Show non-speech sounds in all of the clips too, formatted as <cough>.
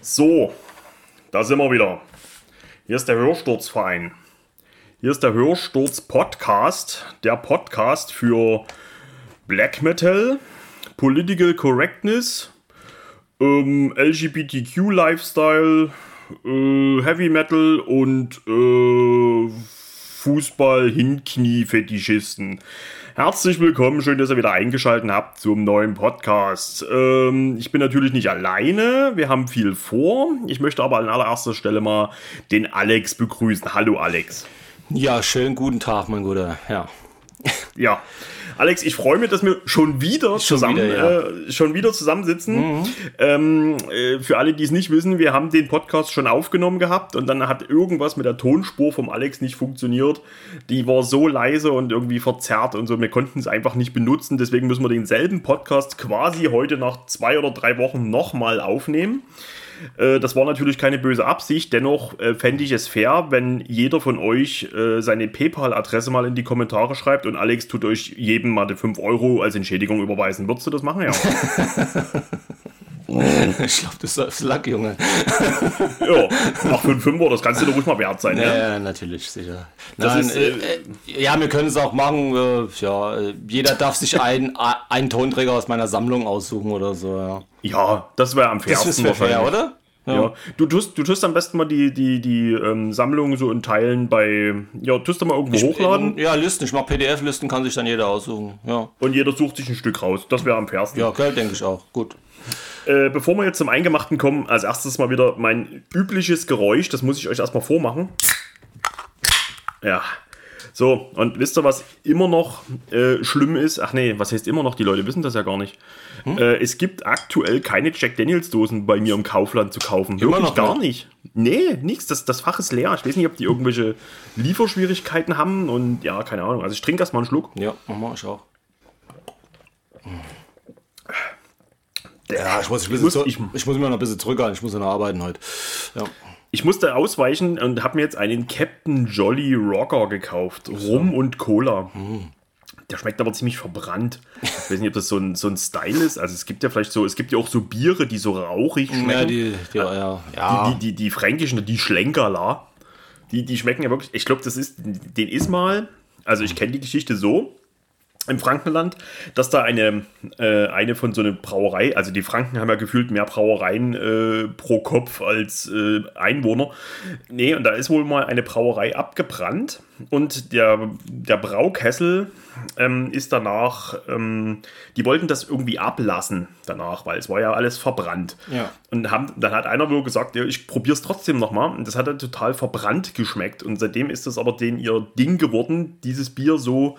So, da sind wir wieder. Hier ist der Hörsturzverein. Hier ist der Hörsturz Podcast, der Podcast für Black Metal, Political Correctness, ähm, LGBTQ Lifestyle, äh, Heavy Metal und äh, Fußball-Hinknie-Fetischisten. Herzlich willkommen, schön, dass ihr wieder eingeschaltet habt zum neuen Podcast. Ähm, ich bin natürlich nicht alleine, wir haben viel vor. Ich möchte aber an allererster Stelle mal den Alex begrüßen. Hallo Alex. Ja, schönen guten Tag, mein Guter. Ja. Ja. Alex, ich freue mich, dass wir schon wieder schon zusammen wieder, ja. äh, schon wieder zusammensitzen. Mhm. Ähm, äh, für alle, die es nicht wissen, wir haben den Podcast schon aufgenommen gehabt und dann hat irgendwas mit der Tonspur vom Alex nicht funktioniert. Die war so leise und irgendwie verzerrt und so. Wir konnten es einfach nicht benutzen. Deswegen müssen wir denselben Podcast quasi heute nach zwei oder drei Wochen nochmal aufnehmen. Äh, das war natürlich keine böse Absicht. Dennoch äh, fände ich es fair, wenn jeder von euch äh, seine PayPal-Adresse mal in die Kommentare schreibt und Alex tut euch jedem mal die 5 Euro als Entschädigung überweisen. Würdest du das machen? Ja. <laughs> ich glaube, das ist Luck, Junge. <laughs> ja, nach 5 5 das kannst du doch ruhig mal wert sein. Ja, ja, ja natürlich, sicher. Nein, ist, äh, äh, ja, wir können es auch machen. Äh, ja, jeder darf sich ein, einen Tonträger aus meiner Sammlung aussuchen oder so. Ja, ja das wäre am fairsten. Das wäre fair, oder? Ja. ja. Du, tust, du tust am besten mal die, die, die ähm, Sammlung so in Teilen bei. Ja, tust du mal irgendwo ich, hochladen? Ja, Listen. Ich mache PDF-Listen, kann sich dann jeder aussuchen. Ja. Und jeder sucht sich ein Stück raus. Das wäre am fairsten. Ja, okay, denke ich auch. Gut. Äh, bevor wir jetzt zum Eingemachten kommen, als erstes mal wieder mein übliches Geräusch. Das muss ich euch erstmal vormachen. Ja. So, und wisst ihr, was immer noch äh, schlimm ist? Ach nee, was heißt immer noch? Die Leute wissen das ja gar nicht. Hm? Äh, es gibt aktuell keine Jack Daniels Dosen bei mir im Kaufland zu kaufen. Immer Wirklich gar nicht. Nee, nichts. Das, das Fach ist leer. Ich weiß nicht, ob die irgendwelche Lieferschwierigkeiten haben und ja, keine Ahnung. Also ich trinke erstmal einen Schluck. Ja, mach ich auch. Ja, ich muss, ich, muss, ich, ich muss mich noch ein bisschen zurückhalten. Ich muss noch arbeiten heute. Ja. Ich musste ausweichen und habe mir jetzt einen Captain Jolly Rocker gekauft. Rum und Cola. Mhm. Der schmeckt aber ziemlich verbrannt. Ich weiß nicht, ob das so ein, so ein Style ist. Also es gibt ja vielleicht so, es gibt ja auch so Biere, die so rauchig schmecken. Ja, die, die, ja, ja. Die, die, die, die fränkischen, die Schlenkerla. Die, die schmecken ja wirklich. Ich glaube, das ist, den ist mal. Also ich kenne die Geschichte so im Frankenland, dass da eine, äh, eine von so einer Brauerei, also die Franken haben ja gefühlt mehr Brauereien äh, pro Kopf als äh, Einwohner. Nee, und da ist wohl mal eine Brauerei abgebrannt und der, der Braukessel ähm, ist danach, ähm, die wollten das irgendwie ablassen danach, weil es war ja alles verbrannt. Ja. Und haben, dann hat einer wohl gesagt, ja, ich probiere es trotzdem nochmal. Und das hat dann total verbrannt geschmeckt. Und seitdem ist das aber den ihr Ding geworden, dieses Bier so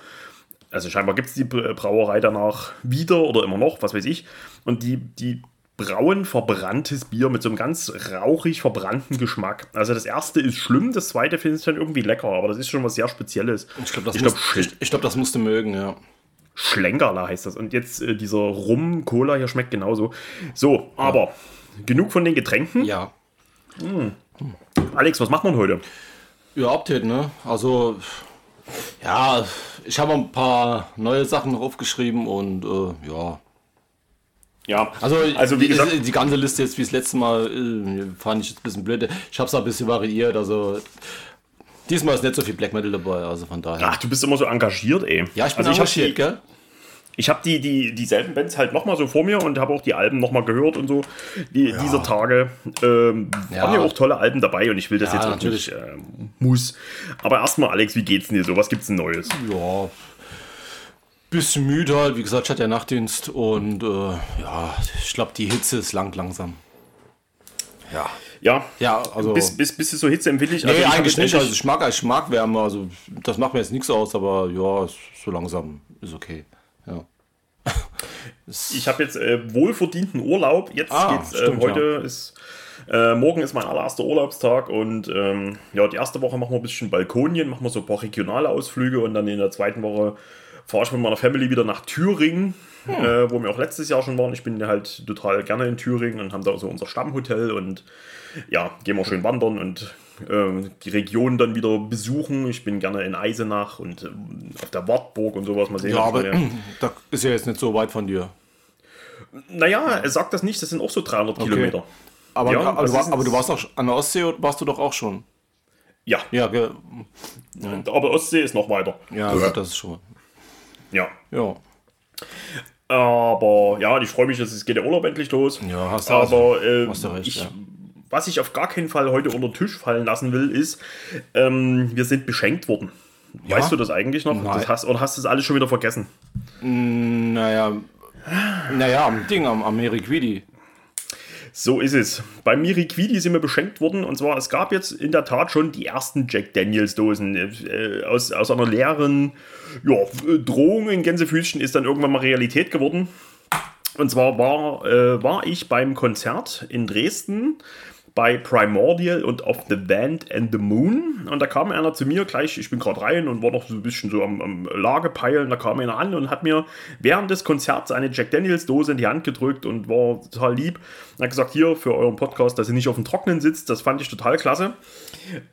also scheinbar gibt es die Brauerei danach wieder oder immer noch, was weiß ich. Und die, die brauen verbranntes Bier mit so einem ganz rauchig verbrannten Geschmack. Also das erste ist schlimm, das zweite finde ich dann irgendwie lecker, aber das ist schon was sehr Spezielles. Ich glaube, das, glaub, ich, glaub, das musst du mögen, ja. Schlenkerler heißt das. Und jetzt äh, dieser Rum-Cola hier schmeckt genauso. So, aber ja. genug von den Getränken. Ja. Hm. Alex, was macht man heute? Ja, Update, ne? Also, ja, ich habe ein paar neue Sachen noch aufgeschrieben und äh, ja. Ja, also, also wie gesagt, die ganze Liste jetzt wie das letzte Mal äh, fand ich ein bisschen blöd. Ich habe es ein bisschen variiert, also diesmal ist nicht so viel Black Metal dabei, also von daher. Ach, du bist immer so engagiert, ey. Ja, ich bin also engagiert, gell? Ich habe die, die, dieselben Bands halt nochmal so vor mir und habe auch die Alben nochmal gehört und so. Die, ja. Dieser Tage ähm, ja. waren ja auch tolle Alben dabei und ich will das ja, jetzt natürlich äh, muss. Aber erstmal, Alex, wie geht's denn dir so? Was gibt's denn Neues? Ja. Bisschen müde halt, wie gesagt, ich hatte ja Nachtdienst und äh, ja, ich glaube, die Hitze ist lang langsam. Ja. Ja, ja also. Bis, bis, bist du so hitzeempfindlich? Nee, also eigentlich nicht. Also ich mag, ich mag Wärme, also das macht mir jetzt nichts aus, aber ja, so langsam ist okay. Ja. <laughs> ich habe jetzt äh, wohlverdienten Urlaub. Jetzt ah, geht's. Äh, stimmt, heute ja. ist. Äh, morgen ist mein allererster Urlaubstag und ähm, ja, die erste Woche machen wir ein bisschen Balkonien, machen wir so ein paar regionale Ausflüge und dann in der zweiten Woche fahre ich mit meiner Family wieder nach Thüringen, hm. äh, wo wir auch letztes Jahr schon waren. Ich bin halt total gerne in Thüringen und haben da so unser Stammhotel und ja, gehen wir schön wandern und die Region dann wieder besuchen. Ich bin gerne in Eisenach und äh, auf der Wartburg und sowas. Mal sehen. Ja, aber <clears throat> das ist ja jetzt nicht so weit von dir. Naja, er sagt das nicht, das sind auch so 300 okay. Kilometer. Aber, ja, aber, du, aber, du, warst auch an der Ostsee, warst du doch auch schon. Ja. Ja, ja. aber Ostsee ist noch weiter. Ja, ja. das ist schon. Ja. Ja. Aber ja, ich freue mich, dass es geht der Urlaub endlich los. Ja, hast du, aber äh, hast du recht, ich, ja. Was ich auf gar keinen Fall heute unter den Tisch fallen lassen will, ist, ähm, wir sind beschenkt worden. Ja? Weißt du das eigentlich noch? Das hast, oder hast du das alles schon wieder vergessen? Naja, naja, am Ding, am, am Meriquidi. So ist es. Bei Miriquidi sind wir beschenkt worden. Und zwar, es gab jetzt in der Tat schon die ersten Jack Daniels Dosen. Äh, aus, aus einer leeren ja, Drohung in Gänsefüßchen ist dann irgendwann mal Realität geworden. Und zwar war, äh, war ich beim Konzert in Dresden bei Primordial und Of the Band and the Moon. Und da kam einer zu mir gleich, ich bin gerade rein und war noch so ein bisschen so am, am Lagepeilen. Da kam einer an und hat mir während des Konzerts eine Jack Daniels Dose in die Hand gedrückt und war total lieb. Und hat gesagt, hier für euren Podcast, dass ihr nicht auf dem Trockenen sitzt. Das fand ich total klasse.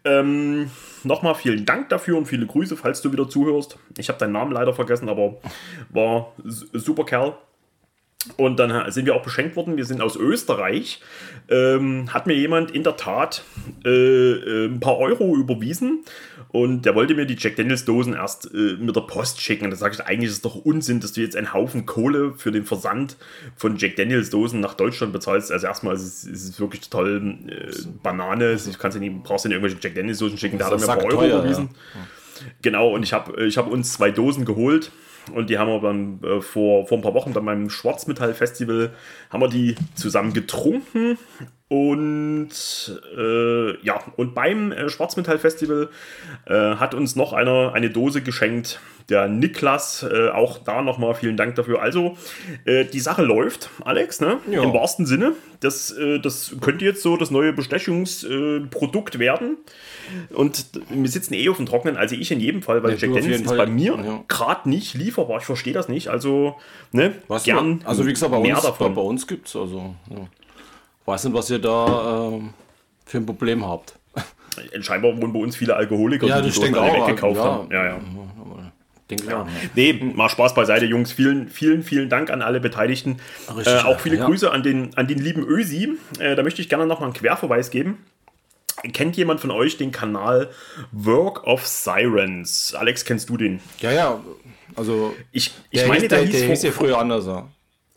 Ähm, Nochmal vielen Dank dafür und viele Grüße, falls du wieder zuhörst. Ich habe deinen Namen leider vergessen, aber war super Kerl. Und dann sind wir auch beschenkt worden. Wir sind aus Österreich. Ähm, hat mir jemand in der Tat äh, äh, ein paar Euro überwiesen. Und der wollte mir die Jack Daniels Dosen erst äh, mit der Post schicken. Und da sage ich, eigentlich ist es doch Unsinn, dass du jetzt einen Haufen Kohle für den Versand von Jack Daniels Dosen nach Deutschland bezahlst. Also erstmal ist es, ist es wirklich total äh, Banane. Ich kannst ja nicht, brauchst du nicht irgendwelche Jack Daniels Dosen schicken. Da hat er mir ein paar Euro teuer, überwiesen. Ja. Genau, und ich habe ich hab uns zwei Dosen geholt und die haben wir dann äh, vor, vor ein paar Wochen dann beim Schwarzmetall-Festival haben wir die zusammen getrunken. Und äh, ja, und beim äh, Schwarzmetall-Festival äh, hat uns noch einer eine Dose geschenkt. Der Niklas, äh, auch da nochmal vielen Dank dafür. Also, äh, die Sache läuft, Alex, ne? Ja. Im wahrsten Sinne. Das, das könnte jetzt so das neue Bestechungsprodukt werden. Und wir sitzen eh auf dem Trocknen, also ich in jedem Fall, weil ja, Jack Daniels ist bei mir ja. gerade nicht lieferbar. Ich verstehe das nicht. Also, ne, was gern. Also, wie gesagt, bei uns, davon. bei uns gibt es. Also, ja. Weiß nicht, was ihr da äh, für ein Problem habt. Scheinbar wohnen bei uns viele Alkoholiker, ja, die die denke auch, weggekauft ja. haben. Ja, ja. Denke ja. Nee, mal Spaß beiseite, Jungs. Vielen, vielen, vielen Dank an alle Beteiligten. Richtig, äh, auch viele ja. Grüße an den, an den lieben Ösi. Äh, da möchte ich gerne noch mal einen Querverweis geben. Kennt jemand von euch den Kanal Work of Sirens? Alex, kennst du den? Ja, ja. Also, ich, ich meine, der, der, der hieß ja früher anders.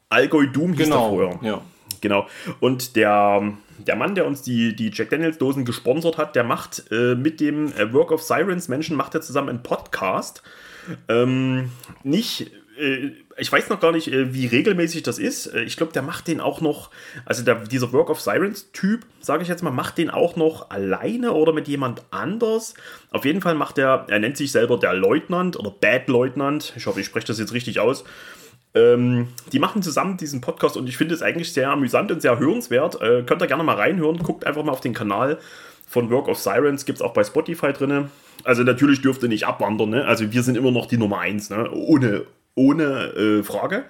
Allgäu Doom hieß genau, der früher. Ja. Genau. Und der, der Mann, der uns die, die Jack Daniels Dosen gesponsert hat, der macht äh, mit dem äh, Work of Sirens Menschen, macht er zusammen einen Podcast. Ähm, nicht äh, ich weiß noch gar nicht, äh, wie regelmäßig das ist. Ich glaube, der macht den auch noch, also der, dieser Work of Sirens-Typ, sage ich jetzt mal, macht den auch noch alleine oder mit jemand anders. Auf jeden Fall macht er, er nennt sich selber der Leutnant oder Bad Leutnant. Ich hoffe, ich spreche das jetzt richtig aus. Ähm, die machen zusammen diesen Podcast und ich finde es eigentlich sehr amüsant und sehr hörenswert. Äh, könnt ihr gerne mal reinhören. Guckt einfach mal auf den Kanal von Work of Sirens. Gibt es auch bei Spotify drin. Also natürlich dürft ihr nicht abwandern. Ne? Also wir sind immer noch die Nummer 1. Ne? Ohne, ohne äh, Frage.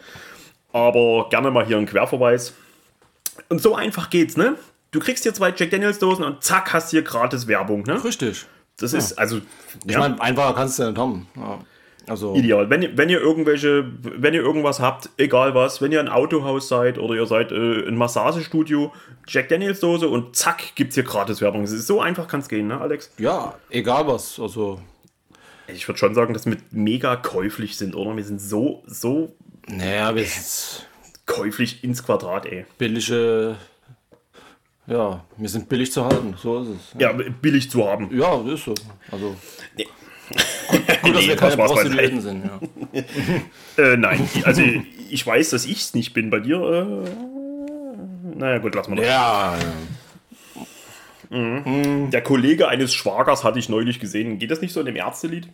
Aber gerne mal hier einen Querverweis. Und so einfach geht's, ne? Du kriegst hier zwei Jack Daniels Dosen und zack, hast hier gratis Werbung, ne? Richtig. Das ja. ist, also. Ich ja. meine, einfacher kannst du ja nicht haben. Ja. Also Ideal. Wenn, wenn ihr irgendwelche, wenn ihr irgendwas habt, egal was, wenn ihr ein Autohaus seid oder ihr seid äh, ein Massagestudio, Jack Daniels Dose und zack, gibt's hier gratis Werbung. Es ist so einfach kann es gehen, ne, Alex? Ja, egal was. Also ich würde schon sagen, dass wir mega käuflich sind, oder? Wir sind so, so. Naja, wir sind. Käuflich ins Quadrat, ey. Billige. Ja, wir sind billig zu halten, so ist es. Ja, ja billig zu haben. Ja, ist so. Also. Nee. Gut, dass nee, wir keine Prostituierten sind, ja. <laughs> äh, nein, also ich weiß, dass ich es nicht bin. Bei dir, äh, naja, gut, lass mal. Ja, Mhm. Der Kollege eines Schwagers hatte ich neulich gesehen. Geht das nicht so in dem Ärztelied?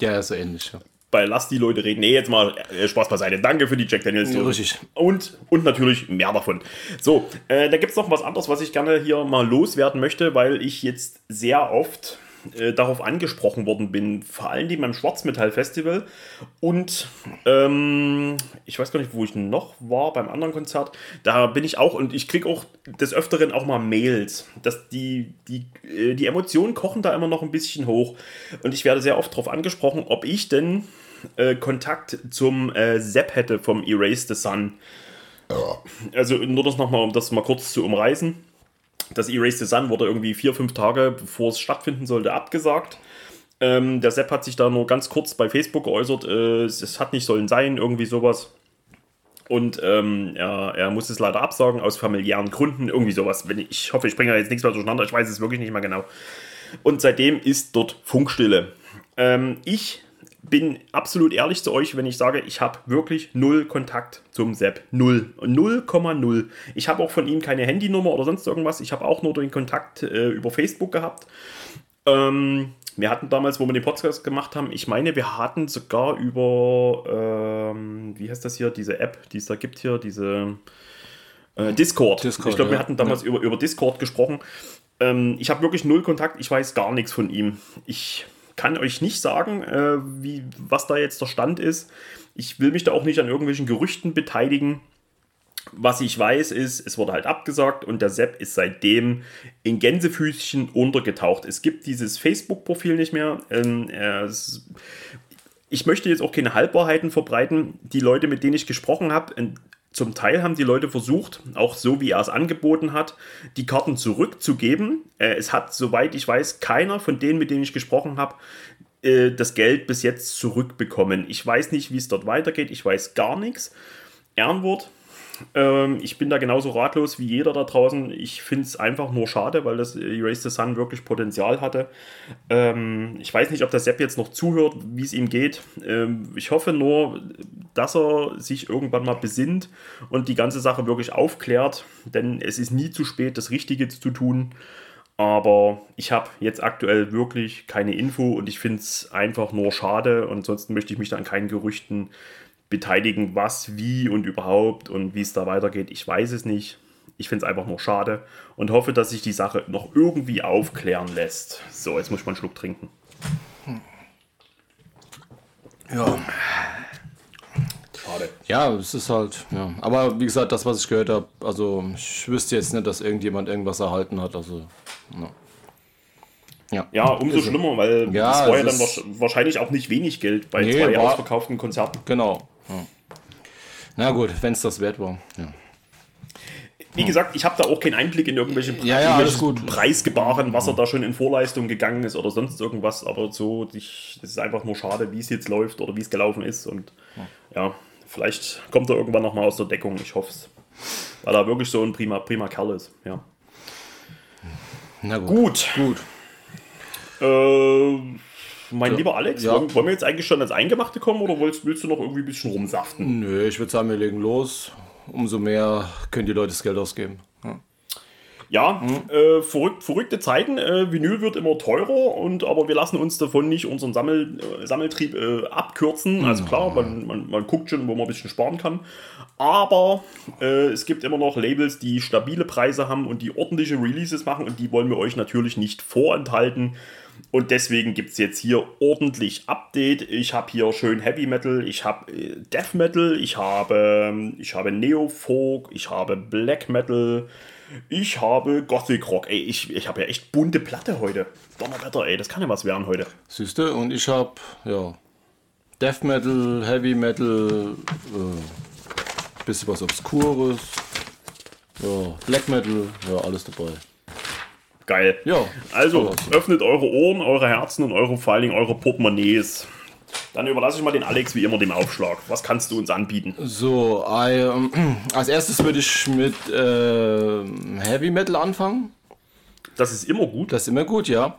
Ja, so ähnlich. Ja. Bei Lass die Leute reden. Nee, jetzt mal äh, Spaß beiseite. Danke für die Jack Daniels. Ja, richtig. Und, und natürlich mehr davon. So, äh, da gibt es noch was anderes, was ich gerne hier mal loswerden möchte, weil ich jetzt sehr oft äh, darauf angesprochen worden bin, vor allen Dingen beim Schwarzmetall-Festival und ähm, ich weiß gar nicht, wo ich noch war, beim anderen Konzert, da bin ich auch und ich kriege auch des Öfteren auch mal Mails, dass die, die, äh, die Emotionen kochen da immer noch ein bisschen hoch und ich werde sehr oft darauf angesprochen, ob ich denn äh, Kontakt zum äh, Sepp hätte vom Erase the Sun. Also nur das nochmal, um das mal kurz zu umreißen. Das Erase the Sun wurde irgendwie vier, fünf Tage, bevor es stattfinden sollte, abgesagt. Ähm, der Sepp hat sich da nur ganz kurz bei Facebook geäußert, äh, es hat nicht sollen sein, irgendwie sowas. Und ähm, er, er muss es leider absagen aus familiären Gründen, irgendwie sowas. Wenn ich, ich hoffe, ich bringe da jetzt nichts mehr durcheinander, ich weiß es wirklich nicht mehr genau. Und seitdem ist dort Funkstille. Ähm, ich bin absolut ehrlich zu euch, wenn ich sage, ich habe wirklich null Kontakt zum Sepp. Null. 0,0. Ich habe auch von ihm keine Handynummer oder sonst irgendwas. Ich habe auch nur den Kontakt äh, über Facebook gehabt. Ähm, wir hatten damals, wo wir den Podcast gemacht haben, ich meine, wir hatten sogar über, ähm, wie heißt das hier, diese App, die es da gibt hier, diese äh, Discord. Discord. Ich glaube, wir hatten damals ja. über, über Discord gesprochen. Ähm, ich habe wirklich null Kontakt, ich weiß gar nichts von ihm. Ich kann euch nicht sagen, äh, wie, was da jetzt der Stand ist. Ich will mich da auch nicht an irgendwelchen Gerüchten beteiligen. Was ich weiß ist, es wurde halt abgesagt und der Sepp ist seitdem in Gänsefüßchen untergetaucht. Es gibt dieses Facebook-Profil nicht mehr. Ähm, ich möchte jetzt auch keine Halbwahrheiten verbreiten. Die Leute, mit denen ich gesprochen habe, zum Teil haben die Leute versucht, auch so wie er es angeboten hat, die Karten zurückzugeben. Äh, es hat, soweit ich weiß, keiner von denen, mit denen ich gesprochen habe, äh, das Geld bis jetzt zurückbekommen. Ich weiß nicht, wie es dort weitergeht. Ich weiß gar nichts. Ehrenwort, ähm, ich bin da genauso ratlos wie jeder da draußen. Ich finde es einfach nur schade, weil das Erase the Sun wirklich Potenzial hatte. Ähm, ich weiß nicht, ob der Sepp jetzt noch zuhört, wie es ihm geht. Ähm, ich hoffe nur, dass er sich irgendwann mal besinnt und die ganze Sache wirklich aufklärt, denn es ist nie zu spät, das Richtige zu tun. Aber ich habe jetzt aktuell wirklich keine Info und ich finde es einfach nur schade. Und ansonsten möchte ich mich da an keinen Gerüchten beteiligen, was, wie und überhaupt und wie es da weitergeht. Ich weiß es nicht. Ich finde es einfach nur schade und hoffe, dass sich die Sache noch irgendwie aufklären lässt. So, jetzt muss ich mal einen Schluck trinken. Ja. Schade. Ja, es ist halt, ja. Aber wie gesagt, das, was ich gehört habe, also ich wüsste jetzt nicht, dass irgendjemand irgendwas erhalten hat. Also, ja. Ja, ja umso also, schlimmer, weil ja, das war ja dann wahrscheinlich auch nicht wenig Geld bei nee, zwei ausverkauften Konzerten. Genau, ja. Na gut, wenn es das wert war. Ja. Wie gesagt, ich habe da auch keinen Einblick in irgendwelche Pre ja, ja, gut. Preisgebaren, was er da schon in Vorleistung gegangen ist oder sonst irgendwas. Aber so, ich, das ist einfach nur schade, wie es jetzt läuft oder wie es gelaufen ist. Und ja, vielleicht kommt er irgendwann nochmal aus der Deckung. Ich hoffe es. Weil er wirklich so ein prima, prima Kerl ist. Ja. Na gut. Gut. gut. Äh, mein ja. lieber Alex, ja. wollen, wir jetzt eigentlich schon ans Eingemachte kommen oder willst, willst du noch irgendwie ein bisschen rumsaften? Nö, ich würde sagen, wir legen los. Umso mehr können die Leute das Geld ausgeben. Ja. Ja, mhm. äh, verrückt, verrückte Zeiten. Äh, Vinyl wird immer teurer, und, aber wir lassen uns davon nicht unseren Sammel, äh, Sammeltrieb äh, abkürzen. Mhm. Also klar, man, man, man, guckt schon, wo man ein bisschen sparen kann. Aber äh, es gibt immer noch Labels, die stabile Preise haben und die ordentliche Releases machen und die wollen wir euch natürlich nicht vorenthalten. Und deswegen gibt es jetzt hier ordentlich Update. Ich habe hier schön Heavy Metal, ich habe äh, Death Metal, ich habe, ähm, ich habe Neo Folk, ich habe Black Metal, ich habe Gothic Rock. Ey, ich, ich habe ja echt bunte Platte heute. Donnerwetter, ey, das kann ja was werden heute. Siehst du, und ich habe, ja, Death Metal, Heavy Metal, äh, bisschen was Obskures, ja, Black Metal, ja, alles dabei. Geil. Ja. Also, öffnet eure Ohren, eure Herzen und eure, vor allen Dingen eure Portemonnaies. Dann überlasse ich mal den Alex wie immer dem Aufschlag. Was kannst du uns anbieten? So, I, ähm, <clears throat> als erstes würde ich mit äh, Heavy Metal anfangen. Das ist immer gut. Das ist immer gut, ja.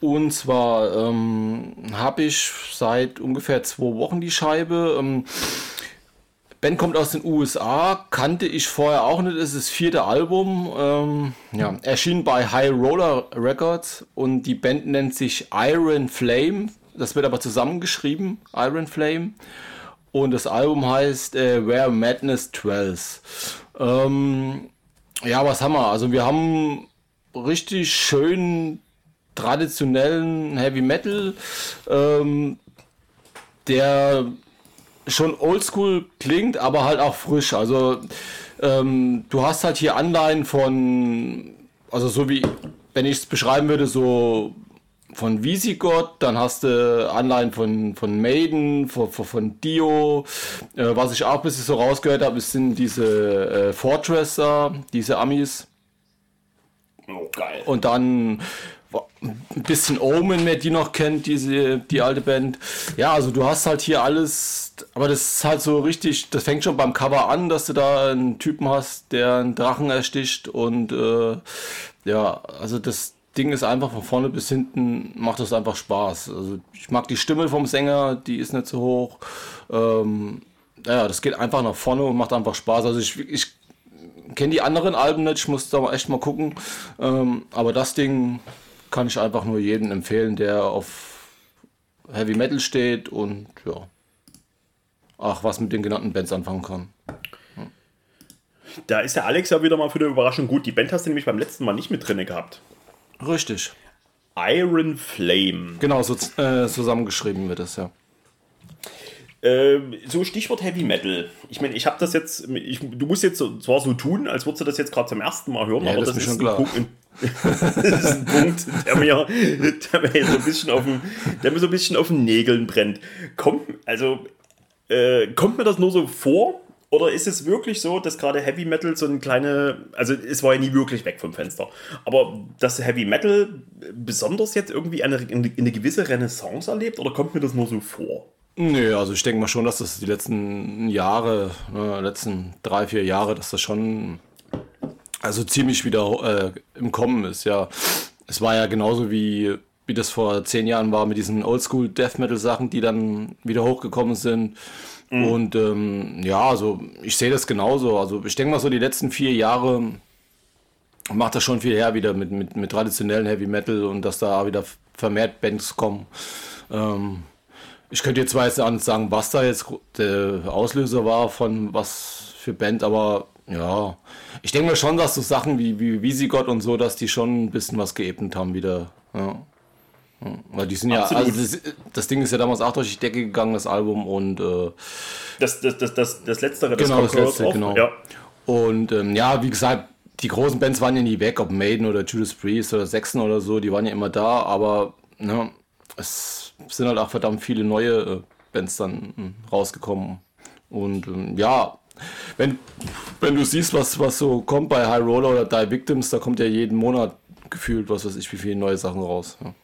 Und zwar ähm, habe ich seit ungefähr zwei Wochen die Scheibe. Ähm, Band kommt aus den USA, kannte ich vorher auch nicht, ist das vierte Album, ähm, ja, erschien bei High Roller Records und die Band nennt sich Iron Flame, das wird aber zusammengeschrieben, Iron Flame. Und das Album heißt äh, Where Madness Dwells. Ähm, ja, was haben wir? Also wir haben richtig schön traditionellen Heavy Metal, ähm, der schon oldschool klingt, aber halt auch frisch. Also ähm, du hast halt hier Anleihen von, also so wie, wenn ich es beschreiben würde, so von Visigoth, dann hast du Anleihen von, von Maiden, von, von Dio. Äh, was ich auch ein bisschen so rausgehört habe, sind diese äh, Fortresser, diese Amis. Oh, geil. Und dann ein bisschen Omen, wer die noch kennt, diese, die alte Band. Ja, also du hast halt hier alles, aber das ist halt so richtig, das fängt schon beim Cover an, dass du da einen Typen hast, der einen Drachen ersticht und äh, ja, also das Ding ist einfach von vorne bis hinten, macht das einfach Spaß. Also ich mag die Stimme vom Sänger, die ist nicht so hoch. Ähm, ja, das geht einfach nach vorne und macht einfach Spaß. Also ich, ich kenne die anderen Alben nicht, ich muss da echt mal gucken. Ähm, aber das Ding kann ich einfach nur jedem empfehlen, der auf Heavy Metal steht und ja, ach, was mit den genannten Bands anfangen kann. Da ist der Alex ja wieder mal für eine Überraschung gut. Die Band hast du nämlich beim letzten Mal nicht mit drin gehabt. Richtig. Iron Flame. Genau, so äh, zusammengeschrieben wird das, ja. Ähm, so Stichwort Heavy Metal. Ich meine, ich habe das jetzt, ich, du musst jetzt zwar so tun, als würdest du das jetzt gerade zum ersten Mal hören, ja, aber das, das ist, schon klar. Punkt, <laughs> das ist ein Punkt, der mir, der mir so ein bisschen auf den, der mir so ein bisschen auf den Nägeln brennt. Kommt, also, äh, kommt mir das nur so vor? Oder ist es wirklich so, dass gerade Heavy Metal so eine kleine, also es war ja nie wirklich weg vom Fenster, aber dass Heavy Metal besonders jetzt irgendwie eine, eine gewisse Renaissance erlebt oder kommt mir das nur so vor? Nö, also ich denke mal schon, dass das die letzten Jahre, ne, letzten drei, vier Jahre, dass das schon also ziemlich wieder äh, im Kommen ist, ja. Es war ja genauso wie, wie das vor zehn Jahren war mit diesen Oldschool Death Metal Sachen, die dann wieder hochgekommen sind. Mhm. Und ähm, ja, also ich sehe das genauso. Also ich denke mal so die letzten vier Jahre macht das schon viel her wieder mit, mit, mit traditionellen Heavy Metal und dass da wieder vermehrt Bands kommen. Ähm, ich könnte jetzt zwar jetzt nicht sagen, was da jetzt der Auslöser war von was für Band, aber ja, ich denke mir schon, dass so Sachen wie, wie Visigot und so, dass die schon ein bisschen was geebnet haben wieder. Ja. Weil die sind Absolut. ja, also das, das, Ding ist ja damals auch durch die Decke gegangen, das Album und äh, das, das, das, das, das letztere, das genau, das letzte, genau. Ja. Und ähm, ja, wie gesagt, die großen Bands waren ja nie weg, ob Maiden oder Judas Priest oder Sechsen oder so, die waren ja immer da, aber ne, es sind halt auch verdammt viele neue äh, Bands dann hm, rausgekommen. Und ähm, ja, wenn, wenn du siehst, was, was so kommt bei High Roller oder Die Victims, da kommt ja jeden Monat gefühlt, was weiß ich, wie viele neue Sachen raus. Ja.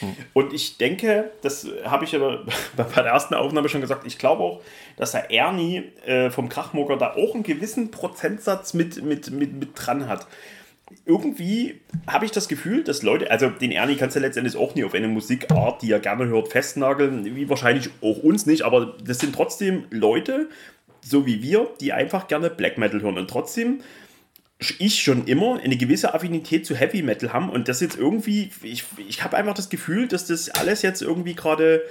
Hm. Und ich denke, das habe ich aber <laughs> bei der ersten Aufnahme schon gesagt, ich glaube auch, dass der Ernie äh, vom Krachmoker da auch einen gewissen Prozentsatz mit, mit, mit, mit dran hat irgendwie habe ich das Gefühl, dass Leute, also den Ernie kannst du letztendlich auch nie auf eine Musikart, die er gerne hört, festnageln, wie wahrscheinlich auch uns nicht, aber das sind trotzdem Leute, so wie wir, die einfach gerne Black Metal hören und trotzdem ich schon immer eine gewisse Affinität zu Heavy Metal haben und das jetzt irgendwie, ich, ich habe einfach das Gefühl, dass das alles jetzt irgendwie gerade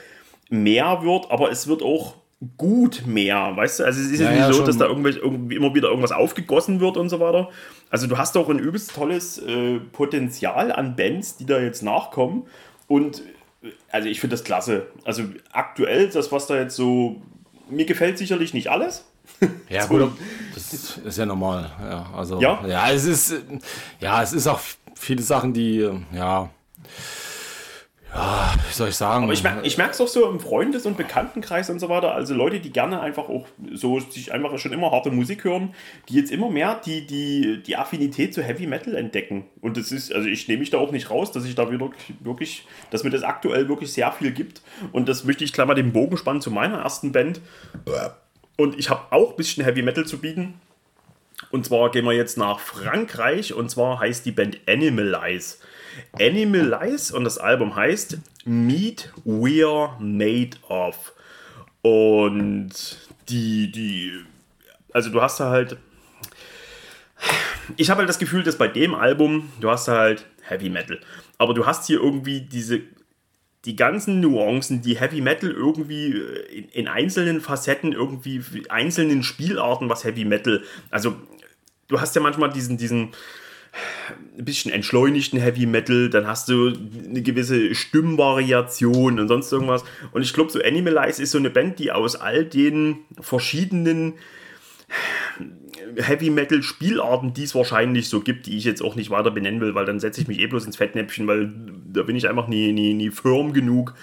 mehr wird, aber es wird auch gut mehr, weißt du? Also es ist ja, ja nicht so, dass da irgendwie immer wieder irgendwas aufgegossen wird und so weiter. Also du hast auch ein übelst tolles äh, Potenzial an Bands, die da jetzt nachkommen. Und äh, also ich finde das klasse. Also aktuell, das, was da jetzt so. Mir gefällt sicherlich nicht alles. Ja, <laughs> gut, das ist ja normal. Ja, also, ja? ja, es ist, ja, es ist auch viele Sachen, die, ja, ja, wie soll ich sagen? Aber ich, mer ich merke es auch so im Freundes- und Bekanntenkreis und so weiter. Also Leute, die gerne einfach auch so sich einfach schon immer harte Musik hören, die jetzt immer mehr die, die, die Affinität zu Heavy Metal entdecken. Und das ist, also ich nehme mich da auch nicht raus, dass ich da wieder wirklich, dass mir das aktuell wirklich sehr viel gibt. Und das möchte ich gleich mal den Bogen spannen zu meiner ersten Band. Und ich habe auch ein bisschen Heavy Metal zu bieten. Und zwar gehen wir jetzt nach Frankreich und zwar heißt die Band Animalize. Animalize und das Album heißt Meat We're Made of. Und die, die, also du hast da halt, ich habe halt das Gefühl, dass bei dem Album, du hast halt Heavy Metal, aber du hast hier irgendwie diese, die ganzen Nuancen, die Heavy Metal irgendwie in, in einzelnen Facetten, irgendwie einzelnen Spielarten, was Heavy Metal, also du hast ja manchmal diesen, diesen, ein bisschen entschleunigten Heavy Metal, dann hast du eine gewisse Stimmvariation und sonst irgendwas. Und ich glaube, so Animalize ist so eine Band, die aus all den verschiedenen Heavy Metal Spielarten, die es wahrscheinlich so gibt, die ich jetzt auch nicht weiter benennen will, weil dann setze ich mich eh bloß ins Fettnäpfchen, weil da bin ich einfach nie, nie, nie firm genug.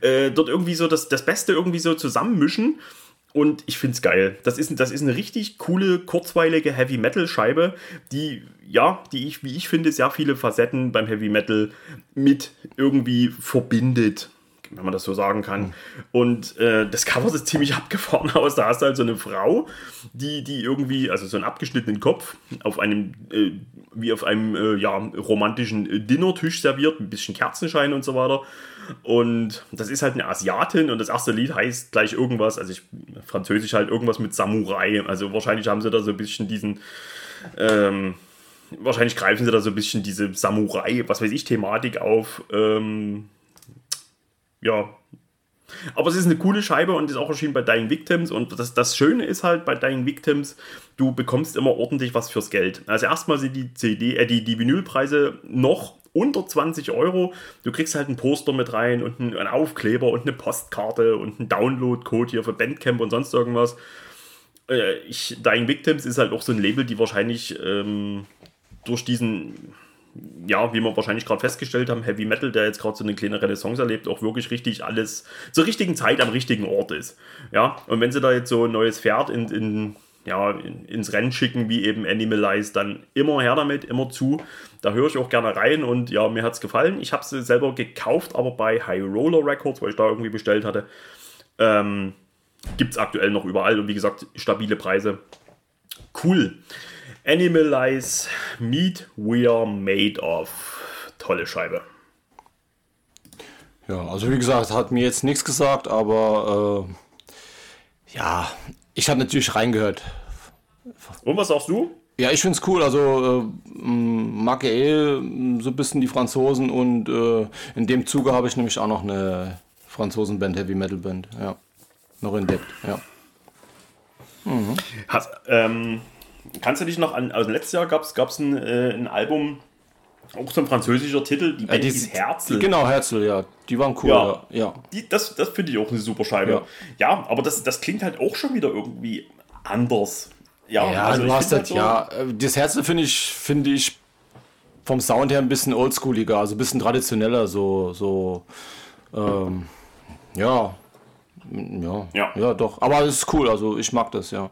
Äh, dort irgendwie so das, das Beste irgendwie so zusammenmischen und ich finde es geil. Das ist, das ist eine richtig coole, kurzweilige Heavy Metal Scheibe, die, ja, die ich, wie ich finde, sehr viele Facetten beim Heavy Metal mit irgendwie verbindet wenn man das so sagen kann. Und äh, das Cover sieht ziemlich <laughs> abgefahren aus. Da hast du halt so eine Frau, die, die irgendwie, also so einen abgeschnittenen Kopf auf einem, äh, wie auf einem äh, ja, romantischen Dinnertisch serviert, ein bisschen Kerzenschein und so weiter. Und das ist halt eine Asiatin und das erste Lied heißt gleich irgendwas, also ich, französisch halt irgendwas mit Samurai. Also wahrscheinlich haben sie da so ein bisschen diesen, ähm, wahrscheinlich greifen sie da so ein bisschen diese Samurai, was weiß ich, Thematik auf. Ähm, ja. Aber es ist eine coole Scheibe und ist auch erschienen bei Dying Victims. Und das, das Schöne ist halt bei Dying Victims, du bekommst immer ordentlich was fürs Geld. Also erstmal sind die CD, äh, die, die Vinylpreise noch unter 20 Euro. Du kriegst halt ein Poster mit rein und einen, Aufkleber und eine Postkarte und einen Download-Code hier für Bandcamp und sonst irgendwas. Äh, ich, Dying Victims ist halt auch so ein Label, die wahrscheinlich ähm, durch diesen ja, wie wir wahrscheinlich gerade festgestellt haben, Heavy Metal, der jetzt gerade so eine kleine Renaissance erlebt, auch wirklich richtig alles zur richtigen Zeit am richtigen Ort ist. Ja, und wenn sie da jetzt so ein neues Pferd in, in, ja, in, ins Rennen schicken, wie eben Animalize, dann immer her damit, immer zu. Da höre ich auch gerne rein und ja, mir hat es gefallen. Ich habe sie selber gekauft, aber bei High Roller Records, weil ich da irgendwie bestellt hatte, ähm, gibt es aktuell noch überall und wie gesagt, stabile Preise. Cool. Animalize Meat We Are Made of. Tolle Scheibe. Ja, also wie gesagt, hat mir jetzt nichts gesagt, aber äh, ja, ich habe natürlich reingehört. Und was sagst du? Ja, ich finde es cool. Also äh, mag ja eh so ein bisschen die Franzosen und äh, in dem Zuge habe ich nämlich auch noch eine Franzosenband, Heavy Metal Band, ja, noch entdeckt, ja. Mhm. Hast, ähm, kannst du dich noch an, also letztes Jahr gab es ein, äh, ein Album, auch so ein französischer Titel, die Band ja, die, Herzl. Genau, Herzl, ja. Die waren cool. Ja, ja. Die, das das finde ich auch eine super Scheibe. Ja, ja aber das, das klingt halt auch schon wieder irgendwie anders. Ja, ja also du hast das, halt so ja. Äh, das Herzl finde ich, finde ich vom Sound her ein bisschen oldschooliger, also ein bisschen traditioneller, so, so, ähm, ja, ja, ja, ja, doch. Aber es ist cool, also ich mag das, ja.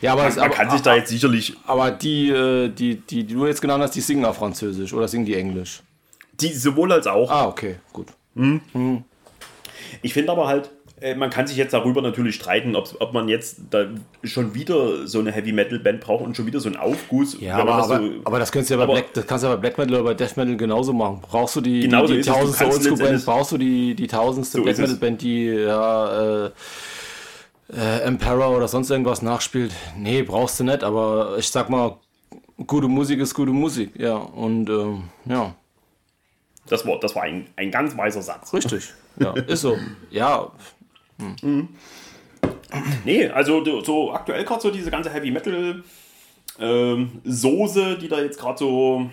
Ja, aber man, es, man aber, kann sich da jetzt sicherlich. Aber die, äh, die, die, die du jetzt genannt hast, die singen auf Französisch oder singen die Englisch? Die sowohl als auch. Ah, okay, gut. Hm. Hm. Ich finde aber halt, äh, man kann sich jetzt darüber natürlich streiten, ob man jetzt da schon wieder so eine Heavy Metal Band braucht und schon wieder so einen Aufguss. Ja, aber das, so, aber, das, kannst du ja bei Black, das kannst du ja bei Black Metal oder bei Death Metal genauso machen. Brauchst du die, die, die tausendste Oldschool Band, brauchst du die, die tausendste so Black Metal Band, die ja, äh, äh, Emperor oder sonst irgendwas nachspielt. Nee, brauchst du nicht, aber ich sag mal, gute Musik ist gute Musik, ja. Und ähm, ja. Das war, das war ein, ein ganz weiser Satz. Richtig, ja, ist so. Ja. Hm. Mhm. Nee, also so aktuell gerade so diese ganze Heavy Metal ähm, Soße, die da jetzt gerade so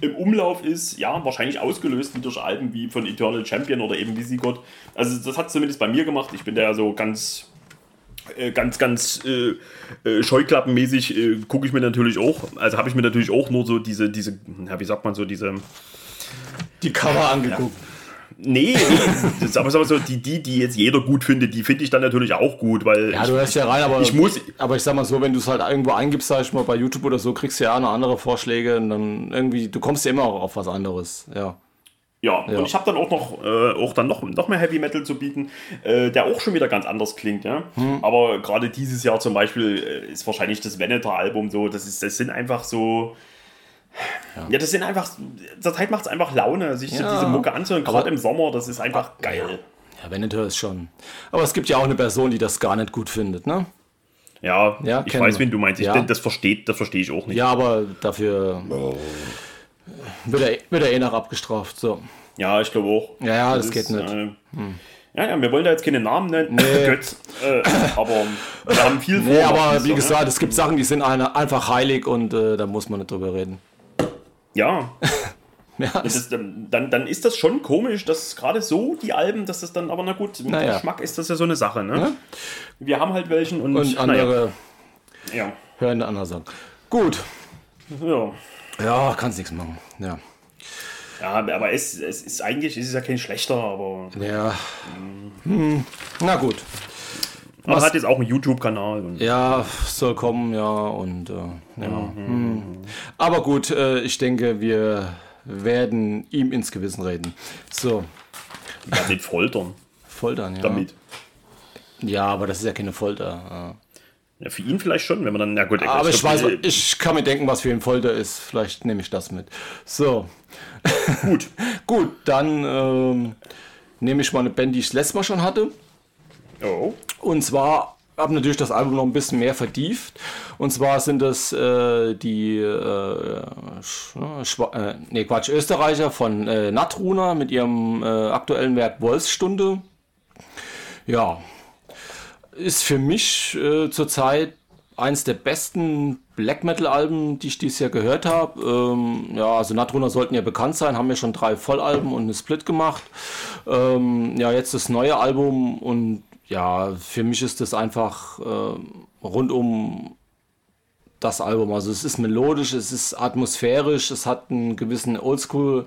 im Umlauf ist, ja, wahrscheinlich ausgelöst wie durch Alben wie von Eternal Champion oder eben Visigoth. Also das hat zumindest bei mir gemacht. Ich bin da ja so ganz äh, ganz, ganz äh, äh, scheuklappenmäßig äh, gucke ich mir natürlich auch, also habe ich mir natürlich auch nur so diese, diese, ja, wie sagt man so, diese. Die Cover angeguckt. Ja. Nee, nee <laughs> das, aber so, die, die, die jetzt jeder gut findet, die finde ich dann natürlich auch gut, weil. Ja, du hörst ja rein, aber ich muss. Aber ich sag mal so, wenn du es halt irgendwo eingibst, sag ich mal, bei YouTube oder so, kriegst du ja auch noch andere Vorschläge und dann irgendwie, du kommst ja immer auch auf was anderes, ja. Ja, ja, und ich habe dann auch noch, äh, auch dann noch, noch mehr Heavy Metal zu bieten, äh, der auch schon wieder ganz anders klingt. Ja? Hm. Aber gerade dieses Jahr zum Beispiel äh, ist wahrscheinlich das Veneter-Album so, das, ist, das sind einfach so. Ja. ja das sind einfach, zur Zeit macht es einfach Laune, sich ja. diese Mucke anzuhören, gerade im Sommer, das ist einfach ah, geil. Ja, Veneter ist schon. Aber es gibt ja auch eine Person, die das gar nicht gut findet, ne? Ja, ja ich weiß, wen du meinst. Ich, ja. Das verstehe das versteh ich auch nicht. Ja, aber dafür. Oh wird er, wird er eh noch abgestraft. So. Ja, ich glaube auch. Ja, ja, das, das geht ist, nicht. Äh, hm. Ja, ja, wir wollen da jetzt keine Namen nennen, nee. <laughs> Götz, äh, aber wir haben viel vor. Nee, aber wie gesagt, ne? es gibt Sachen, die sind einfach heilig und äh, da muss man nicht drüber reden. Ja. <laughs> ja ist, dann, dann ist das schon komisch, dass gerade so die Alben, dass das dann, aber na gut, mit naja. Geschmack ist das ja so eine Sache. Ne? Ja? Wir haben halt welchen und, und andere ja. hören andere Sachen. Gut. Ja. Ja, kannst nichts machen. Ja. Ja, aber es, es ist eigentlich es ist ja kein schlechter, aber. Ja. Hm. Na gut. Aber Was? hat jetzt auch einen YouTube-Kanal. Ja, soll kommen, ja. Und äh, ja. Mhm. Hm. Aber gut, äh, ich denke, wir werden ihm ins Gewissen reden. So. Ja, nicht foltern. Foltern, ja. Damit. Ja, aber das ist ja keine Folter. Ja, für ihn vielleicht schon, wenn man dann, na gut. Aber ich, weiß, ich kann mir denken, was für ihn Folter ist. Vielleicht nehme ich das mit. So. Gut. <laughs> gut, dann ähm, nehme ich mal eine Band, die ich das letzte Mal schon hatte. Oh. Und zwar habe natürlich das Album noch ein bisschen mehr vertieft. Und zwar sind das äh, die äh, äh, nee, Quatsch, Österreicher von äh, Natruna mit ihrem äh, aktuellen Werk Wolfsstunde. Ja, ist für mich äh, zurzeit eins der besten Black Metal-Alben, die ich dieses Jahr gehört habe. Ähm, ja, also Natrunner sollten ja bekannt sein, haben ja schon drei Vollalben und eine Split gemacht. Ähm, ja, jetzt das neue Album und ja, für mich ist das einfach äh, rundum das Album. Also es ist melodisch, es ist atmosphärisch, es hat einen gewissen Oldschool-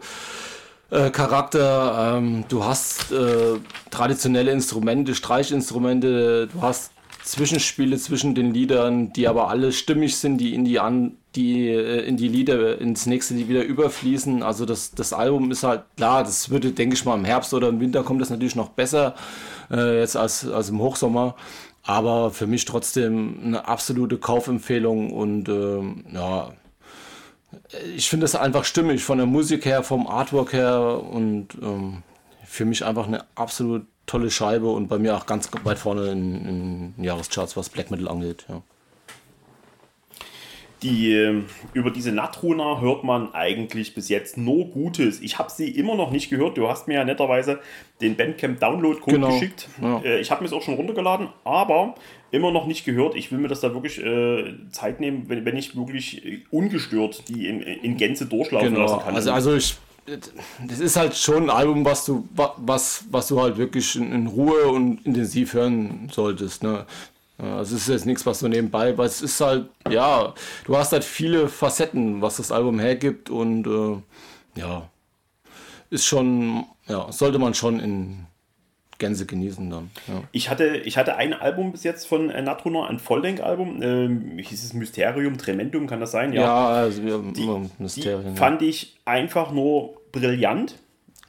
äh, Charakter. Ähm, du hast äh, traditionelle Instrumente, Streichinstrumente, du hast Zwischenspiele zwischen den Liedern, die aber alle stimmig sind, die in die an, die äh, in die Lieder ins nächste Lied wieder überfließen. Also das, das Album ist halt klar, das würde, denke ich mal, im Herbst oder im Winter kommt das natürlich noch besser äh, jetzt als, als im Hochsommer. Aber für mich trotzdem eine absolute Kaufempfehlung und ähm, ja, ich finde es einfach stimmig von der Musik her, vom Artwork her und ähm, für mich einfach eine absolut tolle Scheibe und bei mir auch ganz weit vorne in, in Jahrescharts, was Black Metal angeht. Ja. Die, ähm, über diese Natruna hört man eigentlich bis jetzt nur Gutes. Ich habe sie immer noch nicht gehört. Du hast mir ja netterweise den Bandcamp Download Code genau. geschickt. Ja. Äh, ich habe mir es auch schon runtergeladen, aber immer noch nicht gehört. Ich will mir das da wirklich äh, Zeit nehmen, wenn, wenn ich wirklich äh, ungestört die in, in Gänze durchlaufen genau. lassen kann. Also, also ich, das ist halt schon ein Album, was du, was, was du halt wirklich in, Ruhe und intensiv hören solltest. Ne? Also es ist jetzt nichts, was du nebenbei, weil es ist halt, ja, du hast halt viele Facetten, was das Album hergibt und äh, ja, ist schon, ja, sollte man schon in Gänse genießen dann. Ja. Ich, hatte, ich hatte ein Album bis jetzt von äh, Natronor, ein Volldenk-Album. Ähm, hieß es Mysterium, Tremendum, kann das sein? Ja, ja also wir die, Mysterien. Die fand ich einfach nur brillant.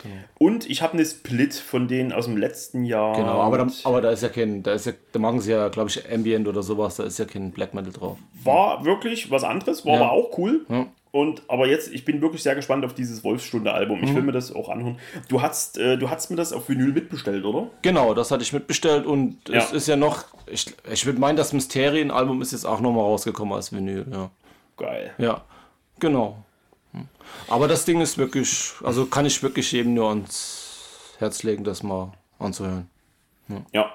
Genau. Und ich habe eine Split von denen aus dem letzten Jahr. Genau, aber da, aber da ist ja kein, da ist ja, da machen sie ja, glaube ich, Ambient oder sowas, da ist ja kein Black Metal drauf. War wirklich was anderes, war ja. aber auch cool. Ja. Und aber jetzt, ich bin wirklich sehr gespannt auf dieses Wolfsstunde-Album. Ich mhm. will mir das auch anhören. Du hast, äh, du hast mir das auf Vinyl mitbestellt, oder? Genau, das hatte ich mitbestellt und ja. es ist ja noch, ich, ich würde meinen, das Mysterien-Album ist jetzt auch nochmal rausgekommen als Vinyl, ja. Geil. Ja, genau. Hm. Aber das Ding ist wirklich, also kann ich wirklich jedem nur ans Herz legen, das mal anzuhören. Ja. ja.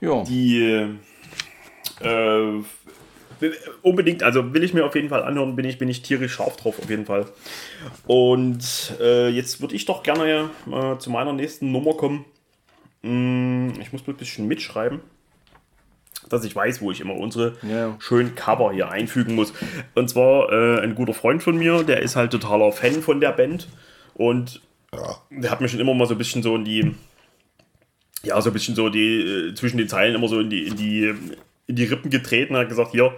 ja. Die äh, unbedingt, also will ich mir auf jeden Fall anhören, bin ich, bin ich tierisch scharf drauf, auf jeden Fall. Und äh, jetzt würde ich doch gerne äh, zu meiner nächsten Nummer kommen. Hm, ich muss ein bisschen mitschreiben, dass ich weiß, wo ich immer unsere ja. schönen Cover hier einfügen muss. Und zwar äh, ein guter Freund von mir, der ist halt totaler Fan von der Band und der hat mir schon immer mal so ein bisschen so in die ja, so ein bisschen so die äh, zwischen den Zeilen immer so in die, in die in die Rippen getreten und hat gesagt, hier,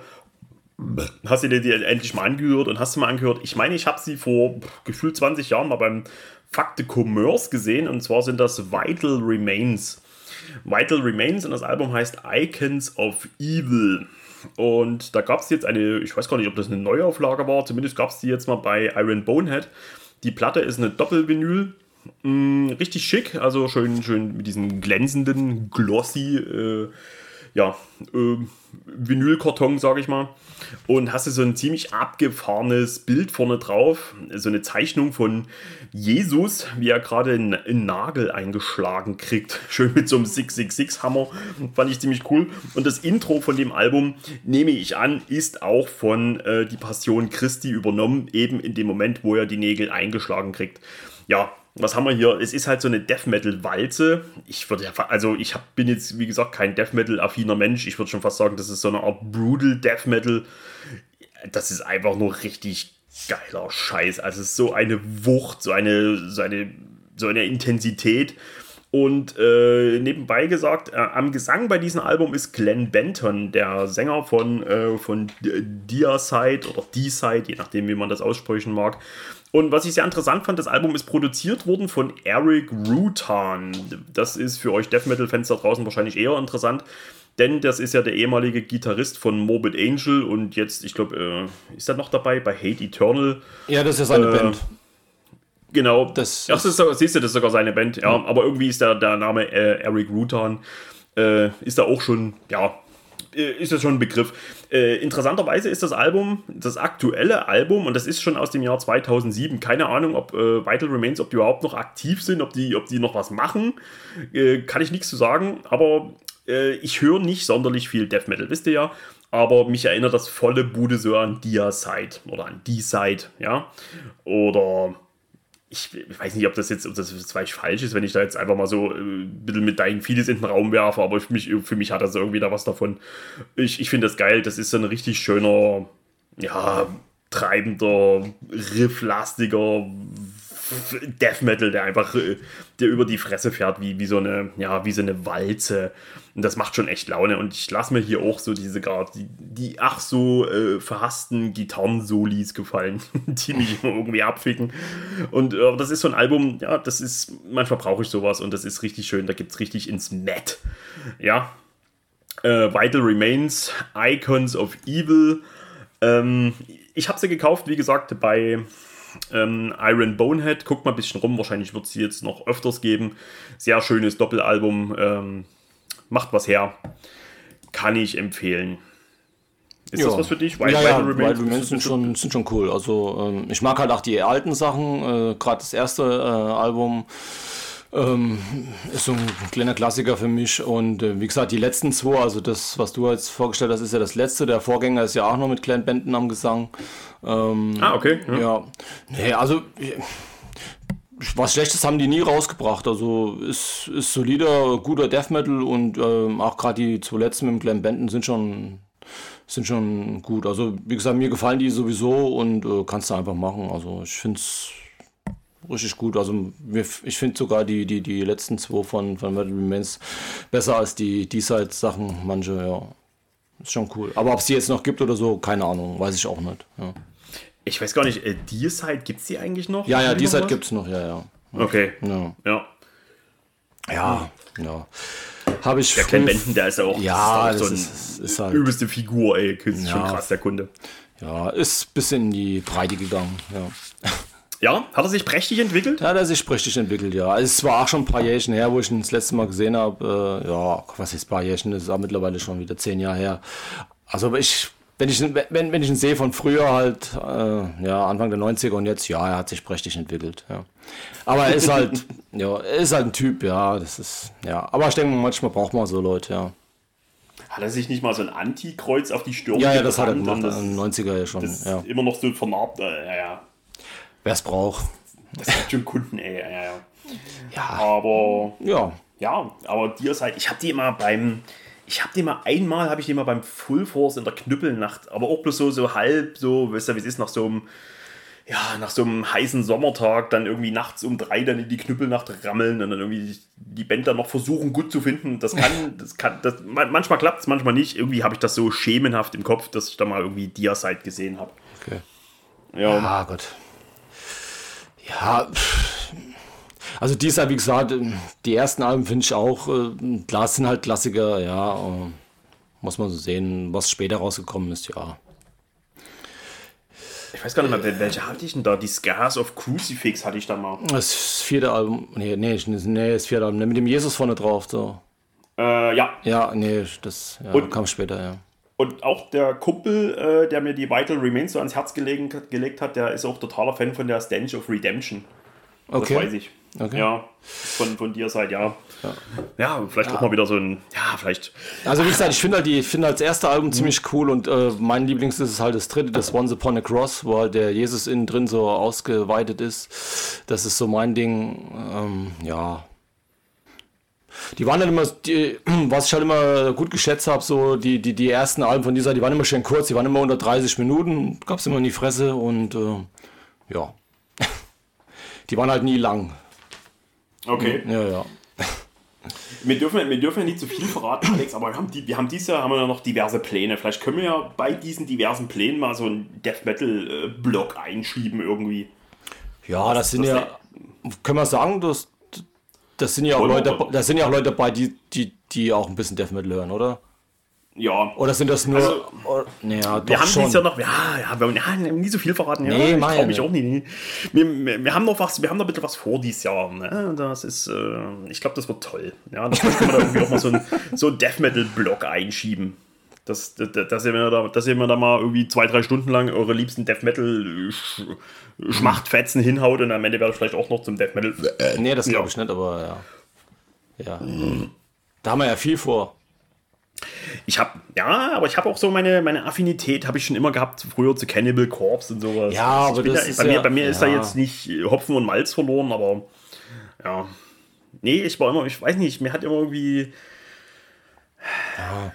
hast du dir die endlich mal angehört und hast du mal angehört? Ich meine, ich habe sie vor gefühlt 20 Jahren mal beim Fakte Commerce gesehen und zwar sind das Vital Remains. Vital Remains und das Album heißt Icons of Evil. Und da gab es jetzt eine, ich weiß gar nicht, ob das eine Neuauflage war, zumindest gab es die jetzt mal bei Iron Bonehead. Die Platte ist eine Doppelvinyl, mm, richtig schick, also schön, schön mit diesem glänzenden, glossy äh, ja, äh, Vinylkarton, sage ich mal. Und hast du so ein ziemlich abgefahrenes Bild vorne drauf, so eine Zeichnung von Jesus, wie er gerade einen, einen Nagel eingeschlagen kriegt. <laughs> Schön mit so einem 666-Hammer. Fand ich ziemlich cool. Und das Intro von dem Album, nehme ich an, ist auch von äh, Die Passion Christi übernommen, eben in dem Moment, wo er die Nägel eingeschlagen kriegt. Ja, was haben wir hier? Es ist halt so eine Death Metal Walze. Ich würde ja, also ich hab, bin jetzt wie gesagt kein Death Metal affiner Mensch. Ich würde schon fast sagen, das ist so eine Art Brutal Death Metal. Das ist einfach nur richtig geiler Scheiß. Also es ist so eine Wucht, so eine, so eine, so eine Intensität. Und äh, nebenbei gesagt, äh, am Gesang bei diesem Album ist Glenn Benton, der Sänger von, äh, von Dia-Side oder D-Side, je nachdem, wie man das aussprechen mag. Und was ich sehr interessant fand, das Album ist produziert worden von Eric Rutan. Das ist für euch Death Metal-Fans da draußen wahrscheinlich eher interessant. Denn das ist ja der ehemalige Gitarrist von Morbid Angel und jetzt, ich glaube, äh, ist er noch dabei bei Hate Eternal? Ja, das ist ja seine äh, Band. Genau. Das Ach, das ist, siehst du, das ist sogar seine Band. Ja, mhm. aber irgendwie ist der, der Name äh, Eric Rutan, äh, ist da auch schon, ja, ist das schon ein Begriff. Äh, interessanterweise ist das Album, das aktuelle Album, und das ist schon aus dem Jahr 2007. Keine Ahnung, ob äh, Vital Remains, ob die überhaupt noch aktiv sind, ob die, ob die noch was machen. Äh, kann ich nichts zu sagen, aber äh, ich höre nicht sonderlich viel Death Metal, wisst ihr ja. Aber mich erinnert das volle Bude so an Dia-Side oder an D-Side, ja. Oder ich, weiß nicht, ob das jetzt, ob das vielleicht falsch ist, wenn ich da jetzt einfach mal so äh, ein bisschen mit Dying Fetus in den Raum werfe, aber für mich, für mich hat das irgendwie da was davon. Ich, ich finde das geil, das ist so ein richtig schöner, ja, treibender, rifflastiger Death Metal, der einfach, äh, der über die Fresse fährt, wie, wie so eine, ja, wie so eine Walze. Und das macht schon echt Laune. Und ich lasse mir hier auch so diese gerade, die, die ach so äh, verhassten Gitarren-Solis gefallen, <laughs> die mich irgendwie abficken. Und äh, das ist so ein Album, ja, das ist, manchmal brauche ich sowas und das ist richtig schön. Da gibt es richtig ins Matt. Ja. Äh, Vital Remains, Icons of Evil. Ähm, ich habe sie gekauft, wie gesagt, bei ähm, Iron Bonehead. Guckt mal ein bisschen rum, wahrscheinlich wird es sie jetzt noch öfters geben. Sehr schönes Doppelalbum. Ähm, macht was her. Kann ich empfehlen. Ist ja. das was für dich? White, ja, ja, Remains, White Remains sind schon, sind schon cool. Also ähm, ich mag halt auch die alten Sachen. Äh, Gerade das erste äh, Album ähm, ist so ein kleiner Klassiker für mich. Und äh, wie gesagt, die letzten zwei, also das, was du jetzt vorgestellt hast, ist ja das letzte. Der Vorgänger ist ja auch noch mit Glenn Benton am Gesang. Ähm, ah, okay. Ja. ja. Nee, also was Schlechtes haben die nie rausgebracht. Also ist, ist solider, guter Death Metal und ähm, auch gerade die zwei letzten mit dem Glenn Benton sind schon, sind schon gut. Also wie gesagt, mir gefallen die sowieso und äh, kannst du einfach machen. Also ich finde es richtig gut. Also ich finde sogar die, die, die letzten zwei von, von Metal Remains besser als die D-Side-Sachen. Manche, ja. Ist schon cool. Aber ob es die jetzt noch gibt oder so, keine Ahnung. Weiß ich auch nicht. Ja. Ich weiß gar nicht, äh, D-Side gibt es die eigentlich noch? Ja, ja, D-Side gibt es noch, ja, ja. Okay. Ja. Ja. Ja, ja. Habe ich. Der Ken Benton, der ist ja auch, ja, ist, auch so ist, ist halt, übelste Figur, ey. Das ist ja. schon krass, der Kunde. Ja, ist ein bisschen in die Breite gegangen, ja. Ja, hat er sich prächtig entwickelt? Ja, hat er sich prächtig entwickelt, ja. Also es war auch schon ein paar Jährchen her, wo ich ihn das letzte Mal gesehen habe. Äh, ja, was ist ein paar Jährchen? Das ist auch mittlerweile schon wieder zehn Jahre her. Also ich wenn ich, wenn, wenn ich ihn sehe von früher halt, äh, ja, Anfang der 90er und jetzt, ja, er hat sich prächtig entwickelt, ja. Aber er ist halt, <laughs> ja, er ist halt ein Typ, ja, das ist, ja. Aber ich denke, manchmal braucht man so Leute, ja. Hat er sich nicht mal so ein Antikreuz auf die Stirn Ja, ja, das hat er gemacht, in den 90er ja schon, das ja. Immer noch so vernarbt, äh, ja, ja. Wer es braucht. Das hat schon Kunden, ey, ja, ja. Ja. Aber, ja. Ja, aber dir ist halt, ich habe die immer beim, ich habe den mal einmal, habe ich den mal beim Full Force in der Knüppelnacht, aber auch bloß so, so halb, so, weißt du, wie es ist, nach so einem, ja, nach so einem heißen Sommertag dann irgendwie nachts um drei dann in die Knüppelnacht rammeln und dann irgendwie die Band dann noch versuchen gut zu finden. Das kann, <laughs> das kann, das, manchmal klappt es, manchmal nicht. Irgendwie habe ich das so schemenhaft im Kopf, dass ich da mal irgendwie Diaside gesehen habe. Okay. Ja. Ah, Gott. Ja, also dies wie gesagt, die ersten Alben finde ich auch, äh, klar sind halt Klassiker, ja. Äh, muss man so sehen, was später rausgekommen ist, ja. Ich weiß gar nicht mehr, welche hatte ich denn da? Die Scars of Crucifix hatte ich da mal. Das vierte Album, nee, nee, nee das vierte Album, mit dem Jesus vorne drauf, so. Äh, ja. Ja, nee, das ja, und, kam später, ja. Und auch der Kumpel, äh, der mir die Vital Remains so ans Herz gelegen, gelegt hat, der ist auch totaler Fan von der Stench of Redemption. Okay. Das weiß ich. Okay. Ja, von, von dir seit ja. Ja, ja vielleicht ja. auch mal wieder so ein, ja, vielleicht. Also wie gesagt, ich finde halt die, finde als erste Album mhm. ziemlich cool und äh, mein Lieblings ist halt das dritte, das Once Upon a Cross, wo halt der Jesus innen drin so ausgeweitet ist. Das ist so mein Ding, ähm, ja. Die waren dann immer, die, <clears throat> was ich halt immer gut geschätzt habe, so die, die, die ersten Alben von dieser, die waren immer schön kurz, die waren immer unter 30 Minuten, gab es immer in die Fresse und äh, ja. <laughs> Die waren halt nie lang. Okay. Ja, ja. Wir dürfen, wir dürfen ja nicht zu viel verraten, Alex, aber wir haben, die, wir haben dieses Jahr haben wir ja noch diverse Pläne. Vielleicht können wir ja bei diesen diversen Plänen mal so einen Death Metal-Block einschieben irgendwie. Ja, das sind das ja, können wir sagen, dass das sind ja auch Leute, das sind ja auch Leute dabei, die, die, die auch ein bisschen Death Metal hören, oder? Ja. Oder sind das nur. Also, oh, naja, wir haben schon. dieses Jahr noch. Ja, ja, wir haben nie so viel verraten. Ja, nee, ich traue mich auch nie. Wir, wir, wir, haben noch was, wir haben noch ein bisschen was vor dieses Jahr. Ne? Das ist, äh, ich glaube, das wird toll. Ja, da können wir da irgendwie auch mal so einen so Death Metal-Block einschieben. Dass, dass, dass, ihr mir da, dass ihr mir da mal irgendwie zwei, drei Stunden lang eure liebsten Death Metal Sch Schmachtfetzen hinhaut und am Ende werde ich vielleicht auch noch zum Death Metal. Nee, das glaube ich nicht, aber ja. Ja. Da haben wir ja viel vor. Ich habe, ja, aber ich habe auch so meine, meine Affinität, habe ich schon immer gehabt, früher zu Cannibal Corpse und sowas. Ja, aber das da, ist bei, ja, mir, bei mir ja. ist da jetzt nicht Hopfen und Malz verloren, aber ja. Nee, ich war immer, ich weiß nicht, mir hat immer irgendwie. Ja.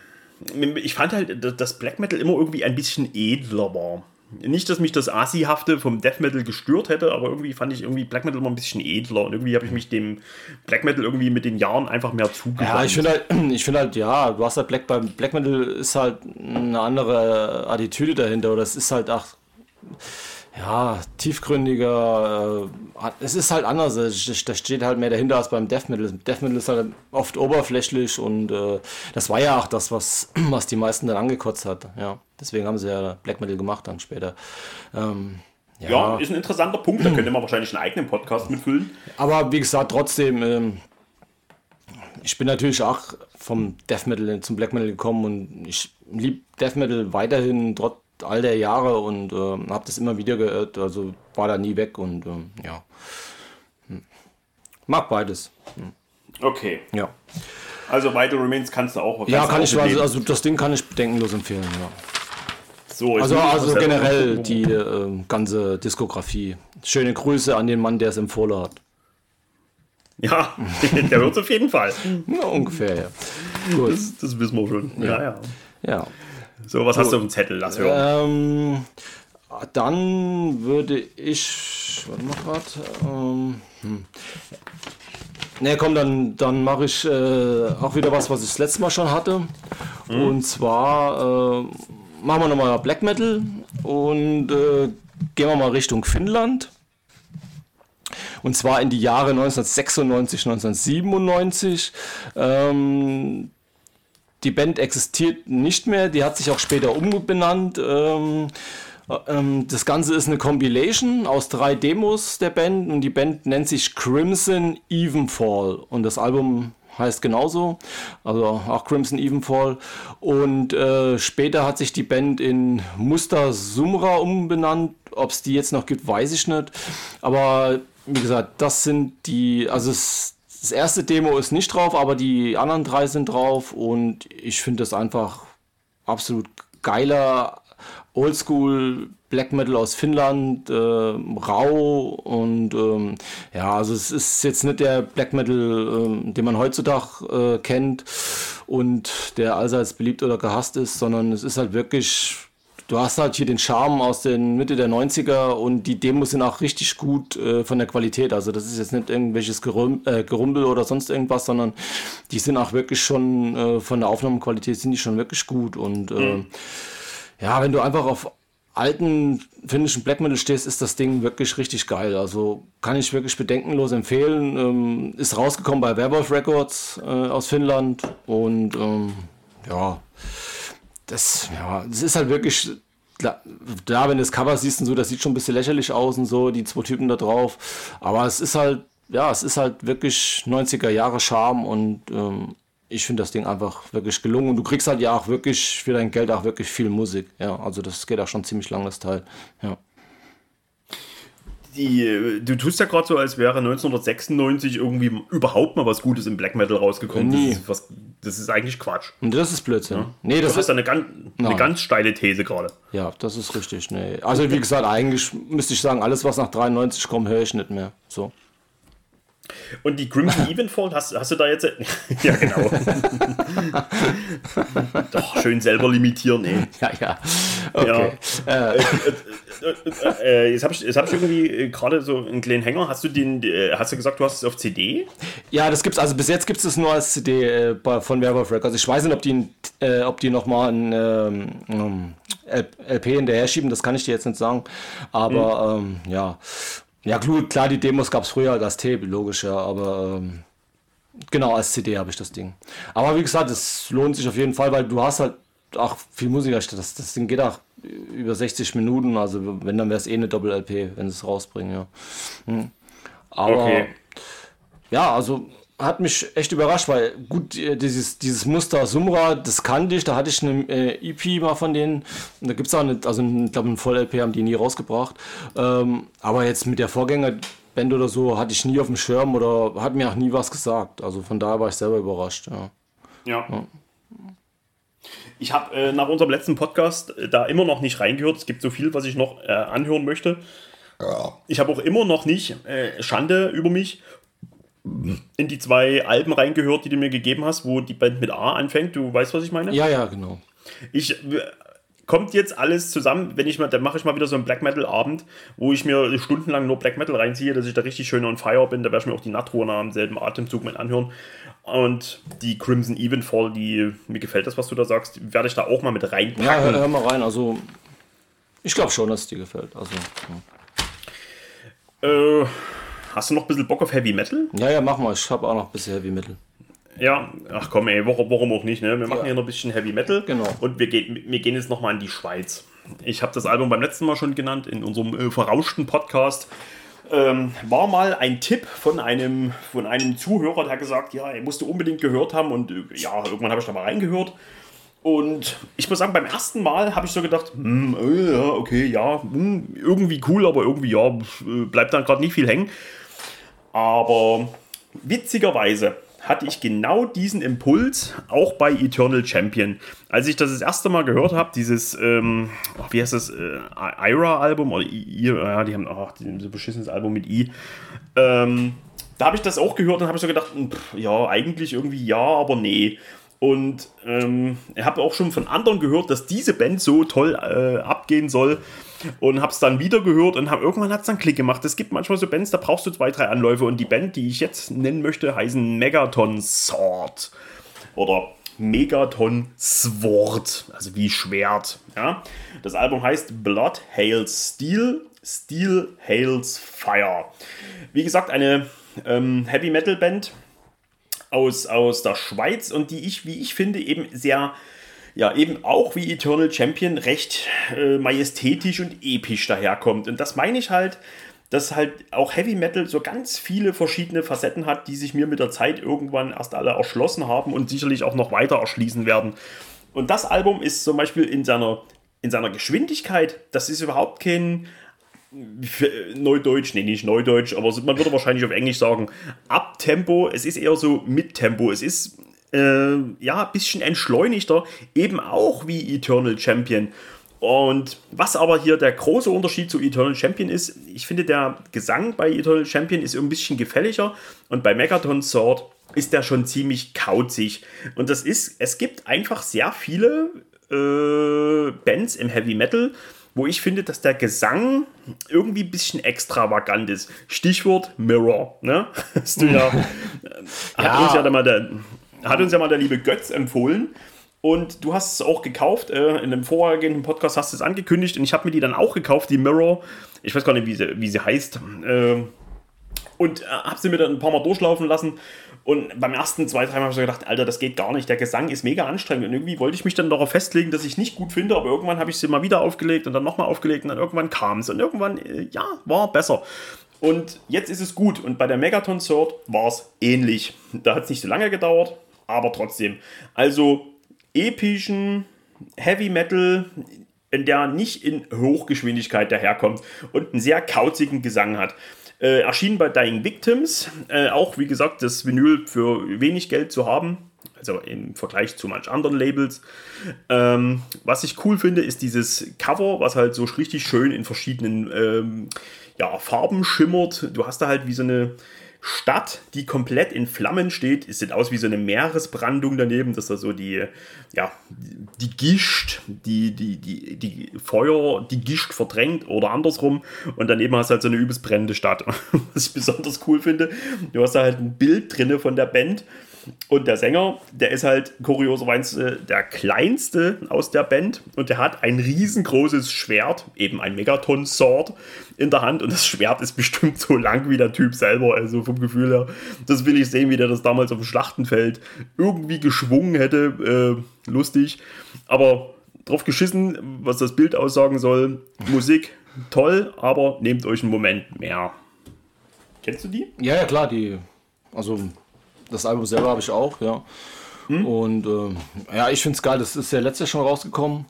Ich fand halt, dass Black Metal immer irgendwie ein bisschen edler war. Nicht, dass mich das Asi-hafte vom Death Metal gestört hätte, aber irgendwie fand ich irgendwie Black Metal immer ein bisschen edler und irgendwie habe ich mich dem Black Metal irgendwie mit den Jahren einfach mehr zugewandt. Ja, ich finde halt, <clears throat> ich finde halt, ja, du hast halt Black, beim Black Metal ist halt eine andere Attitüde dahinter oder es ist halt, ach, ja, tiefgründiger. Äh, es ist halt anders. Da steht halt mehr dahinter als beim Death Metal. Death Metal ist halt oft oberflächlich und äh, das war ja auch das, was, <clears throat> was die meisten dann angekotzt hat. Ja, deswegen haben sie ja Black Metal gemacht dann später. Ähm, ja. ja. ist ein interessanter Punkt. Da könnte man wahrscheinlich einen eigenen Podcast mitfüllen. Aber wie gesagt, trotzdem, ähm, ich bin natürlich auch vom Death Metal zum Black Metal gekommen und ich liebe Death Metal weiterhin, trotz all der Jahre und äh, habe das immer wieder gehört, also war da nie weg und äh, ja. Hm. Mag beides. Hm. Okay. Ja. Also Vital Remains kannst du auch. Kannst ja, kann ich, also, also, das Ding kann ich bedenkenlos empfehlen, ja. So, also also generell die äh, ganze Diskografie. Schöne Grüße an den Mann, der es empfohlen hat. Ja, <laughs> der wird es auf jeden Fall. Ja, ungefähr, ja. Gut. Das, das wissen wir schon. Ja, ja. ja. So, was hast du auf dem Zettel? Lass hören. Ähm, dann würde ich. Warte mal gerade. Ähm, hm. Ne, komm, dann, dann mache ich äh, auch wieder was, was ich das letzte Mal schon hatte. Mhm. Und zwar äh, machen wir nochmal Black Metal und äh, gehen wir mal Richtung Finnland. Und zwar in die Jahre 1996, 1997. Ähm, die Band existiert nicht mehr, die hat sich auch später umbenannt. Ähm, ähm, das Ganze ist eine Compilation aus drei Demos der Band und die Band nennt sich Crimson Evenfall und das Album heißt genauso, also auch Crimson Evenfall. Und äh, später hat sich die Band in Muster Sumra umbenannt. Ob es die jetzt noch gibt, weiß ich nicht. Aber wie gesagt, das sind die, also es, das erste Demo ist nicht drauf, aber die anderen drei sind drauf und ich finde das einfach absolut geiler Oldschool Black Metal aus Finnland, äh, rau und ähm, ja, also es ist jetzt nicht der Black Metal, äh, den man heutzutage äh, kennt und der allseits beliebt oder gehasst ist, sondern es ist halt wirklich du hast halt hier den Charme aus den Mitte der 90er und die Demos sind auch richtig gut äh, von der Qualität. Also das ist jetzt nicht irgendwelches Gerum äh, Gerumpel oder sonst irgendwas, sondern die sind auch wirklich schon äh, von der Aufnahmequalität sind die schon wirklich gut. Und äh, mhm. ja, wenn du einfach auf alten finnischen Black Metal stehst, ist das Ding wirklich richtig geil. Also kann ich wirklich bedenkenlos empfehlen. Ähm, ist rausgekommen bei Werwolf Records äh, aus Finnland und ähm, ja das, ja, das ist halt wirklich, da, wenn du das Cover siehst und so, das sieht schon ein bisschen lächerlich aus und so, die zwei Typen da drauf. Aber es ist halt, ja, es ist halt wirklich 90er Jahre Charme und ähm, ich finde das Ding einfach wirklich gelungen. Und du kriegst halt ja auch wirklich für dein Geld auch wirklich viel Musik. Ja, also das geht auch schon ziemlich lang, das Teil. Ja die, du tust ja gerade so, als wäre 1996 irgendwie überhaupt mal was Gutes im Black Metal rausgekommen. Nee. Das, ist was, das ist eigentlich Quatsch. Und das ist Blödsinn. Ja? Nee, das du hast eine ganz, eine ganz steile These gerade. Ja, das ist richtig. Nee. Also wie gesagt, eigentlich müsste ich sagen, alles was nach 93 kommt, höre ich nicht mehr. So. Und die Crimson <laughs> Evenfold, hast, hast du da jetzt. <laughs> ja, genau. Doch, schön selber limitieren, ey. <laughs> Ja, ja. Okay. Ja. Äh. Äh, jetzt habe ich, hab ich irgendwie gerade so einen kleinen Hänger. Hast du den, hast du gesagt, du hast es auf CD? Ja, das gibt's, also bis jetzt gibt es es nur als CD äh, von Werewolf Records. Ich weiß nicht, ob die, äh, ob die nochmal ein ähm, LP hinterher schieben, das kann ich dir jetzt nicht sagen. Aber mhm. ähm, ja. Ja, klar, die Demos gab es früher als Tape, logisch, ja, aber ähm, genau, als CD habe ich das Ding. Aber wie gesagt, es lohnt sich auf jeden Fall, weil du hast halt auch viel Musik. Das, das Ding geht auch über 60 Minuten, also wenn, dann wäre es eh eine Doppel-LP, wenn sie es rausbringen, ja. Hm. Aber okay. ja, also hat mich echt überrascht, weil gut, äh, dieses, dieses Muster Sumra, das kannte ich, da hatte ich eine äh, EP mal von denen. Da gibt es auch eine, also ich glaube, ein Voll-LP haben die nie rausgebracht. Ähm, aber jetzt mit der Vorgängerband oder so hatte ich nie auf dem Schirm oder hat mir auch nie was gesagt. Also von daher war ich selber überrascht, ja. Ja. ja. Ich habe äh, nach unserem letzten Podcast äh, da immer noch nicht reingehört. Es gibt so viel, was ich noch äh, anhören möchte. Ja. Ich habe auch immer noch nicht äh, Schande über mich in die zwei Alben reingehört, die du mir gegeben hast, wo die Band mit A anfängt. Du weißt, was ich meine? Ja, ja, genau. Ich kommt jetzt alles zusammen, wenn ich mal, dann mache ich mal wieder so einen Black Metal Abend, wo ich mir stundenlang nur Black Metal reinziehe, dass ich da richtig schön on fire bin. Da werde ich mir auch die Natrona am selben Atemzug mit anhören. Und die Crimson Evenfall, die mir gefällt das, was du da sagst, werde ich da auch mal mit reinpacken. Ja, hör, hör mal rein. Also ich glaube schon, dass es dir gefällt. Also. Ja. Äh, Hast du noch ein bisschen Bock auf Heavy Metal? Ja, ja, mach mal. Ich habe auch noch ein bisschen Heavy Metal. Ja, ach komm, ey, warum, warum auch nicht, ne? Wir machen ja. hier noch ein bisschen Heavy Metal. Genau. Und wir, gehen, wir gehen jetzt nochmal in die Schweiz. Ich habe das Album beim letzten Mal schon genannt, in unserem äh, verrauschten Podcast. Ähm, war mal ein Tipp von einem, von einem Zuhörer, der hat gesagt, ja, er musste unbedingt gehört haben und äh, ja, irgendwann habe ich da mal reingehört. Und ich muss sagen, beim ersten Mal habe ich so gedacht, hm, äh, ja, okay, ja, hm, irgendwie cool, aber irgendwie, ja, äh, bleibt dann gerade nicht viel hängen. Aber witzigerweise hatte ich genau diesen Impuls auch bei Eternal Champion. Als ich das das erste Mal gehört habe, dieses, ähm, wie heißt das, äh, Ira-Album, oder I, ja, die haben auch so beschissenes Album mit I. Ähm, da habe ich das auch gehört und habe so gedacht, pff, ja, eigentlich irgendwie ja, aber nee. Und ähm, ich habe auch schon von anderen gehört, dass diese Band so toll äh, abgehen soll und habe es dann wieder gehört und hab, irgendwann hat es dann Klick gemacht. Es gibt manchmal so Bands, da brauchst du zwei, drei Anläufe und die Band, die ich jetzt nennen möchte, heißen Megaton Sword oder Megaton Sword, also wie Schwert. Ja? Das Album heißt Blood Hails Steel, Steel Hails Fire. Wie gesagt, eine ähm, Heavy Metal Band aus, aus der Schweiz und die ich, wie ich finde, eben sehr ja eben auch wie Eternal Champion recht äh, majestätisch und episch daherkommt. Und das meine ich halt, dass halt auch Heavy Metal so ganz viele verschiedene Facetten hat, die sich mir mit der Zeit irgendwann erst alle erschlossen haben und sicherlich auch noch weiter erschließen werden. Und das Album ist zum Beispiel in seiner, in seiner Geschwindigkeit, das ist überhaupt kein Neudeutsch, nee, nicht Neudeutsch, aber man würde wahrscheinlich auf Englisch sagen, Abtempo, es ist eher so Mittempo, es ist äh, ja, ein bisschen entschleunigter, eben auch wie Eternal Champion. Und was aber hier der große Unterschied zu Eternal Champion ist, ich finde, der Gesang bei Eternal Champion ist ein bisschen gefälliger und bei Megaton Sword ist der schon ziemlich kauzig. Und das ist, es gibt einfach sehr viele äh, Bands im Heavy Metal, wo ich finde, dass der Gesang irgendwie ein bisschen extravagant ist. Stichwort Mirror, ne? <laughs> Hast du ja, ja. <laughs> hat uns ja dann mal der, hat uns ja mal der liebe Götz empfohlen. Und du hast es auch gekauft. Äh, in dem vorhergehenden Podcast hast du es angekündigt. Und ich habe mir die dann auch gekauft, die Mirror. Ich weiß gar nicht, wie sie, wie sie heißt. Äh, und äh, habe sie mir dann ein paar Mal durchlaufen lassen. Und beim ersten zwei, drei Mal habe ich so gedacht, Alter, das geht gar nicht. Der Gesang ist mega anstrengend. Und irgendwie wollte ich mich dann darauf festlegen, dass ich nicht gut finde. Aber irgendwann habe ich sie mal wieder aufgelegt und dann nochmal aufgelegt. Und dann irgendwann kam es. Und irgendwann, äh, ja, war besser. Und jetzt ist es gut. Und bei der Megaton Sword war es ähnlich. Da hat es nicht so lange gedauert aber trotzdem. Also epischen Heavy Metal, in der nicht in Hochgeschwindigkeit daherkommt und einen sehr kauzigen Gesang hat. Äh, erschienen bei Dying Victims, äh, auch wie gesagt, das Vinyl für wenig Geld zu haben, also im Vergleich zu manch anderen Labels. Ähm, was ich cool finde, ist dieses Cover, was halt so richtig schön in verschiedenen ähm, ja, Farben schimmert. Du hast da halt wie so eine Stadt, die komplett in Flammen steht. Es sieht aus wie so eine Meeresbrandung daneben, dass da so die, ja, die Gischt, die, die, die, die Feuer, die Gischt verdrängt oder andersrum. Und daneben hast du halt so eine übelst brennende Stadt. <laughs> Was ich besonders cool finde, du hast da halt ein Bild drinne von der Band und der Sänger, der ist halt kurioserweise der kleinste aus der Band und der hat ein riesengroßes Schwert, eben ein Megaton-Sword in der Hand und das Schwert ist bestimmt so lang wie der Typ selber, also vom Gefühl her. Das will ich sehen, wie der das damals auf dem Schlachtenfeld irgendwie geschwungen hätte. Äh, lustig. Aber drauf geschissen, was das Bild aussagen soll. Musik toll, aber nehmt euch einen Moment mehr. Kennst du die? Ja, ja, klar, die. Also das Album selber habe ich auch, ja. Hm? Und äh, ja, ich finde es geil. Das ist ja letztes Jahr schon rausgekommen.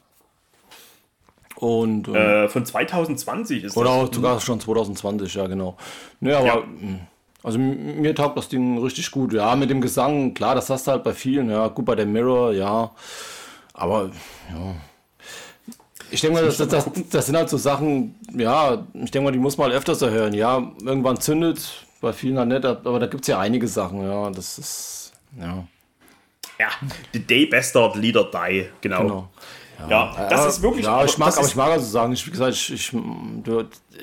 Und, äh, äh, von 2020 ist oder das. Oder sogar schon 2020, ja, genau. Ne, aber ja. Hm, also mir taugt das Ding richtig gut. Ja, mit dem Gesang, klar, das hast du halt bei vielen, ja, gut bei der Mirror, ja. Aber ja. Ich denke mal, das, das, das, das, sind halt so Sachen, ja, ich denke mal, die muss man halt öfters hören. Ja, irgendwann zündet, bei vielen halt nicht, aber da gibt es ja einige Sachen, ja. Das ist, ja. Ja, The Day Bastard Leader Die, genau. genau. Ja, ja, das ist wirklich. Ja, ich mag, aber ich mag also sagen, ich, wie gesagt, ich, ich,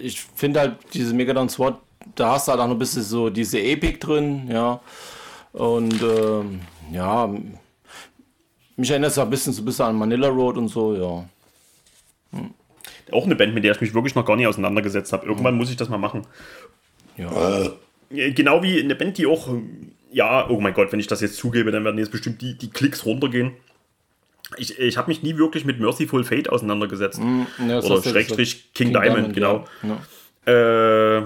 ich finde halt diese Megadon Sword, da hast du halt auch noch ein bisschen so diese Epic drin, ja. Und ähm, ja, mich erinnert es ein bisschen so ein bisschen an Manila Road und so, ja. Hm. Auch eine Band, mit der ich mich wirklich noch gar nicht auseinandergesetzt habe. Irgendwann hm. muss ich das mal machen. Ja. Äh, Genau wie eine Band, die auch, ja, oh mein Gott, wenn ich das jetzt zugebe, dann werden jetzt bestimmt die, die Klicks runtergehen. Ich, ich habe mich nie wirklich mit Merciful Fate auseinandergesetzt. Mm, ja, Oder Schrägstrich King, King, Diamond, Diamond genau. Ja, ja. Äh,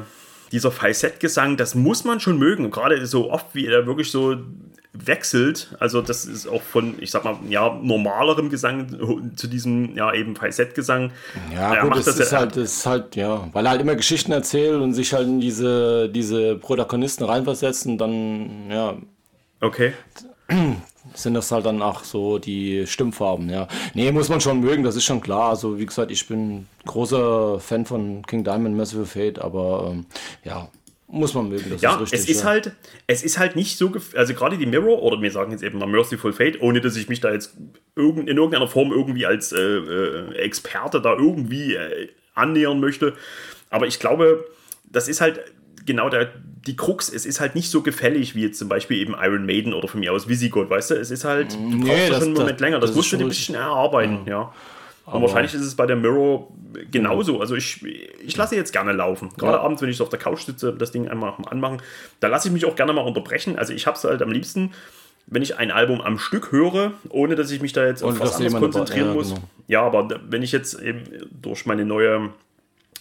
dieser Falsettgesang, das muss man schon mögen. Gerade so oft, wie er wirklich so wechselt. Also das ist auch von, ich sag mal, ja, normalerem Gesang zu diesem, ja, eben Falsettgesang. Ja, er gut, das, das ist halt, das ist halt, ja, weil er halt immer Geschichten erzählt und sich halt in diese, diese Protagonisten reinversetzt und dann, ja. Okay. Sind das halt dann auch so die Stimmfarben, ja. Nee, muss man schon mögen, das ist schon klar. Also, wie gesagt, ich bin großer Fan von King Diamond, Merciful Fate, aber ähm, ja, muss man mögen, das ja, ist richtig. Es ist, ja. halt, es ist halt nicht so, also gerade die Mirror, oder wir sagen jetzt eben mal Merciful Fate, ohne dass ich mich da jetzt in irgendeiner Form irgendwie als äh, äh, Experte da irgendwie äh, annähern möchte. Aber ich glaube, das ist halt genau der, die Krux. Es ist halt nicht so gefällig wie jetzt zum Beispiel eben Iron Maiden oder von mir aus Visigoth, weißt du? Es ist halt, du nee, brauchst das, schon einen Moment das, länger. Das, das musst du dir ein bisschen erarbeiten, ja. ja. Und wahrscheinlich ist es bei der Mirror genauso. Also ich, ich lasse jetzt gerne laufen. Gerade ja. abends, wenn ich so auf der Couch sitze, das Ding einmal anmachen, da lasse ich mich auch gerne mal unterbrechen. Also ich habe es halt am liebsten, wenn ich ein Album am Stück höre, ohne dass ich mich da jetzt auf was anderes konzentrieren muss. Genau. Ja, aber wenn ich jetzt eben durch meine neue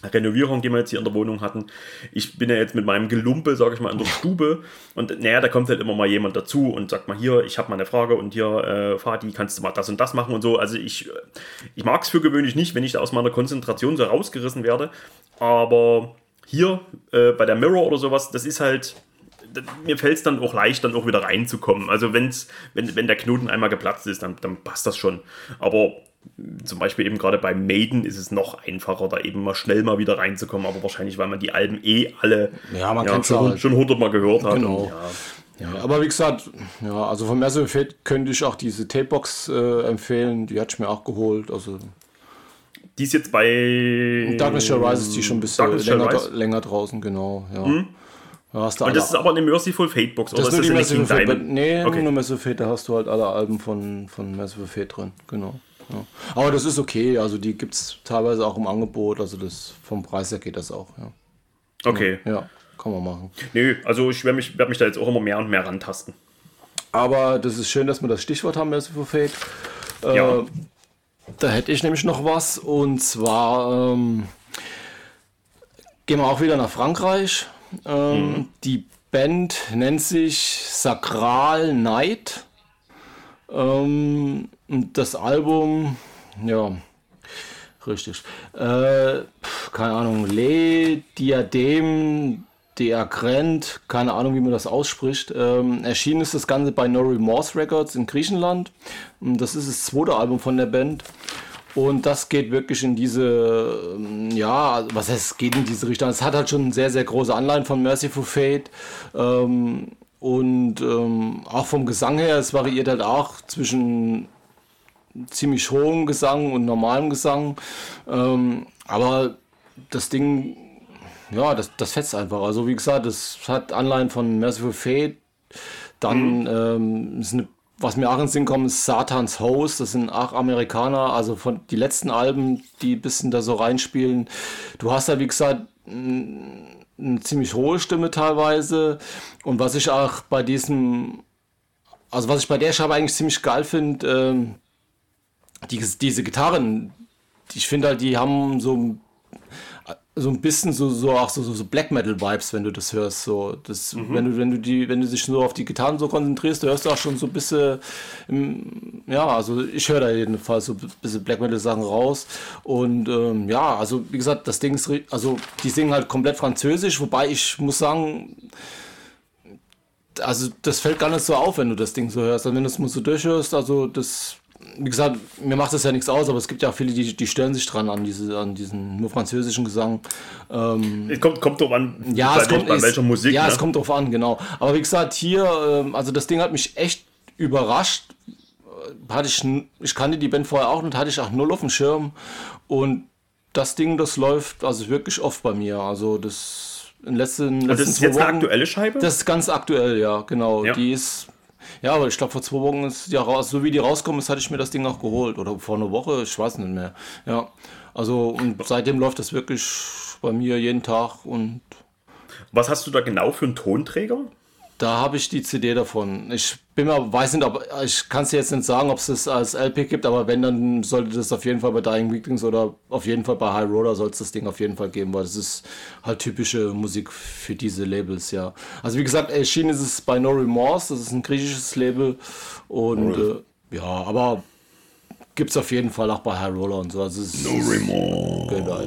Renovierung, die wir jetzt hier in der Wohnung hatten. Ich bin ja jetzt mit meinem Gelumpe, sage ich mal, in der Stube und naja, da kommt halt immer mal jemand dazu und sagt mal hier, ich habe mal eine Frage und hier, äh, Fadi, kannst du mal das und das machen und so. Also ich, ich mag es für gewöhnlich nicht, wenn ich da aus meiner Konzentration so rausgerissen werde, aber hier äh, bei der Mirror oder sowas, das ist halt, mir fällt es dann auch leicht, dann auch wieder reinzukommen. Also wenn's, wenn, wenn der Knoten einmal geplatzt ist, dann, dann passt das schon. Aber zum Beispiel eben gerade bei Maiden ist es noch einfacher, da eben mal schnell mal wieder reinzukommen, aber wahrscheinlich, weil man die Alben eh alle ja, man ja, schon, halt. schon hundertmal gehört hat. Genau. Und, ja. Ja, aber wie gesagt, ja, also von Massive Fate könnte ich auch diese Tapebox äh, empfehlen, die hatte ich mir auch geholt. Also die ist jetzt bei Darkness Shall Rise ist die schon ein bisschen länger, länger, draußen, genau. Ja. Hm? Da hast du und das ist aber eine Merciful Fate Box, das oder ist, nur ist die Merciful Fate. Nee, okay. nur Merciful Fate, da hast du halt alle Alben von, von Merciful Fate drin, genau. Ja. Aber das ist okay, also die gibt es teilweise auch im Angebot, also das vom Preis her geht das auch, ja. Okay. Ja, kann man machen. Nö, also ich werde mich, werd mich da jetzt auch immer mehr und mehr rantasten. Aber das ist schön, dass wir das Stichwort haben, Merciful Fate. Äh, ja. Da hätte ich nämlich noch was und zwar ähm, gehen wir auch wieder nach Frankreich. Ähm, mhm. Die Band nennt sich Sakral Night. Ähm, das Album, ja, richtig. Äh, keine Ahnung, Le Diadem de Agrent, keine Ahnung, wie man das ausspricht. Ähm, erschienen ist das Ganze bei No Remorse Records in Griechenland. Das ist das zweite Album von der Band. Und das geht wirklich in diese, ähm, ja, was heißt, es geht in diese Richtung. Es hat halt schon sehr, sehr große Anleihen von Merciful Fate. Ähm, und ähm, auch vom Gesang her, es variiert halt auch zwischen ziemlich hohem Gesang und normalem Gesang. Ähm, aber das Ding, ja, das, das fetzt einfach. Also wie gesagt, das hat Anleihen von Merciful Fate. Dann mhm. ähm, ist eine, was mir auch ins Sinn kommt, ist Satans Host. Das sind acht Amerikaner, also von die letzten Alben, die ein bisschen da so reinspielen. Du hast ja, wie gesagt, eine ziemlich hohe Stimme teilweise. Und was ich auch bei diesem, also was ich bei der Scheibe eigentlich ziemlich geil finde, ähm, die, diese Gitarren, ich finde halt, die haben so so ein bisschen so, so auch so, so Black Metal Vibes, wenn du das hörst. So, das, mhm. wenn du, wenn du die, wenn du dich nur auf die Gitarren so konzentrierst, du hörst du auch schon so ein bisschen, im, ja, also ich höre da jedenfalls so ein bisschen Black Metal Sachen raus. Und ähm, ja, also wie gesagt, das Ding ist, also die singen halt komplett französisch, wobei ich muss sagen, also das fällt gar nicht so auf, wenn du das Ding so hörst. Also wenn du es mal so durchhörst, also das wie gesagt, mir macht das ja nichts aus, aber es gibt ja auch viele, die, die stören sich dran an, diese, an diesen nur französischen Gesang. Ähm, es kommt, kommt drauf an, ja, bei, es kommt, bei welcher Musik. Ja, ne? es kommt drauf an, genau. Aber wie gesagt, hier, ähm, also das Ding hat mich echt überrascht. Hatte ich, ich kannte die Band vorher auch nicht, hatte ich auch null auf dem Schirm. Und das Ding, das läuft also wirklich oft bei mir. Also das in letzten, letzten Und das ist jetzt Wochen, eine aktuelle Scheibe? Das ist ganz aktuell, ja, genau. Ja. Die ist ja, aber ich glaube, vor zwei Wochen ist ja raus, so wie die rauskommen ist, hatte ich mir das Ding auch geholt. Oder vor einer Woche, ich weiß nicht mehr. Ja. Also, und seitdem läuft das wirklich bei mir jeden Tag und. Was hast du da genau für einen Tonträger? Da habe ich die CD davon. Ich bin mir, weiß nicht, ob ich kann es jetzt nicht sagen, ob es das als LP gibt, aber wenn, dann sollte das auf jeden Fall bei Dying Weaklings oder auf jeden Fall bei High Roller soll es das Ding auf jeden Fall geben, weil das ist halt typische Musik für diese Labels, ja. Also wie gesagt, erschienen ist es bei No Remorse, das ist ein griechisches Label und äh, ja, aber gibt es auf jeden Fall auch bei High Roller und so. Also no Remorse. Genau.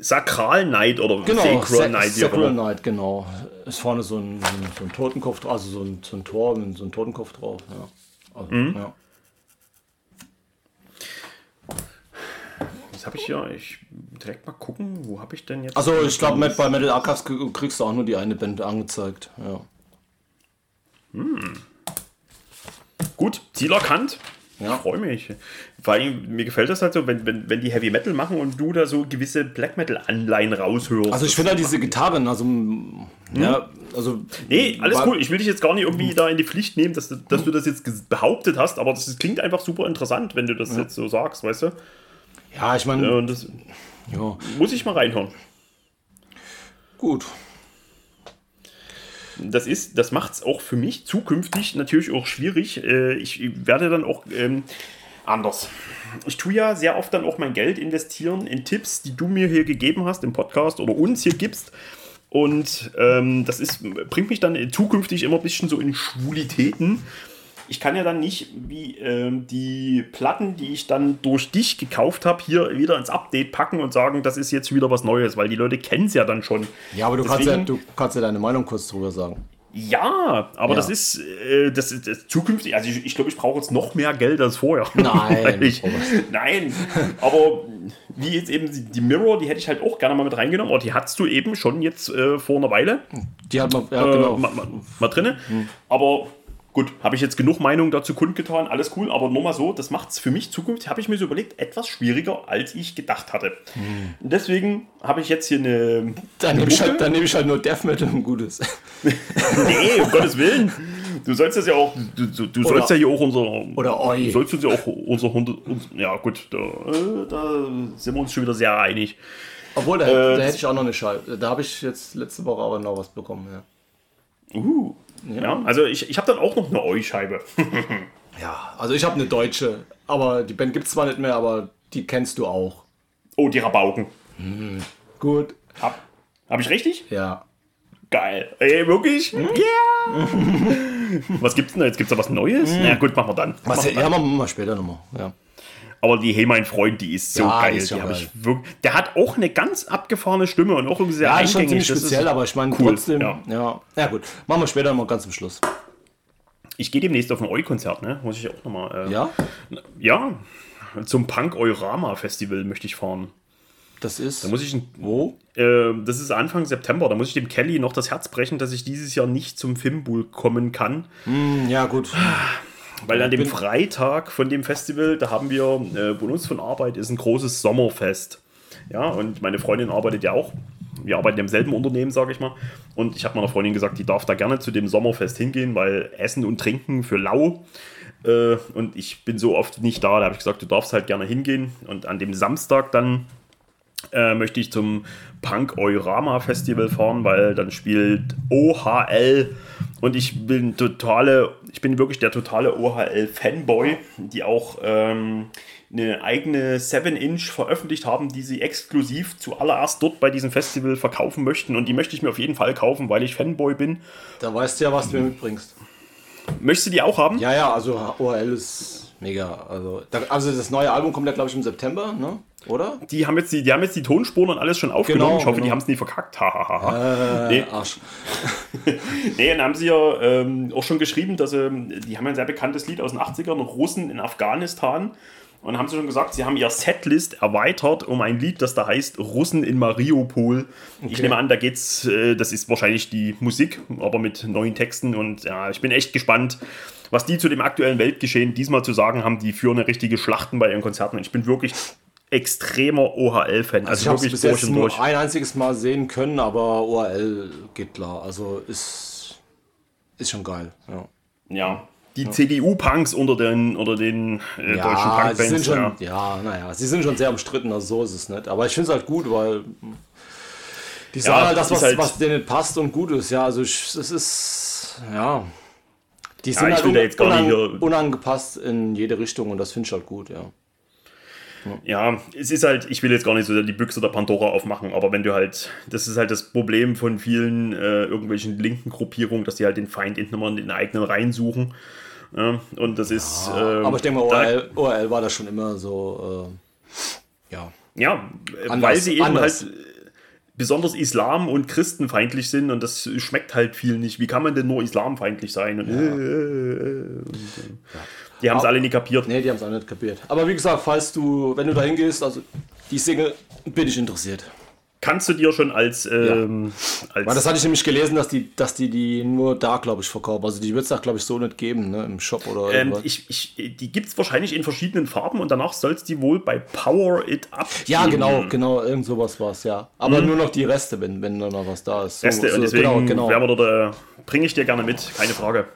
Sakral Night oder genau, Sacral Night. Sacral Night, genau. Ist vorne so ein, so ein Totenkopf drauf, also so ein, so ein Tor mit so einem Totenkopf drauf. Ja. Also, mhm. ja. Was habe ich hier? Ich direkt mal gucken, wo habe ich denn jetzt? Also ich glaube, bei Metal Archives kriegst du auch nur die eine Band angezeigt. Ja. Hm. Gut, Ziel erkannt. Ja. Ich freue mich. Vor allem, mir gefällt das halt so, wenn, wenn, wenn die Heavy Metal machen und du da so gewisse Black Metal-Anleihen raushörst. Also ich finde halt diese Gitarren, also hm? ja, also. Nee, alles cool. Ich will dich jetzt gar nicht irgendwie da in die Pflicht nehmen, dass, dass du das jetzt behauptet hast, aber das klingt einfach super interessant, wenn du das ja. jetzt so sagst, weißt du? Ja, ich meine. Ja, ja. Muss ich mal reinhören. Gut das ist, das macht es auch für mich zukünftig natürlich auch schwierig. Äh, ich werde dann auch ähm, anders. Ich tue ja sehr oft dann auch mein Geld investieren in Tipps, die du mir hier gegeben hast im Podcast oder uns hier gibst. Und ähm, das ist, bringt mich dann zukünftig immer ein bisschen so in Schwulitäten ich kann ja dann nicht wie ähm, die Platten, die ich dann durch dich gekauft habe, hier wieder ins Update packen und sagen, das ist jetzt wieder was Neues, weil die Leute kennen es ja dann schon. Ja, aber du, Deswegen, kannst, ja, du kannst ja deine Meinung kurz drüber sagen. Ja, aber ja. das ist äh, das, ist, das zukünftig. Also ich, ich glaube, ich brauche jetzt noch mehr Geld als vorher. Nein. <laughs> ich, nein, aber wie jetzt eben die Mirror, die hätte ich halt auch gerne mal mit reingenommen. Aber die hattest du eben schon jetzt äh, vor einer Weile. Die hat man ja, genau. äh, mal, mal, mal drinne. Hm. Aber Gut, habe ich jetzt genug Meinung dazu kundgetan, alles cool, aber nur mal so, das macht es für mich zukünftig, habe ich mir so überlegt, etwas schwieriger, als ich gedacht hatte. Hm. Deswegen habe ich jetzt hier eine. Dann nehme ich, halt, nehm ich halt nur Death Metal und Gutes. <laughs> nee, um Gottes Willen. Du sollst das ja auch, du, du, du sollst ja hier auch unser. Oder oi. Du sollst uns ja auch unser Hunde. ja, gut, da, äh, da, sind wir uns schon wieder sehr einig. Obwohl, da, äh, da hätte ich auch noch eine Scheibe. Da habe ich jetzt letzte Woche aber noch was bekommen, ja. Uh. Ja. ja also ich, ich habe dann auch noch eine Eu-Scheibe. <laughs> ja, also ich habe eine deutsche, aber die Band gibt es zwar nicht mehr, aber die kennst du auch. Oh, die Rabauken. Mhm. Gut. Hab, hab ich richtig? Ja. Geil. Ey, wirklich? Ja. Yeah. <laughs> was gibt's denn da jetzt? Gibt's da was Neues? Mhm. Na ja, gut, machen wir dann. Was, machen wir ja, machen wir mal später nochmal. Ja. Aber die Hey, mein Freund, die ist so ja, geil. Ist die geil. Ich wirklich, der hat auch eine ganz abgefahrene Stimme und auch irgendwie sehr ja, eingängig. Schon ziemlich speziell, aber ich meine cool. trotzdem. Ja. ja. Ja. gut. Machen wir später mal ganz zum Schluss. ich gehe demnächst auf ein Eu-Konzert, ne? Muss ich auch nochmal. Äh, ja? Ja, zum Punk Eurama Festival möchte ich fahren. Das ist. Da muss ich. Wo? Äh, das ist Anfang September. Da muss ich dem Kelly noch das Herz brechen, dass ich dieses Jahr nicht zum Fimbul kommen kann. Mm, ja, gut. Weil an dem Freitag von dem Festival, da haben wir, äh, bei uns von Arbeit ist ein großes Sommerfest. Ja, und meine Freundin arbeitet ja auch. Wir arbeiten im selben Unternehmen, sage ich mal. Und ich habe meiner Freundin gesagt, die darf da gerne zu dem Sommerfest hingehen, weil Essen und Trinken für lau. Äh, und ich bin so oft nicht da. Da habe ich gesagt, du darfst halt gerne hingehen. Und an dem Samstag dann äh, möchte ich zum Punk Eurama Festival fahren, weil dann spielt OHL und ich bin totale, ich bin wirklich der totale OHL Fanboy, die auch ähm, eine eigene 7-Inch veröffentlicht haben, die sie exklusiv zuallererst dort bei diesem Festival verkaufen möchten und die möchte ich mir auf jeden Fall kaufen, weil ich Fanboy bin. Da weißt du ja, was du mir mitbringst. Möchtest du die auch haben? Ja, ja, also OHL ist mega. Also, also das neue Album kommt ja, glaube ich, im September, ne? Oder? Die haben jetzt die, die, haben jetzt die Tonspuren und alles schon aufgenommen. Genau, ich hoffe, genau. die haben es nie verkackt. äh, nee. Arsch. <laughs> nee, dann haben sie ja ähm, auch schon geschrieben, dass sie, die haben ein sehr bekanntes Lied aus den 80ern, Russen in Afghanistan. Und haben sie schon gesagt, sie haben ihr Setlist erweitert um ein Lied, das da heißt Russen in Mariupol. Okay. Ich nehme an, da geht's, äh, das ist wahrscheinlich die Musik, aber mit neuen Texten. Und ja, ich bin echt gespannt, was die zu dem aktuellen Weltgeschehen diesmal zu sagen haben. Die führen eine richtige Schlachten bei ihren Konzerten. Und ich bin wirklich extremer OHL-Fan. Also, also ich habe es bis jetzt nur durch. ein einziges Mal sehen können, aber OHL geht klar. Also ist, ist schon geil. Ja. ja. Die ja. CDU-Punks unter den, oder den äh, ja, deutschen Punkbands. Ja, ja, naja, sie sind schon sehr umstritten, also so ist es nicht. Aber ich finde es halt gut, weil die sagen ja, halt das, was, halt was denen passt und gut ist. Ja, also es ist, ja. Die sind halt un unang unangepasst in jede Richtung und das finde ich halt gut, ja. Ja, es ist halt, ich will jetzt gar nicht so die Büchse der Pandora aufmachen, aber wenn du halt, das ist halt das Problem von vielen äh, irgendwelchen linken Gruppierungen, dass die halt den Feind in den eigenen Reihen suchen. Ja, und das ist. Ja, ähm, aber ich denke mal, ORL, ORL, war das schon immer so, äh, ja. Ja, anders, weil sie eben anders. halt besonders islam- und christenfeindlich sind und das schmeckt halt viel nicht. Wie kann man denn nur islamfeindlich sein? Und, ja. äh, äh, äh und, ja. Die haben es alle nicht kapiert. Nee, die haben es alle nicht kapiert. Aber wie gesagt, falls du, wenn du da hingehst, also die Single, bin ich interessiert. Kannst du dir schon als. Ähm, ja. als Weil das hatte ich nämlich gelesen, dass die, dass die die nur da, glaube ich, verkaufen. Also die wird es da, glaube ich, so nicht geben, ne, im Shop oder ähm, ich, ich, Die gibt es wahrscheinlich in verschiedenen Farben und danach soll es die wohl bei Power It Up. Ja, genau, genau, irgend sowas war es, ja. Aber mhm. nur noch die Reste, wenn, wenn da noch was da ist. So, Reste, so, und deswegen genau, genau. Bringe ich dir gerne mit, keine Frage.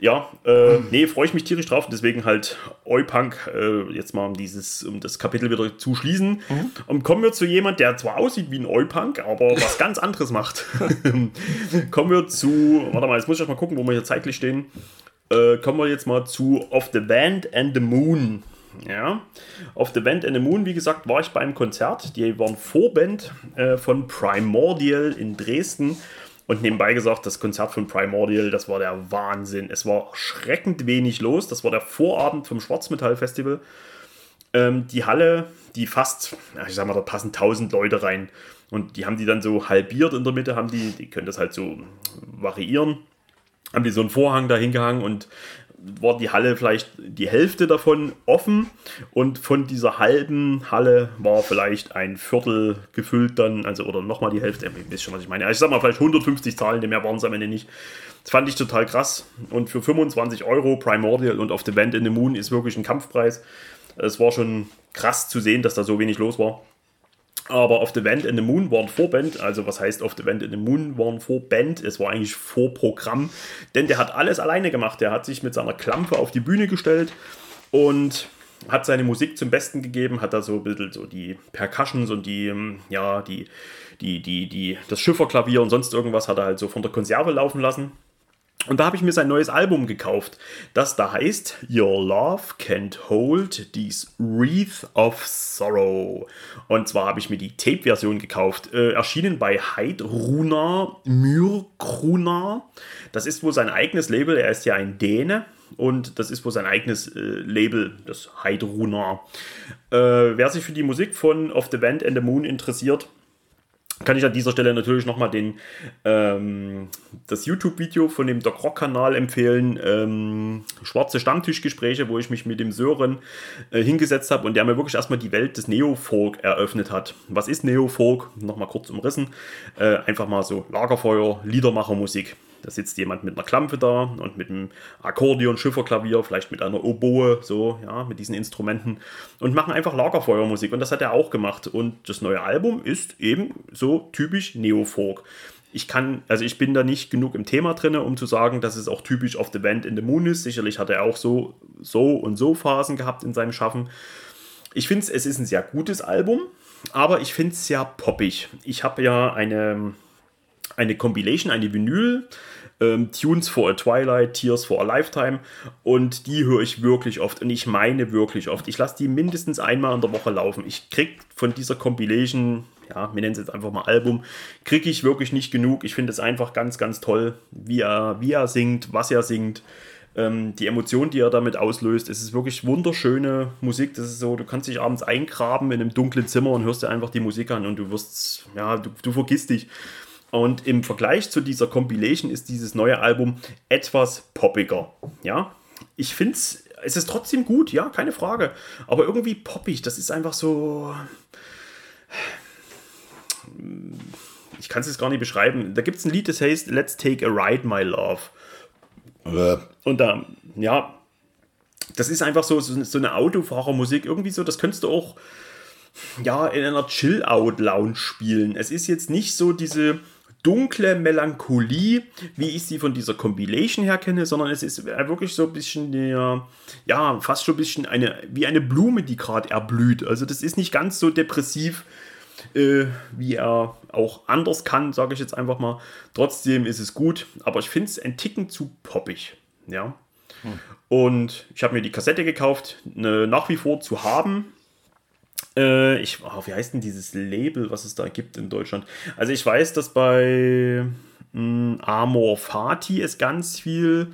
Ja, äh, nee, freue ich mich tierisch drauf. Deswegen halt Eupunk, äh, jetzt mal um dieses, um das Kapitel wieder zu schließen. Mhm. Und kommen wir zu jemand, der zwar aussieht wie ein Eupunk, aber was ganz anderes macht. <laughs> kommen wir zu, warte mal, jetzt muss ich mal gucken, wo wir hier zeitlich stehen. Äh, kommen wir jetzt mal zu Of the Band and the Moon. Ja, auf The Band and the Moon, wie gesagt, war ich beim Konzert. Die waren Vorband äh, von Primordial in Dresden. Und nebenbei gesagt, das Konzert von Primordial, das war der Wahnsinn. Es war schreckend wenig los. Das war der Vorabend vom Schwarzmetall-Festival. Ähm, die Halle, die fast, ich sag mal, da passen 1000 Leute rein. Und die haben die dann so halbiert in der Mitte, haben die, die können das halt so variieren. Haben die so einen Vorhang da hingehangen und war die Halle vielleicht die Hälfte davon offen und von dieser halben Halle war vielleicht ein Viertel gefüllt dann, also oder nochmal die Hälfte, ihr wisst schon, was ich meine. Also ich sag mal vielleicht 150 Zahlen, mehr waren es am Ende nicht. Das fand ich total krass und für 25 Euro Primordial und auf The Band in the Moon ist wirklich ein Kampfpreis. Es war schon krass zu sehen, dass da so wenig los war. Aber auf The Vent in the Moon war ein Vorband, also was heißt auf The Vent in the Moon war ein Vorband, es war eigentlich Vorprogramm, denn der hat alles alleine gemacht. Der hat sich mit seiner Klampe auf die Bühne gestellt und hat seine Musik zum Besten gegeben, hat da so ein bisschen so die Percussions und die, ähm, ja, die, die, die, die, das Schifferklavier und sonst irgendwas hat er halt so von der Konserve laufen lassen. Und da habe ich mir sein neues Album gekauft, das da heißt Your Love Can't Hold These Wreath of Sorrow. Und zwar habe ich mir die Tape-Version gekauft, äh, erschienen bei Heidruna Myrkruna. Das ist wohl sein eigenes Label, er ist ja ein Däne und das ist wohl sein eigenes äh, Label, das Heidruna. Äh, wer sich für die Musik von Of the Band and the Moon interessiert, kann ich an dieser Stelle natürlich nochmal ähm, das YouTube-Video von dem Doc Rock-Kanal empfehlen. Ähm, Schwarze Stammtischgespräche, wo ich mich mit dem Sören äh, hingesetzt habe und der mir wirklich erstmal die Welt des Neo-Folk eröffnet hat. Was ist Neo-Folk? Nochmal kurz umrissen. Äh, einfach mal so Lagerfeuer, Liedermachermusik. Da sitzt jemand mit einer Klampe da und mit einem Akkordeon, Schifferklavier, vielleicht mit einer Oboe, so, ja, mit diesen Instrumenten und machen einfach Lagerfeuermusik. Und das hat er auch gemacht. Und das neue Album ist eben so typisch Neofolk. Ich kann, also ich bin da nicht genug im Thema drin, um zu sagen, dass es auch typisch of the Band in the Moon ist. Sicherlich hat er auch so, so und so Phasen gehabt in seinem Schaffen. Ich finde es ist ein sehr gutes Album, aber ich finde es sehr poppig. Ich habe ja eine, eine Compilation, eine Vinyl ähm, Tunes for a Twilight, Tears for a Lifetime und die höre ich wirklich oft und ich meine wirklich oft. Ich lasse die mindestens einmal in der Woche laufen. Ich kriege von dieser Compilation, ja, wir nennen es jetzt einfach mal Album, kriege ich wirklich nicht genug. Ich finde es einfach ganz, ganz toll, wie er, wie er singt, was er singt ähm, die Emotion, die er damit auslöst. Es ist wirklich wunderschöne Musik. Das ist so, du kannst dich abends eingraben in einem dunklen Zimmer und hörst dir einfach die Musik an und du wirst, ja, du, du vergisst dich. Und im Vergleich zu dieser Compilation ist dieses neue Album etwas poppiger. Ja, ich finde es, es ist trotzdem gut, ja, keine Frage. Aber irgendwie poppig, das ist einfach so. Ich kann es jetzt gar nicht beschreiben. Da gibt es ein Lied, das heißt Let's Take a Ride, My Love. Äh. Und da, ja, das ist einfach so, so, so eine Autofahrermusik. Irgendwie so, das könntest du auch ja, in einer Chill-Out-Lounge spielen. Es ist jetzt nicht so diese dunkle Melancholie, wie ich sie von dieser Compilation her kenne, sondern es ist wirklich so ein bisschen der, ja, fast schon ein bisschen eine, wie eine Blume, die gerade erblüht. Also das ist nicht ganz so depressiv, äh, wie er auch anders kann, sage ich jetzt einfach mal. Trotzdem ist es gut, aber ich finde es ein Ticken zu poppig. Ja. Hm. Und ich habe mir die Kassette gekauft, ne, nach wie vor zu haben. Äh, ich, oh, wie heißt denn dieses Label, was es da gibt in Deutschland? Also ich weiß, dass bei mh, hm, Amor Fati es ganz viel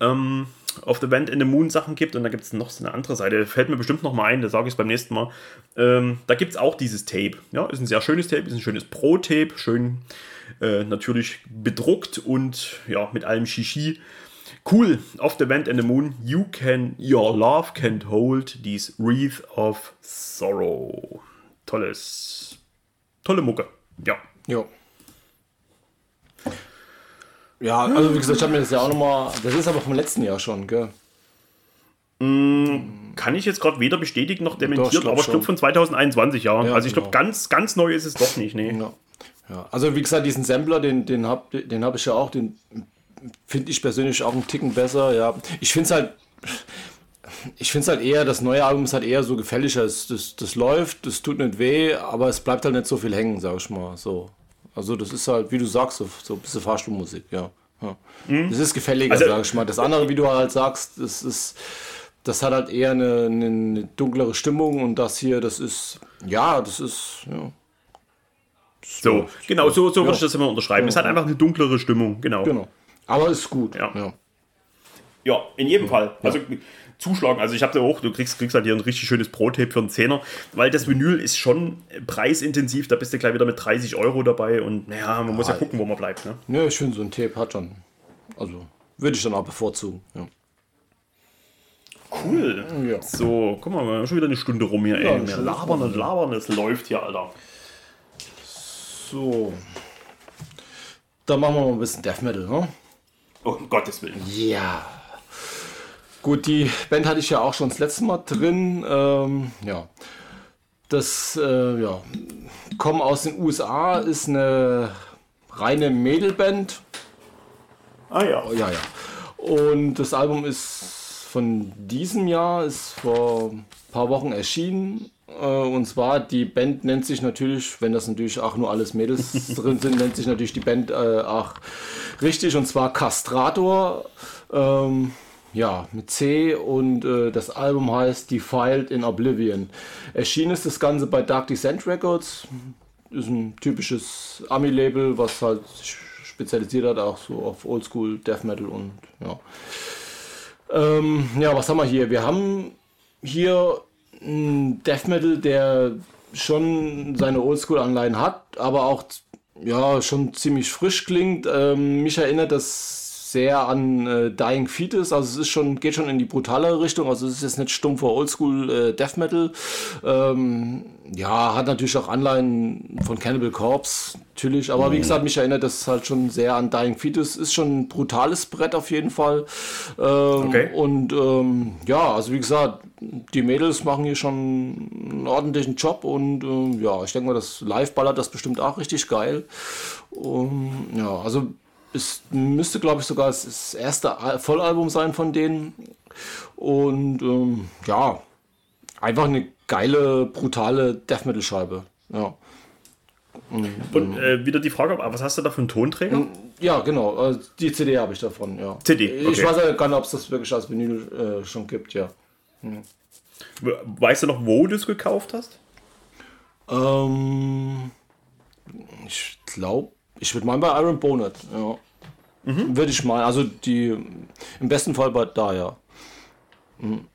ähm, auf The Band in the Moon Sachen gibt und da gibt es noch so eine andere Seite, fällt mir bestimmt noch mal ein, da sage ich es beim nächsten Mal. Ähm, da gibt es auch dieses Tape. Ja, ist ein sehr schönes Tape, ist ein schönes Pro-Tape, schön äh, natürlich bedruckt und ja, mit allem Shishi. Cool, Off the Band and the Moon, you can, your love can't hold these wreath of sorrow. Tolles, tolle Mucke, ja. Ja. Ja, also wie gesagt, ich habe mir das ja auch nochmal, das ist aber vom letzten Jahr schon, gell? Mm, kann ich jetzt gerade weder bestätigen noch dementiert, doch, aber ich glaube von 2021, ja. ja also ich glaube, genau. ganz, ganz neu ist es doch nicht, nee. Ja. ja. Also wie gesagt, diesen Sampler, den, den habe den hab ich ja auch, den finde ich persönlich auch einen Ticken besser, ja. Ich finde es halt, ich finde es halt eher, das neue Album ist halt eher so gefälliger. Das, das, das läuft, das tut nicht weh, aber es bleibt halt nicht so viel hängen, sag ich mal. So. Also das ist halt, wie du sagst, so, so ein bisschen Fahrstuhlmusik, ja. ja. Mhm. Das ist gefälliger, also, sag ich mal. Das andere, wie du halt sagst, das ist, das hat halt eher eine, eine dunklere Stimmung und das hier, das ist, ja, das ist, ja. So, genau, so, so ja. würde ich das immer unterschreiben. Ja. Es hat einfach eine dunklere Stimmung, genau. Genau. Aber ist gut. Ja. Ja, ja in jedem Fall. Also zuschlagen. Also ich habe da auch, du kriegst, kriegst halt hier ein richtig schönes Pro-Tape für einen Zehner, weil das Vinyl ist schon preisintensiv, da bist du gleich wieder mit 30 Euro dabei und naja, man muss ja gucken, wo man bleibt. Ne? Ja, finde so ein Tape hat schon, also würde ich dann auch bevorzugen. Ja. Cool. Ja. So, guck mal, wir haben schon wieder eine Stunde rum hier, ja, ey. Wir labern und labern, es läuft hier, Alter. So. Dann machen wir mal ein bisschen Death Metal, ne? Um Gottes Willen. Ja. Gut, die Band hatte ich ja auch schon das letzte Mal drin. Ähm, ja. Das, äh, ja. Kommen aus den USA, ist eine reine Mädelband. Ah ja. Oh, ja, ja. Und das Album ist von diesem Jahr, ist vor ein paar Wochen erschienen. Äh, und zwar, die Band nennt sich natürlich, wenn das natürlich auch nur alles Mädels <laughs> drin sind, nennt sich natürlich die Band äh, auch richtig und zwar Castrator. Ähm, ja, mit C und äh, das Album heißt Defiled in Oblivion. Erschienen ist das Ganze bei Dark Descent Records. Ist ein typisches Ami-Label, was halt spezialisiert hat auch so auf Oldschool Death Metal und ja. Ähm, ja, was haben wir hier? Wir haben hier Death Metal, der schon seine Oldschool-Anleihen hat, aber auch ja, schon ziemlich frisch klingt. Ähm, mich erinnert das sehr an äh, Dying Fetus, also es ist schon, geht schon in die brutale Richtung, also es ist jetzt nicht stumpfer Oldschool äh, Death Metal. Ähm, ja, hat natürlich auch Anleihen von Cannibal Corpse, natürlich, aber mhm. wie gesagt, mich erinnert das halt schon sehr an Dying Fetus, ist schon ein brutales Brett auf jeden Fall. Ähm, okay. Und ähm, ja, also wie gesagt, die Mädels machen hier schon einen ordentlichen Job und äh, ja, ich denke mal, das Live ballert das bestimmt auch richtig geil. Ja, also es müsste, glaube ich, sogar das erste Vollalbum sein von denen. Und ähm, ja, einfach eine geile, brutale Death Metal-Scheibe. Ja. Und, Und äh, wieder die Frage, was hast du da für einen Tonträger? Ja, genau. Äh, die CD habe ich davon, ja. CD. Okay. Ich weiß ja gar nicht, ob es das wirklich als Vinyl äh, schon gibt, ja. Hm. Weißt du noch, wo du es gekauft hast? Ähm, ich glaube, ich würde mal bei Iron Bonnet, ja. Mhm. Würde ich mal, also die, im besten Fall bei da, ja. Mhm.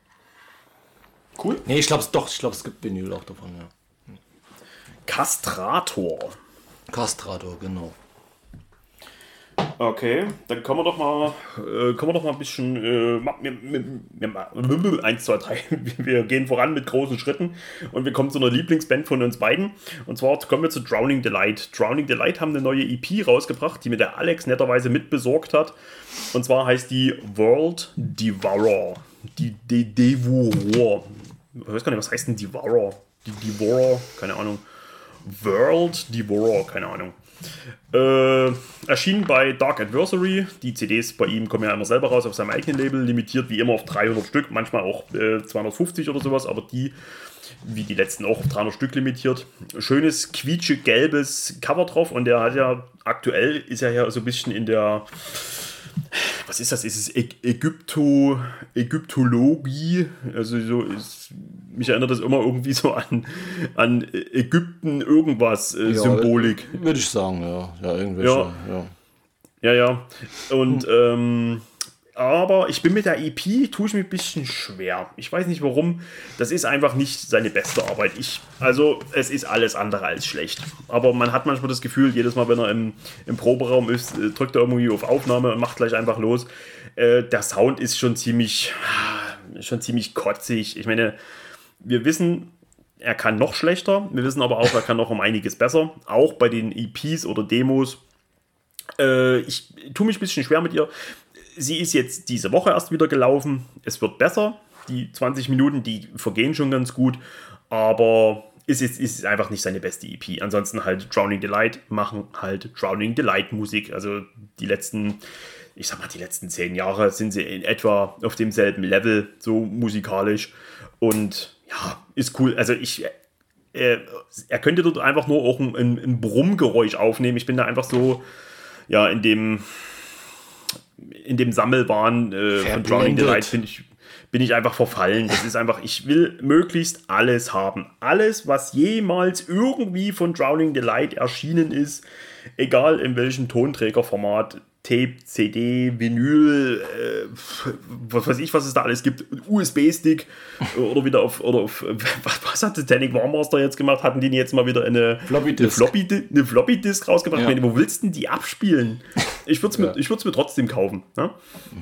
Cool. Nee, ich glaube doch, ich glaube, es gibt Vinyl auch davon, ja. Kastrator. Kastrator, genau. Okay, dann kommen wir doch mal, äh, kommen wir doch mal ein bisschen, äh, 1, 2, 3, wir gehen voran mit großen Schritten und wir kommen zu einer Lieblingsband von uns beiden. Und zwar kommen wir zu Drowning Delight. Drowning Delight haben eine neue EP rausgebracht, die mir der Alex netterweise mitbesorgt hat. Und zwar heißt die World Devourer. Die De Devourer. Ich weiß gar nicht, was heißt denn Devourer? Die Devourer, keine Ahnung. World Devourer, keine Ahnung. Äh, erschien bei Dark Adversary. Die CDs bei ihm kommen ja immer selber raus auf seinem eigenen Label, limitiert wie immer auf 300 Stück, manchmal auch äh, 250 oder sowas, aber die, wie die letzten auch auf 300 Stück limitiert. Schönes, quietsche-gelbes Cover drauf und der hat ja aktuell, ist er ja so ein bisschen in der was ist das? Ist es Ägypto, Ägyptologie? Also so ist, mich erinnert das immer irgendwie so an, an Ägypten irgendwas äh, ja, Symbolik. Würde ich sagen, ja. Ja, irgendwelche, ja. ja. Ja, ja. Und ähm, aber ich bin mit der EP, tue ich mir ein bisschen schwer. Ich weiß nicht warum. Das ist einfach nicht seine beste Arbeit. Ich, also, es ist alles andere als schlecht. Aber man hat manchmal das Gefühl, jedes Mal, wenn er im, im Proberaum ist, äh, drückt er irgendwie auf Aufnahme und macht gleich einfach los. Äh, der Sound ist schon ziemlich, schon ziemlich kotzig. Ich meine, wir wissen, er kann noch schlechter. Wir wissen aber auch, er kann noch um einiges besser. Auch bei den EPs oder Demos. Äh, ich tue mich ein bisschen schwer mit ihr sie ist jetzt diese Woche erst wieder gelaufen. Es wird besser. Die 20 Minuten, die vergehen schon ganz gut. Aber ist, ist, ist einfach nicht seine beste EP. Ansonsten halt Drowning Delight machen halt Drowning Delight Musik. Also die letzten, ich sag mal, die letzten zehn Jahre sind sie in etwa auf demselben Level, so musikalisch. Und ja, ist cool. Also ich, äh, er könnte dort einfach nur auch ein, ein Brummgeräusch aufnehmen. Ich bin da einfach so, ja, in dem in dem Sammelwahn äh, von Drowning Delight bin ich, bin ich einfach verfallen. Das ist einfach, ich will möglichst alles haben. Alles, was jemals irgendwie von Drowning Delight erschienen ist, egal in welchem Tonträgerformat, Tape, CD, Vinyl, äh, was weiß ich, was es da alles gibt, USB-Stick oder wieder auf, oder auf, was, was hat Titanic Warmaster jetzt gemacht? Hatten die jetzt mal wieder eine Floppy Disk, eine Floppy, eine Floppy -Disk rausgebracht? Ja. Meine, wo willst du denn die abspielen? Ich würde es mir, ja. mir trotzdem kaufen. Ne?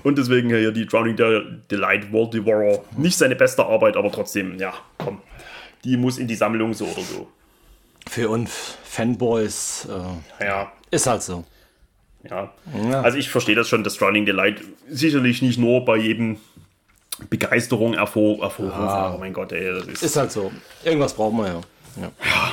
Und deswegen hier die Drowning Delight World Devourer. Nicht seine beste Arbeit, aber trotzdem, ja, komm. Die muss in die Sammlung so oder so. Für uns Fanboys äh, ja. ist halt so. Ja. ja. Also ich verstehe das schon, dass Drowning Delight sicherlich nicht nur bei jedem Begeisterung hervor, hervorrufen. Ja. Oh mein Gott, ey, das ist. Ist halt so. Irgendwas brauchen wir ja. ja. ja.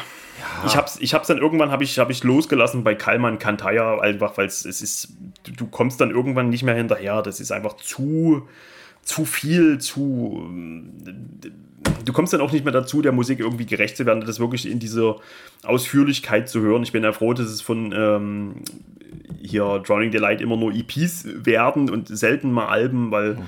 Ich hab's, ich hab's dann irgendwann habe ich, hab ich losgelassen bei Kalman Kantaya, einfach weil es ist, du kommst dann irgendwann nicht mehr hinterher. Das ist einfach zu, zu viel, zu. Du kommst dann auch nicht mehr dazu, der Musik irgendwie gerecht zu werden, das wirklich in dieser Ausführlichkeit zu hören. Ich bin ja froh, dass es von ähm, hier Drowning Delight immer nur EPs werden und selten mal Alben, weil. Mhm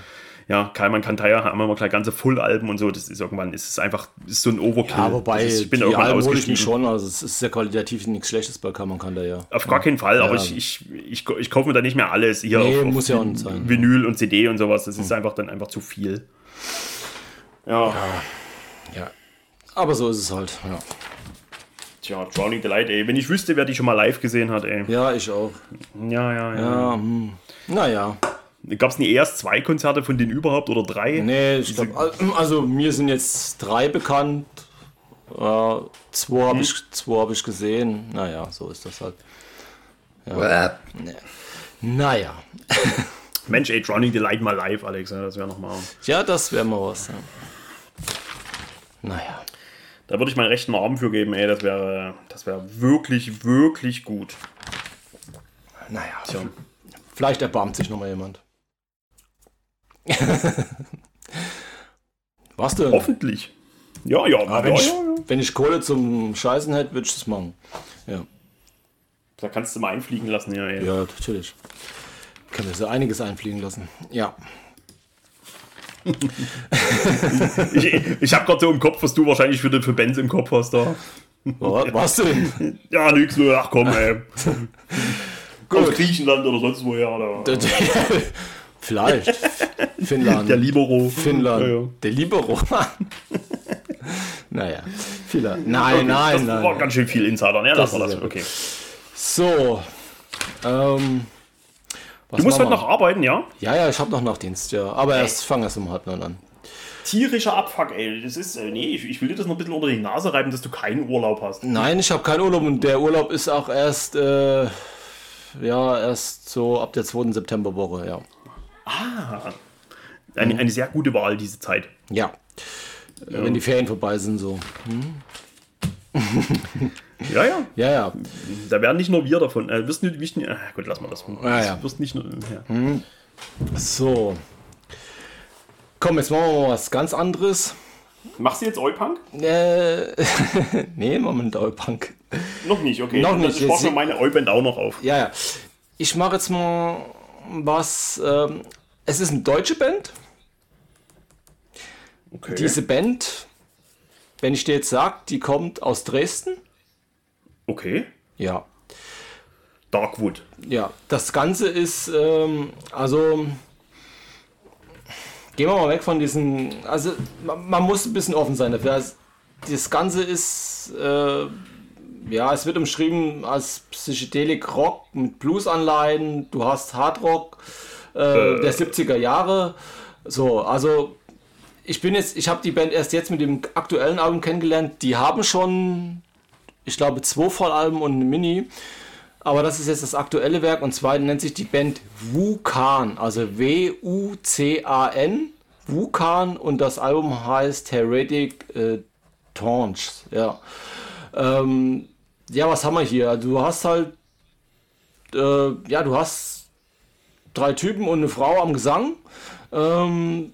ja, Kalman Kantaya haben immer gleich ganze Full-Alben und so. Das ist irgendwann, ist es einfach, ist so ein Overkill. Ja, wobei, ist, ich bin die irgendwann Alben hole ich mich schon, also es ist ja qualitativ nichts Schlechtes bei Kalman Kantaya. Auf gar keinen Fall, ja. aber ich, ich, ich, ich kaufe mir da nicht mehr alles. Hier nee, auf, muss auf ja auch sein. Vinyl und CD und sowas, das ist hm. einfach dann einfach zu viel. Ja. ja. ja. Aber so ist es halt, ja. Tja, Drowning the Light, ey. Wenn ich wüsste, wer die schon mal live gesehen hat, ey. Ja, ich auch. Ja, ja, ja. Ja, hm. Naja. Gab es nie erst zwei Konzerte von denen überhaupt oder drei? Nee, ich glaube, also mir sind jetzt drei bekannt. Äh, zwei habe ich, zwei hab ich gesehen. Naja, so ist das halt. Ja. Nee. Naja. <laughs> Mensch, ey, Drowning the Light mal live, Alex. ja, Das wäre nochmal. Ja, das wäre mal was. Ja. Naja. Da würde ich meinen rechten Arm für geben, ey. Das wäre das wäre wirklich, wirklich gut. Naja. Tja. Vielleicht erbarmt sich nochmal jemand. <laughs> Was denn? Hoffentlich. Ja, ja. Aber wenn, ja, ich, ja, ja. wenn ich Kohle zum Scheißen hätte, würde ich das machen. Ja. Da kannst du mal einfliegen lassen, ja. Ja, ja natürlich. Kann mir so einiges einfliegen lassen. Ja. <laughs> ich ich habe gerade so im Kopf, was du wahrscheinlich für, für Bands im Kopf hast da. Was denn? <laughs> Ja, nix, nur, ach komm, ey. Aus Griechenland oder sonst woher. Oder? Vielleicht. <laughs> Finnland. Der Libero. Finnland. Ja, ja. Der Libero. <laughs> naja. Vielleicht. Nein, okay, nein, das nein. war ganz schön viel Insider, ne? Das, das war das. Okay. So. Ähm, du musst heute noch arbeiten, ja? Ja, ja, ich habe noch Nachtdienst, ja. Aber hey. erst fange erst um halb neun an. Tierischer Abfuck, ey. Das ist, äh, nee, ich, ich, will dir das noch ein bisschen unter die Nase reiben, dass du keinen Urlaub hast. Nein, ich habe keinen Urlaub und der Urlaub ist auch erst, äh, ja, erst so ab der 2. Septemberwoche, ja. Ah, eine, eine sehr gute Wahl, diese Zeit. Ja. ja. Wenn die Ferien vorbei sind, so. Hm? <laughs> ja, ja. Ja, ja. Da werden nicht nur wir davon. Äh, wirst nicht, nicht, äh, gut, lass mal das. Ja, ja. Wirst nicht nur. Ja. Hm. So. Komm, jetzt machen wir mal was ganz anderes. Machst du jetzt Eupunk? Äh, <laughs> nee, Moment, Eupunk. Noch nicht, okay. Noch nicht. Ich mir meine Euband auch noch auf. Ja, ja. Ich mache jetzt mal was. Ähm, es ist eine deutsche Band. Okay. Diese Band, wenn ich dir jetzt sage, die kommt aus Dresden. Okay. Ja. Darkwood. Ja, das Ganze ist, ähm, also gehen wir mal weg von diesen, also man, man muss ein bisschen offen sein dafür. Also, das Ganze ist, äh, ja, es wird umschrieben als Psychedelik Rock mit Blues-Anleihen. Du hast Hard Rock äh, äh. der 70er Jahre. So, also ich bin jetzt, ich habe die Band erst jetzt mit dem aktuellen Album kennengelernt. Die haben schon, ich glaube, zwei Vollalben und eine Mini. Aber das ist jetzt das aktuelle Werk und zwar nennt sich die Band Wukan, also W-U-C-A-N, Wukan und das Album heißt Heretic äh, Taunts. Ja. Ähm, ja, was haben wir hier? Du hast halt, äh, ja, du hast drei Typen und eine Frau am Gesang. Ähm,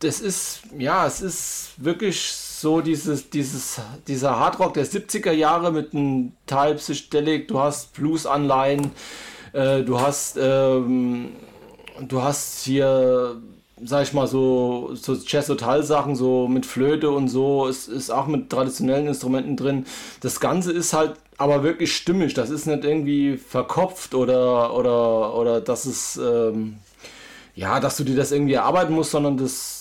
das ist, ja, es ist wirklich so dieses, dieses, dieser Hardrock der 70er Jahre mit einem Teil Psychedelic, du hast Blues-Anleihen, äh, du hast, ähm, du hast hier, sag ich mal, so, so Jazz-Total-Sachen, so mit Flöte und so, es ist auch mit traditionellen Instrumenten drin. Das Ganze ist halt aber wirklich stimmig, das ist nicht irgendwie verkopft oder, oder, oder dass es, ähm, ja, dass du dir das irgendwie erarbeiten musst, sondern das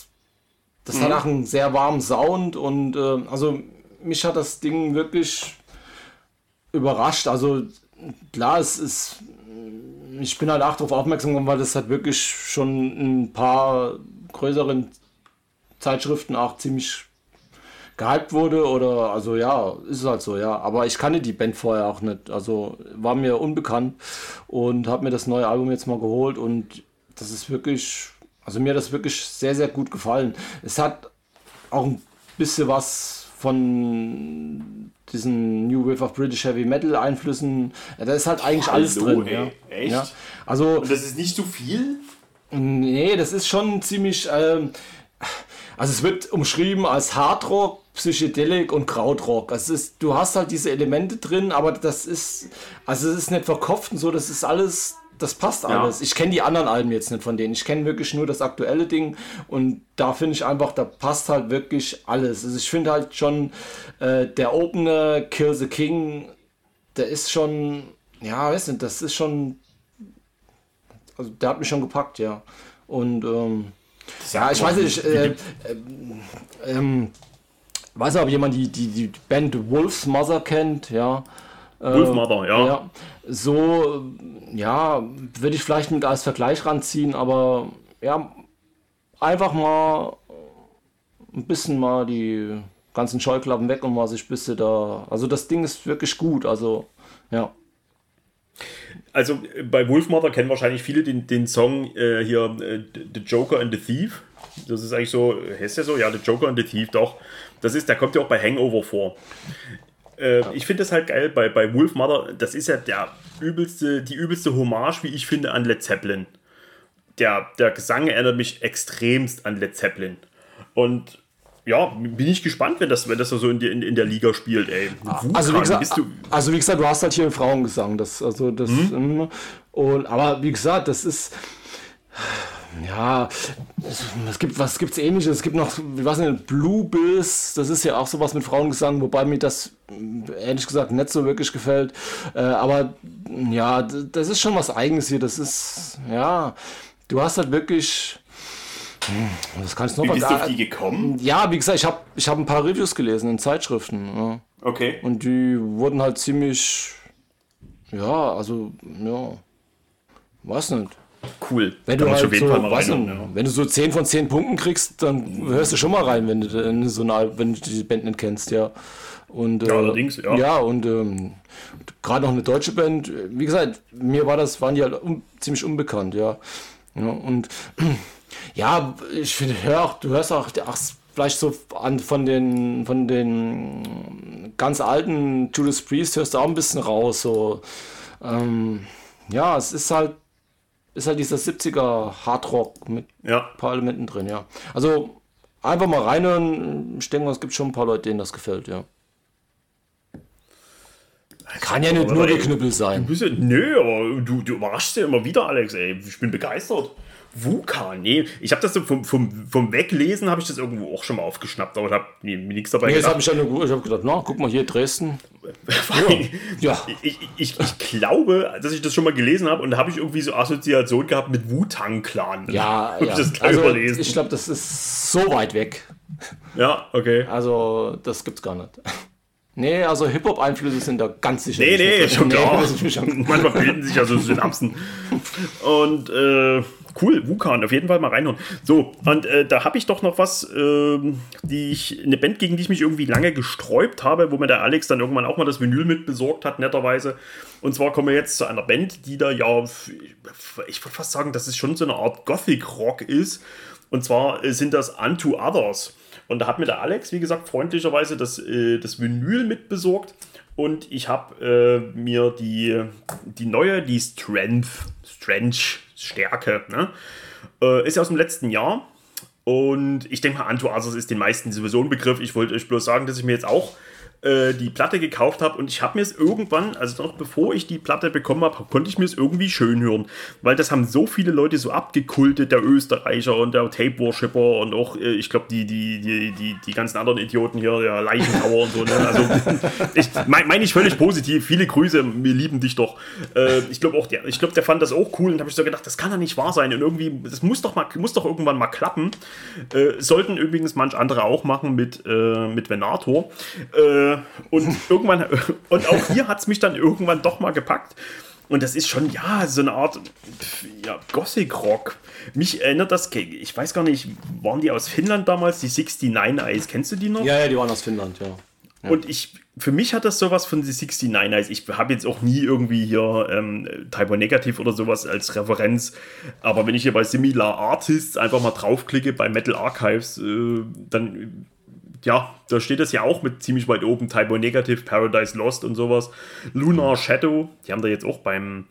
das mhm. hat auch einen sehr warmen Sound und äh, also mich hat das Ding wirklich überrascht. Also klar, es ist, ich bin halt auch darauf aufmerksam geworden, weil das halt wirklich schon ein paar größeren Zeitschriften auch ziemlich gehypt wurde oder also ja, ist halt so, ja. Aber ich kannte die Band vorher auch nicht. Also war mir unbekannt und habe mir das neue Album jetzt mal geholt und das ist wirklich also mir hat das wirklich sehr, sehr gut gefallen. Es hat auch ein bisschen was von diesen New Wave of British Heavy Metal Einflüssen. Da ist halt eigentlich Hallo, alles drin. Ey, ja. Echt? Ja. Also, Und das ist nicht so viel? Nee, das ist schon ziemlich. Ähm, also es wird umschrieben als Hardrock, Psychedelic und Krautrock. Also ist, du hast halt diese Elemente drin, aber das ist, also es ist nicht verkopft und so, das ist alles das passt alles. Ja. Ich kenne die anderen Alben jetzt nicht von denen. Ich kenne wirklich nur das aktuelle Ding und da finde ich einfach, da passt halt wirklich alles. Also ich finde halt schon äh, der Opener Kill the King, der ist schon, ja, weiß nicht, das ist schon, also der hat mich schon gepackt, ja. Und ähm, ja, ich weiß nicht, äh, äh, ähm, weiß nicht, ob jemand die, die, die Band Wolf's Mother kennt, ja. Wolf Mother, ja. ja. So, ja, würde ich vielleicht mit als Vergleich ranziehen, aber ja, einfach mal ein bisschen mal die ganzen Scheuklappen weg und mal sich ein bisschen da. Also das Ding ist wirklich gut, also ja. Also bei Wolfmother kennen wahrscheinlich viele den, den Song äh, hier äh, The Joker and the Thief. Das ist eigentlich so, heißt der so? Ja, The Joker and the Thief, doch. Das ist, der kommt ja auch bei Hangover vor. Äh, ja. Ich finde das halt geil bei, bei Wolfmother. Das ist ja der übelste, die übelste Hommage, wie ich finde, an Led Zeppelin. Der, der Gesang erinnert mich extremst an Led Zeppelin. Und ja, bin ich gespannt, wenn das, wenn das so in, die, in, in der Liga spielt, ey. Wukan, also, wie gesagt, du also wie gesagt, du hast halt hier einen Frauengesang. Das, also das, hm? und, aber wie gesagt, das ist. Ja, es gibt was gibt's ähnliches. Es gibt noch, wie weiß nicht, Blue Bills, das ist ja auch sowas mit Frauengesang, wobei mir das ehrlich gesagt nicht so wirklich gefällt. Äh, aber ja, das ist schon was eigenes hier. Das ist, ja, du hast halt wirklich hm, das kann ich noch Wie bist du auf die gekommen? Ja, wie gesagt, ich habe ich hab ein paar Reviews gelesen in Zeitschriften. Ja. Okay. Und die wurden halt ziemlich, ja, also, ja, weiß nicht. Cool. Wenn du, halt so, nicht, ja. wenn du so 10 von 10 Punkten kriegst, dann hörst du schon mal rein, wenn du, so eine, wenn du die Band nicht kennst, ja. Und, ja, äh, allerdings, ja. Ja, und ähm, gerade noch eine deutsche Band, wie gesagt, mir war das, waren die halt un, ziemlich unbekannt, ja. ja und <clears throat> ja, ich finde, hör auch, du hörst auch, ach, vielleicht so an, von den von den ganz alten Judas Priest hörst du auch ein bisschen raus. So, ähm, ja, es ist halt ist halt dieser 70er Hardrock mit ja. ein paar Elementen drin, ja. Also einfach mal reinhören. Ich denke es gibt schon ein paar Leute, denen das gefällt, ja. Kann ja nicht nur der Knüppel sein. Ja, nö, aber du, du überraschst ja immer wieder, Alex, ey. Ich bin begeistert. Wukan, nee. Ich habe das so vom, vom, vom Weglesen, habe ich das irgendwo auch schon mal aufgeschnappt, aber habe mir nichts dabei nee, gedacht. Hab ich ich habe gedacht, na, guck mal hier, Dresden. <laughs> ja. Ich, ich, ich, glaube, dass ich das schon mal gelesen habe und da habe ich irgendwie so Assoziation gehabt mit Wu-Tang-Clan. Ja, <laughs> ja. Ich, also, ich glaube, das ist so weit weg. Ja, okay. Also, das gibt's gar nicht. Nee, also Hip-Hop-Einflüsse sind da ganz sicher. Nee, nee, schon klar. <laughs> <laughs> Manchmal bilden sich ja so Synapsen. Und äh, cool, Wukan, auf jeden Fall mal reinhauen. So, und äh, da habe ich doch noch was, äh, die ich, eine Band, gegen die ich mich irgendwie lange gesträubt habe, wo mir der Alex dann irgendwann auch mal das Vinyl mit besorgt hat, netterweise. Und zwar kommen wir jetzt zu einer Band, die da ja, ich würde fast sagen, dass es schon so eine Art Gothic-Rock ist. Und zwar sind das Unto Others. Und da hat mir der Alex, wie gesagt, freundlicherweise das, äh, das Vinyl mit besorgt. Und ich habe äh, mir die, die neue, die Strength, Strength Stärke. Ne? Äh, ist aus dem letzten Jahr. Und ich denke mal, Anto Asas ist den meisten sowieso ein Begriff. Ich wollte euch bloß sagen, dass ich mir jetzt auch äh, die Platte gekauft habe und ich habe mir es irgendwann, also noch bevor ich die Platte bekommen habe, konnte ich mir es irgendwie schön hören, weil das haben so viele Leute so abgekultet, der Österreicher und der Tape Worshipper und auch, äh, ich glaube, die, die, die, die, die ganzen anderen Idioten hier, der Leichentauer und so. Ne? Also, <laughs> ich meine mein ich völlig positiv. Viele Grüße, wir lieben dich doch. Äh, ich glaube auch, der, ich glaube, der fand das auch cool und habe ich so gedacht, das kann doch nicht wahr sein und irgendwie, das muss doch mal, muss doch irgendwann mal klappen. Äh, sollten übrigens manch andere auch machen mit, äh, mit Venator. Äh, äh, und <laughs> irgendwann, und auch hier hat es mich dann irgendwann doch mal gepackt. Und das ist schon, ja, so eine Art ja, Gothic-Rock. Mich erinnert das, ich weiß gar nicht, waren die aus Finnland damals, die 69 Eyes? Kennst du die noch? Ja, ja, die waren aus Finnland, ja. ja. Und ich, für mich hat das sowas von die 69 Eyes. Ich habe jetzt auch nie irgendwie hier ähm, Typo Negativ oder sowas als Referenz. Aber wenn ich hier bei Similar Artists einfach mal draufklicke bei Metal Archives, äh, dann ja, da steht es ja auch mit ziemlich weit oben. Typo Negative, Paradise Lost und sowas. Lunar Shadow, die haben da jetzt auch beim,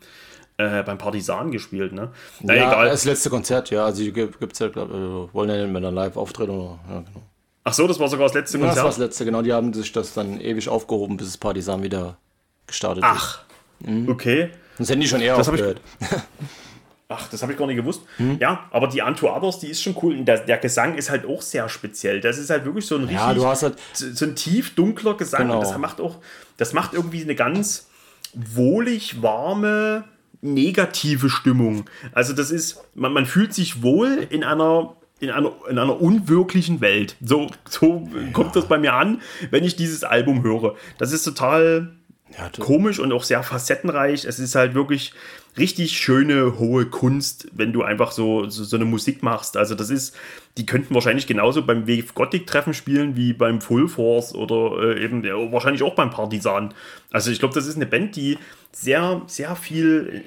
äh, beim Partisan gespielt, ne? Na, ja, egal. Das letzte Konzert, ja. Also gibt es ja, glaub, äh, wollen ja mit einer Live-Auftritt oder, ja, genau. Ach so, das war sogar das letzte Konzert? Ja, das war das letzte, genau. Die haben sich das dann ewig aufgehoben, bis das Partisan wieder gestartet Ach, ist. Mhm. okay. Das hätten die schon eher das aufgehört. <laughs> Ach, das habe ich gar nicht gewusst. Hm? Ja, aber die Anto Others, die ist schon cool. Und der, der, Gesang ist halt auch sehr speziell. Das ist halt wirklich so ein richtig, ja, du hast halt so ein tief dunkler Gesang. Genau. Und das macht auch, das macht irgendwie eine ganz wohlig warme, negative Stimmung. Also das ist, man, man fühlt sich wohl in einer in einer, in einer unwirklichen Welt. So, so ja. kommt das bei mir an, wenn ich dieses Album höre. Das ist total ja, komisch und auch sehr facettenreich. Es ist halt wirklich richtig schöne, hohe Kunst, wenn du einfach so, so, so, eine Musik machst. Also das ist, die könnten wahrscheinlich genauso beim Wave Gothic Treffen spielen wie beim Full Force oder äh, eben ja, wahrscheinlich auch beim Partisan. Also ich glaube, das ist eine Band, die sehr, sehr viel,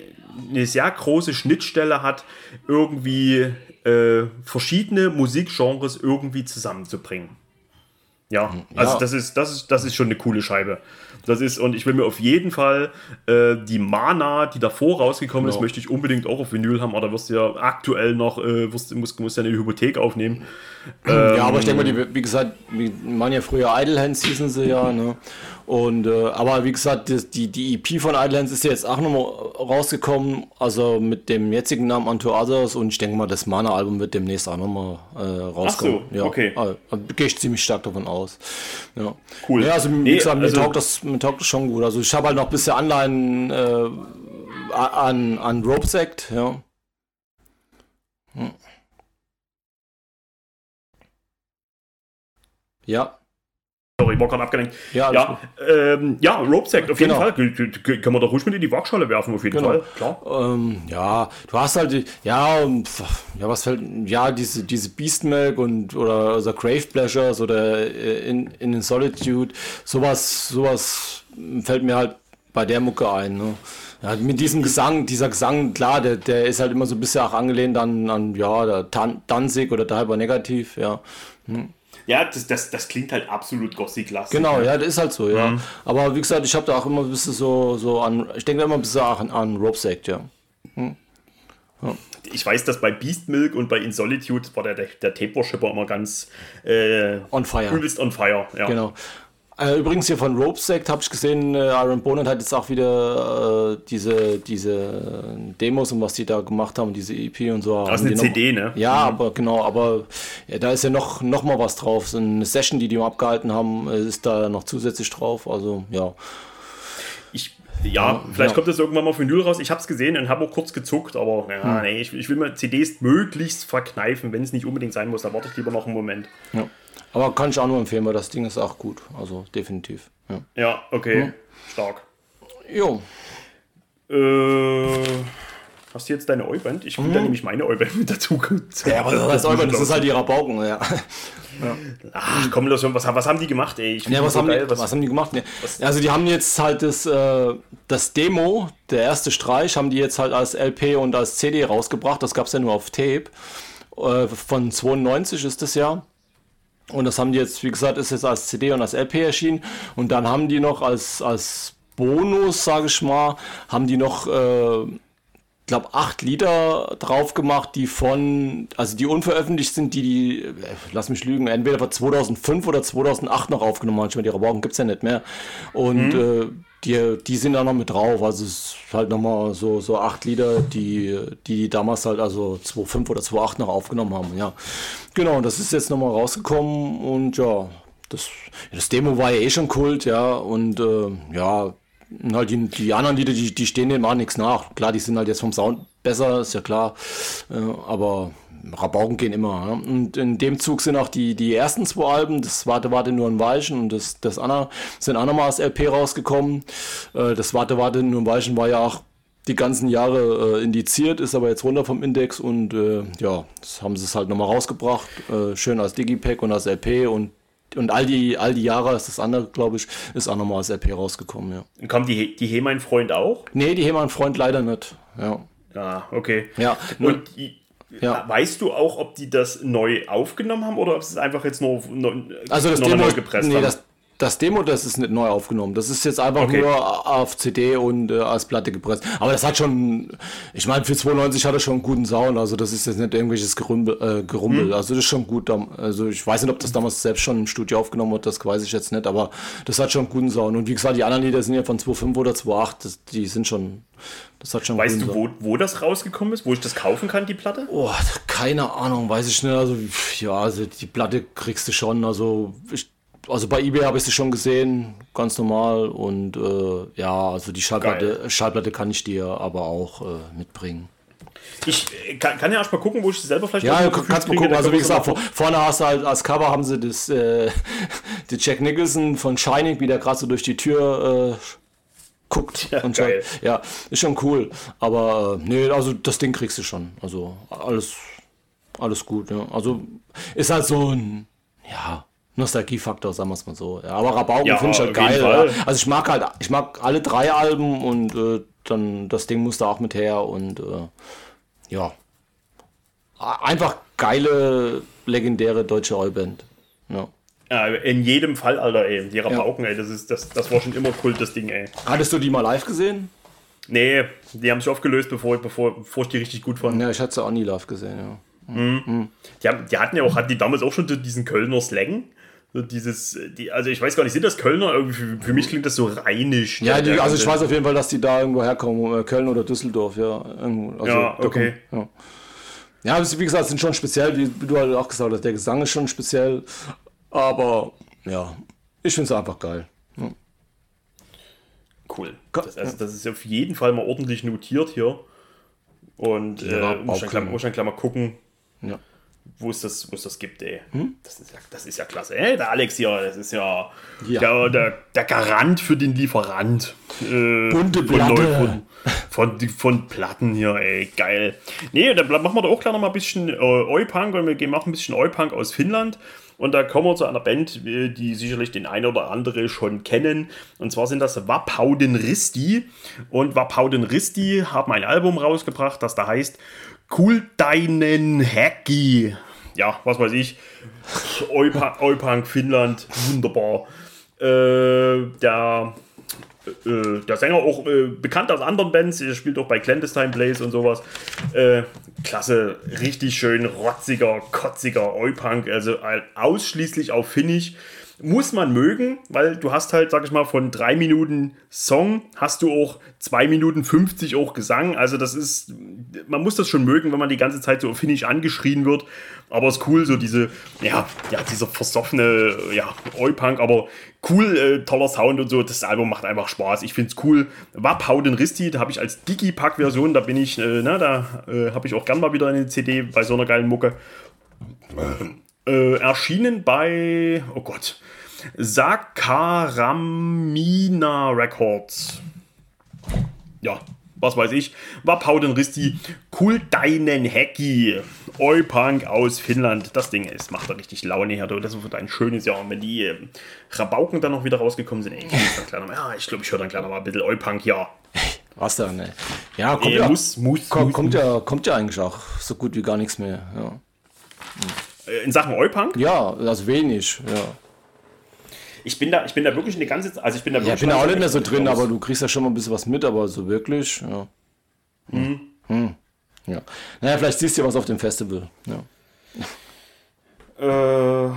eine sehr große Schnittstelle hat, irgendwie äh, verschiedene Musikgenres irgendwie zusammenzubringen. Ja, also ja. das ist, das ist, das ist schon eine coole Scheibe. Das ist, und ich will mir auf jeden Fall äh, die Mana, die davor rausgekommen genau. ist, möchte ich unbedingt auch auf Vinyl haben, aber wirst du ja aktuell noch, äh, wirst, musst, musst ja eine Hypothek aufnehmen. Ja, ähm, aber ich denke mal, die, wie gesagt, wie, man ja früher Idlehands hießen sie ja, ne? Und, äh, aber wie gesagt, die, die EP von Idlehands ist ja jetzt auch nochmal rausgekommen, also mit dem jetzigen Namen Unto Others und ich denke mal, das Mana-Album wird demnächst auch nochmal äh, rauskommen. Ach so, ja, okay. Also, gehe ich ziemlich stark davon aus. Ja. Cool. Ja, also wie nee, gesagt, mir, also, taugt das, mir taugt das schon gut. Also ich habe halt noch ein bisschen Anleihen äh, an, an Rope Sect, ja. Hm. Ja. Sorry, war gerade abgelenkt. Ja, ja, ähm, ja Ropesack, auf jeden genau. Fall. Können wir doch ruhig mit in die Waagschale werfen, auf jeden genau. Fall. Klar. Ähm, ja, du hast halt, ja, ja, was fällt, ja, diese, diese Beastmilk und oder also Grave Pleasures oder äh, in, in Solitude, sowas, sowas fällt mir halt bei der Mucke ein. Ne? Ja, mit diesem Gesang, dieser Gesang, klar, der, der ist halt immer so ein bisschen auch angelehnt an, an ja, der Danzig oder Hyper Negativ, ja. Hm. Ja, das, das, das klingt halt absolut Gothic-lastig. Genau, ja. ja, das ist halt so, ja. Mhm. Aber wie gesagt, ich habe da auch immer ein bisschen so, so an, ich denke immer ein bisschen an, an Sect, ja. Hm. ja. Ich weiß, dass bei Beast Milk und bei In Solitude war der, der, der Tape Worshipper immer ganz äh, on fire. Übelst on fire, ja. Genau. Äh, übrigens hier von Rope Sect habe ich gesehen, äh, Iron Bonnet hat jetzt auch wieder äh, diese, diese Demos und was die da gemacht haben, diese EP und so. Das ist eine CD, noch, ne? Ja, mhm. aber genau, aber ja, da ist ja noch, noch mal was drauf. So eine Session, die die abgehalten haben, äh, ist da noch zusätzlich drauf. Also ja. Ich ja, ja, vielleicht ja. kommt das irgendwann mal auf Vinyl raus. Ich habe es gesehen und habe auch kurz gezuckt, aber ja, hm. nee, ich, ich, will mir CDs möglichst verkneifen, wenn es nicht unbedingt sein muss. Da warte ich lieber noch einen Moment. Ja. Aber kann ich auch nur empfehlen, weil das Ding ist auch gut. Also definitiv. Ja, ja okay. Hm. Stark. Jo. Äh, hast du jetzt deine Euband? Ich will mhm. da nämlich meine Euband mit dazu. Ja, aber das, Euband, das ist halt die Rabauken, ja. ja. Ach komm, los, was, was haben die gemacht, ey? ja, was, so haben geil, die, was, was, haben die gemacht? Nee. Also die haben jetzt halt das, äh, das Demo, der erste Streich, haben die jetzt halt als LP und als CD rausgebracht. Das gab es ja nur auf Tape. Äh, von 92 ist das ja. Und das haben die jetzt, wie gesagt, ist jetzt als CD und als LP erschienen. Und dann haben die noch als, als Bonus, sage ich mal, haben die noch, äh, glaube acht Lieder drauf gemacht, die von, also die unveröffentlicht sind, die die, äh, lass mich lügen, entweder von 2005 oder 2008 noch aufgenommen haben. Die Rabauken gibt es ja nicht mehr. Und mhm. äh, die, die sind da noch mit drauf. Also es ist halt nochmal so, so acht Lieder, die, die damals halt also 2.5 oder 2.8 noch aufgenommen haben. Ja, genau, das ist jetzt nochmal rausgekommen und ja, das, das Demo war ja eh schon Kult, ja, und äh, ja, halt die, die anderen Lieder, die, die stehen dem auch nichts nach. Klar, die sind halt jetzt vom Sound besser, ist ja klar, äh, aber Rabauken gehen immer. Ja? Und in dem Zug sind auch die, die ersten zwei Alben, das Warte, Warte nur ein Weichen und das, das Anna, sind auch nochmal als LP rausgekommen. Äh, das Warte, Warte nur ein Weichen war ja auch die ganzen Jahre äh, indiziert, ist aber jetzt runter vom Index und äh, ja, das haben sie es halt nochmal rausgebracht. Äh, schön als Digipack und als LP und und all die, all die Jahre ist das andere, glaube ich, ist auch nochmal als LP rausgekommen, ja. Und kam die, die He mein Freund auch? Nee, die He mein Freund leider nicht, ja. Ja, okay. Ja. Und die, ja. Weißt du auch, ob die das neu aufgenommen haben oder ob sie es einfach jetzt nur, nur also das Demo, neu gepresst nee, haben? Das, das Demo, das ist nicht neu aufgenommen. Das ist jetzt einfach okay. nur auf CD und äh, als Platte gepresst. Aber das hat schon, ich meine, für 92 hat er schon einen guten Sound. Also das ist jetzt nicht irgendwelches Gerumpel. Äh, Gerumpel. Hm. Also das ist schon gut. Also ich weiß nicht, ob das damals selbst schon im Studio aufgenommen hat, das weiß ich jetzt nicht. Aber das hat schon einen guten Sound. Und wie gesagt, die anderen Lieder sind ja von 2.5 oder 2.8. Die sind schon, das hat schon Weißt du, wo, wo das rausgekommen ist? Wo ich das kaufen kann, die Platte? Oh, keine Ahnung, weiß ich nicht. Also ja, also die Platte kriegst du schon. Also ich also bei eBay habe ich sie schon gesehen, ganz normal. Und äh, ja, also die Schallplatte, Schallplatte kann ich dir aber auch äh, mitbringen. Ich äh, kann, kann ja erst mal gucken, wo ich selber vielleicht Ja, du kannst mal gucken. Also wie gesagt, vor, vorne hast du halt als Cover haben sie das äh, <laughs> die Jack Nicholson von Shining, wie der gerade so durch die Tür äh, guckt. Ja, und geil. ja, ist schon cool. Aber äh, nee, also das Ding kriegst du schon. Also alles, alles gut. Ja. Also ist halt so ein ja. Nostalgiefaktor, sagen wir es mal so. Ja, aber Rabauken Ja, finde ich halt geil. Ja. Also ich mag halt, ich mag alle drei Alben und äh, dann das Ding muss da auch mit her und äh, ja. Einfach geile, legendäre deutsche Rollband. Ja. Ja, in jedem Fall, Alter, ey. Die Rabauken, ey, das, ist, das, das war schon immer Kult, das Ding, ey. Hattest du die mal live gesehen? Nee, die haben sich aufgelöst, bevor, bevor, bevor ich die richtig gut fand. Ja, ich hatte sie auch nie live gesehen, ja. Die, haben, die hatten ja auch, hatten die damals auch schon diesen Kölner Slang. So dieses, die, also ich weiß gar nicht, sind das Kölner? Irgendwie für, für mich klingt das so rheinisch. Ja, die, also ich weiß auf jeden Fall, dass die da irgendwo herkommen, äh, Köln oder Düsseldorf, ja. Also, Ja, okay. kommt- ja. ja, also wie gesagt, sind schon speziell, wie, du halt auch gesagt hast, der Gesang ist schon speziell, aber ja, ich finde es einfach geil. Cool. Ko- Das, also, das ist auf jeden Fall mal ordentlich notiert hier. Und Ja, äh, muss, muss dann gleich mal gucken, Ja. Wo es das, wo es das gibt, ey. Hm? Das, ist ja, das ist ja klasse. Ey, der Alex hier, das ist ja, Ja. Der, der, der Garant für den Lieferant. Äh, Bunte von Platte. Von, von, von Platten hier, ey, geil. Nee, da machen wir doch auch gleich noch mal ein bisschen äh, Oi-Punk und wir gehen machen ein bisschen Oi-Punk aus Finnland. Und da kommen wir zu einer Band, äh, die sicherlich den einen oder andere schon kennen. Und zwar sind das Wappauden Risti. Und Wappauden Risti haben ein Album rausgebracht, das da heißt Cool Deinen Hacky. Ja, was weiß ich. Oi-Punk, Finnland, wunderbar. Äh, der, äh, der Sänger auch äh, bekannt aus anderen Bands, er spielt auch bei Clandestine Blaze und sowas. Äh, klasse, richtig schön rotziger, kotziger Oi-Punk, also ein- ausschließlich auf Finnisch. Muss man mögen, weil du hast halt, sag ich mal, von drei Minuten Song hast du auch zwei Minuten 50 auch Gesang. Also das ist, man muss das schon mögen, wenn man die ganze Zeit so auf Finnisch angeschrien wird. Aber es ist cool, so diese, ja, ja, dieser versoffene, ja, Oi-Punk, aber cool, äh, toller Sound und so. Das Album macht einfach Spaß. Ich find's cool. Wappauden Risti, da habe ich als Digipack-Version, da bin ich, äh, na, da äh, habe ich auch gern mal wieder eine CD bei so einer geilen Mucke. <laughs> Äh, erschienen bei, oh Gott, Sakaramina Records. Ja, was weiß ich. Wappauden Risti, cool deinen Hecki. Oi-Punk aus Finnland. Das Ding ist, macht da richtig Laune her. Das wird ein schönes Jahr. Und wenn die ähm, Rabauken dann noch wieder rausgekommen sind, ey, ich, mal- ja, ich glaube, ich höre dann gleich noch mal ein bisschen Oi-Punk, ja. Was dann, ne? Ja, kommt, Ey, ja, muss, muss, kommt, muss, kommt, ja, kommt ja eigentlich auch so gut wie gar nichts mehr. Ja, Äh, In Sachen Oi-Punk? ja also wenig. Ja. Ich bin da, ich bin da wirklich eine ganze Zeit, also ich bin da Ja, wirklich ich bin da auch nicht mehr so drin, raus. aber du kriegst ja schon mal ein bisschen was mit, aber so wirklich, ja. Hm. Hm. Ja. Naja, vielleicht siehst du ja was auf dem Festival. Ja. Äh,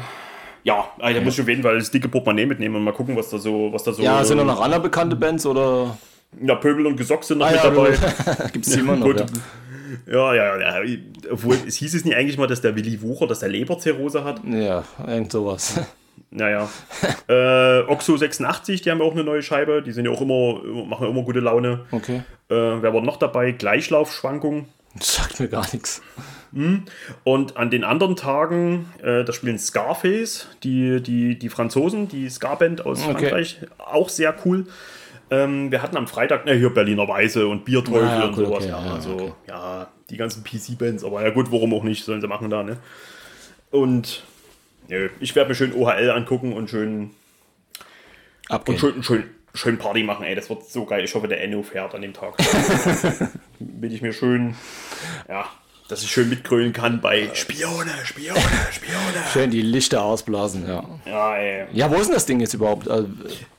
ja, also da muss ich auf jeden Fall das dicke Portemonnaie mitnehmen und mal gucken, was da so, was da so. Ja, sind da äh, noch andere bekannte Bands oder? Ja, Pöbel und Gesock sind noch Ah, mit ja, dabei. <laughs> Gibt es immer noch. Gut. Ja. Ja, ja, ja. Obwohl, es hieß es nicht eigentlich mal, dass der Willi Wucher, dass der Leberzirrhose hat. ja, irgend sowas. Naja. äh, Oxo 86, die haben auch eine neue Scheibe. Die sind ja auch immer, machen immer gute Laune. Okay. Äh, wer war noch dabei? Gleichlaufschwankung. Das sagt mir gar nichts. Und an den anderen Tagen, äh, da spielen Scarface, die, die, die Franzosen, die Ska-Band aus Okay. Frankreich, auch sehr cool. Ähm, wir hatten am Freitag, na, hier Berliner Weise und Bierteufel Ah, ja, und cool, sowas. okay, ja, ja, also, okay. ja, die ganzen PC-Bands, aber ja gut, warum auch nicht, sollen sie machen da, ne? Und nö, ich werde mir schön OHL angucken und schön, Abgehen. und schön, schön, schön Party machen, ey, das wird so geil. Ich hoffe, der Enno fährt an dem Tag. <laughs> Will ich mir schön, ja, dass ich schön mitgrölen kann bei Spione, Spione, <laughs> Spione. Schön die Lichter ausblasen, ja. Ja, ey. Ja, wo ist denn das Ding jetzt überhaupt? Also,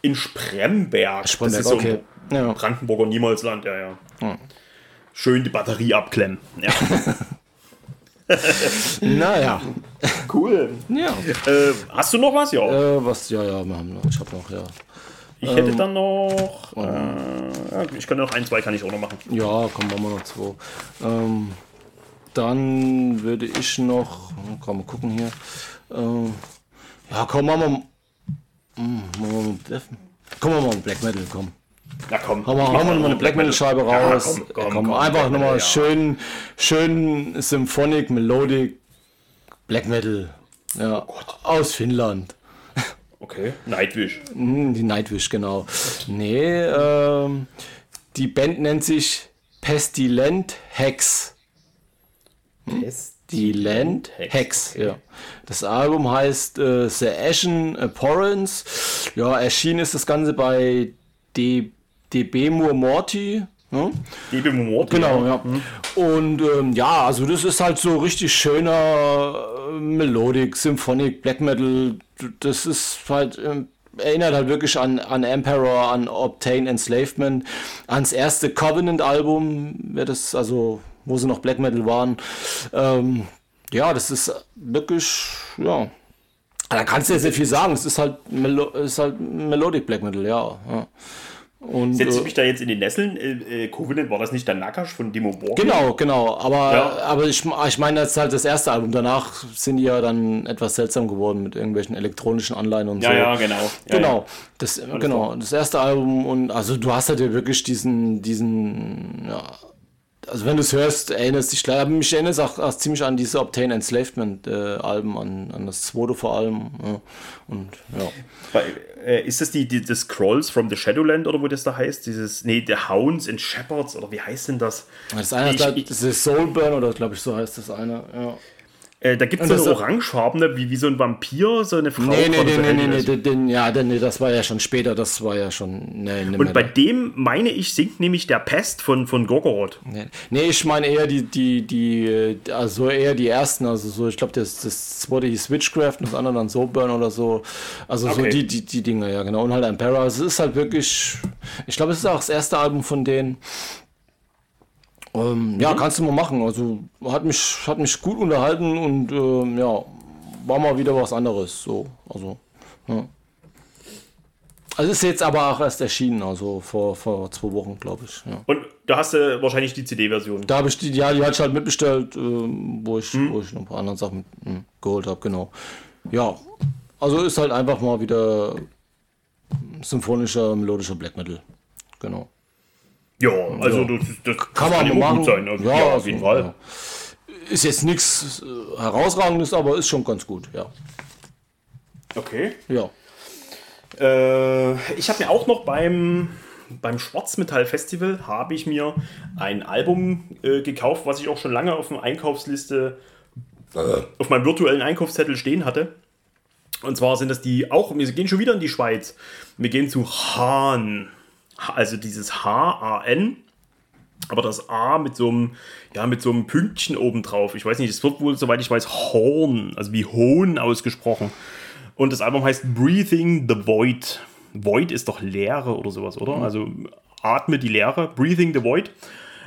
In Spremberg. Spremberg, das ist so okay. ein Ja. Brandenburger Niemalsland, ja, ja. Schön die Batterie abklemmen. Ja. <laughs> naja. cool. Ja. Äh, hast du noch was? Ja. Äh, was, ja, ja, wir haben noch, ich habe noch, ja. ich hätte dann noch. Äh, ja, ich kann noch ein, zwei kann ich auch noch machen. Ja, komm, machen wir noch zwei. Ähm, dann würde ich noch, komm, mal gucken hier. Ähm, ja, komm, machen wir, hm, machen wir mal komm, machen wir mal Black Metal, komm. Na komm. Haben wir, haben wir nochmal eine Black Metal Scheibe raus. Ja, komm, komm, komm, komm, einfach nochmal ja. schön, schön Symphonic, Melodic, Black Metal. Ja, oh aus Finnland. Okay, Nightwish. Hm, die Nightwish, genau. Nee, ähm, die Band nennt sich Pestilent Hex. Pestilent Hex, ja. Das Album heißt äh, The Ashen Abhorrence. Ja, erschienen ist das Ganze bei D DB Moore Morty. Ne? DB Moore Morty. Genau, ja. Mhm. Und ähm, ja, also das ist halt so richtig schöner äh, Melodic, Symphonic, Black Metal. Das ist halt. Ähm, erinnert halt wirklich an, an Emperor, an Obtain Enslavement, ans erste Covenant-Album, das, also, wo sie noch Black Metal waren. Ähm, ja, das ist wirklich, ja. Da kannst du jetzt nicht viel sagen. Es ist halt, Melo ist halt Melodic Black Metal, ja. ja. Und, Setze ich äh, mich da jetzt in die Nesseln? Äh, äh, Covenant war das nicht der Nakash von Demo Borg? Genau, genau. Aber, ja. aber ich, ich meine, das ist halt das erste Album. Danach sind die ja dann etwas seltsam geworden mit irgendwelchen elektronischen Anleihen und ja, so. Ja, genau. Ja, genau. Das, genau. Das erste Album und also du hast halt ja wirklich diesen, diesen, ja, also wenn du es hörst, erinnerst dich mich erinnert es auch, auch, ziemlich an diese Obtain Enslavement äh, Alben, an, an das zweite vor allem. Ja. Und ja. Bei, äh, ist das die, die das Scrolls from the Shadowland oder wo das da heißt? Dieses, nee, The Hounds and Shepherds oder wie heißt denn das? Das eine ich, da, das ist Soulburn oder glaube ich so heißt das eine, ja. Äh, da gibt es so eine orangefarbene, wie, wie so ein Vampir, so eine Frau. Nee, nee, nee, nee, nee, nee, den, ja, den, das war ja schon später, das war ja schon. Nee, nee Und bei dem, meine ich, singt nämlich der Pest von, von Gorgoroth. Nee, nee, ich meine eher die, die, die, also eher die ersten, also so, ich glaube, das, das zweite hieß Witchcraft und das andere dann Soburn oder so. Also okay. so die, die, die Dinge, ja, genau. Und halt Impera. Also es ist halt wirklich, ich glaube, es ist auch das erste Album von denen. Ähm, ja, kannst du mal machen. Also hat mich, hat mich gut unterhalten und ähm, ja, war mal wieder was anderes. So, also, ja. Also ist jetzt aber auch erst erschienen, also vor, vor zwei Wochen, glaube ich. Ja. Und da hast du wahrscheinlich die CD-Version. Da habe ich die, ja, die hatte ich halt mitbestellt, äh, wo, ich, hm. wo ich noch ein paar andere Sachen mh, geholt habe, genau. Ja, also ist halt einfach mal wieder symphonischer, melodischer Black Metal. Genau. Ja, also ja. Das, das, kann, man kann machen. gut sein. Also, ja, ja, auf jeden Fall. Ja. Ist jetzt nichts äh, herausragendes, aber ist schon ganz gut, ja. Okay. Ja. Äh, ich habe mir auch noch beim beim Schwarzmetall Festival habe ich mir ein Album äh, gekauft, was ich auch schon lange auf der Einkaufsliste, äh, auf meinem virtuellen Einkaufszettel stehen hatte. Und zwar sind das die auch, wir gehen schon wieder in die Schweiz. Wir gehen zu Hahn also dieses H-A-N, aber das A mit so einem, ja, mit so einem Pünktchen oben drauf. Ich weiß nicht, es wird wohl, soweit ich weiß, Horn, also wie Hohn ausgesprochen. Und das Album heißt Breathing the Void. Void ist doch Leere oder sowas, oder? Mhm. Also atme die Leere. Breathing the Void.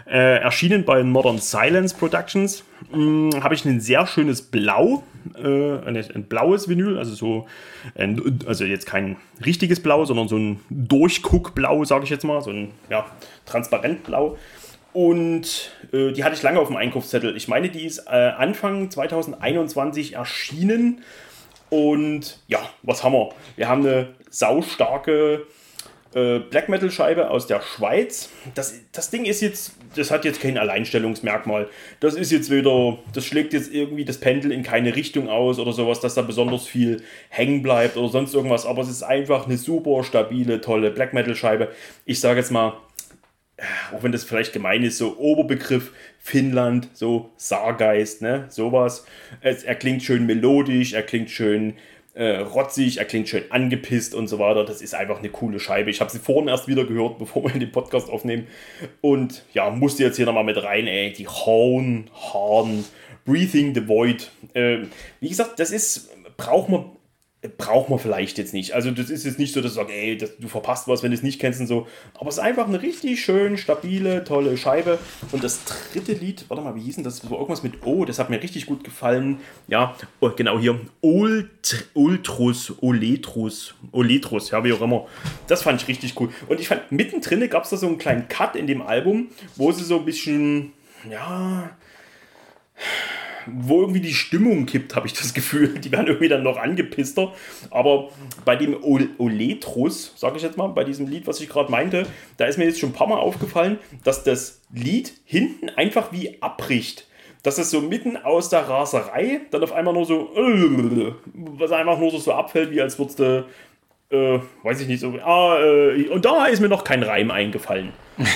Äh, erschienen bei Modern Silence Productions. Hm, Habe ich ein sehr schönes Blau, äh, ein, ein, blaues Vinyl, also so, ein, also jetzt kein richtiges Blau, sondern so ein Durchguckblau, sage ich jetzt mal, so ein ja, Transparentblau. Und äh, die hatte ich lange auf dem Einkaufszettel. Ich meine, die ist äh, Anfang 2021 erschienen. Und ja, was haben wir? Wir haben eine saustarke äh, Black Metal Scheibe aus der Schweiz. Das, das Ding ist jetzt, das hat jetzt kein Alleinstellungsmerkmal. Das ist jetzt wieder, das schlägt jetzt irgendwie das Pendel in keine Richtung aus oder sowas, dass da besonders viel hängen bleibt oder sonst irgendwas. Aber es ist einfach eine super stabile, tolle Black Metal Scheibe. Ich sage jetzt mal, auch wenn das vielleicht gemein ist, so Oberbegriff Finnland, so Saargeist, ne, sowas. Es, er klingt schön melodisch, er klingt schön äh, rotzig, er klingt schön angepisst und so weiter. Das ist einfach eine coole Scheibe. Ich habe sie vorhin erst wieder gehört, <laughs> bevor wir den Podcast aufnehmen. Und ja, musste jetzt hier nochmal mit rein, ey. Die Horn, Horn, Breathing the Void. Äh, wie gesagt, das ist, braucht man braucht man vielleicht jetzt nicht. Also das ist jetzt nicht so, dass du sagst, ey, das, du verpasst was, wenn du es nicht kennst und so. Aber es ist einfach eine richtig schön, stabile, tolle Scheibe. Und das dritte Lied, warte mal, wie hieß denn das? Das war irgendwas mit O, das hat mir richtig gut gefallen. Ja, oh, genau hier. Ult, Ultrus, Oletrus, Oletrus, ja, wie auch immer. Das fand ich richtig cool. Und ich fand, mittendrin gab es da so einen kleinen Cut in dem Album, wo sie so ein bisschen, ja wo irgendwie die Stimmung kippt, habe ich das Gefühl. <laughs> Die werden irgendwie dann noch angepisster. Aber bei dem Oletrus, sage ich jetzt mal, bei diesem Lied, was ich gerade meinte, da ist mir jetzt schon ein paar Mal aufgefallen, dass das Lied hinten einfach wie abbricht. Dass es so mitten aus der Raserei dann auf einmal nur so, <laughs> was einfach nur so, so abfällt, wie als würdest du äh, weiß ich nicht so, ah, äh, und da ist mir noch kein Reim eingefallen.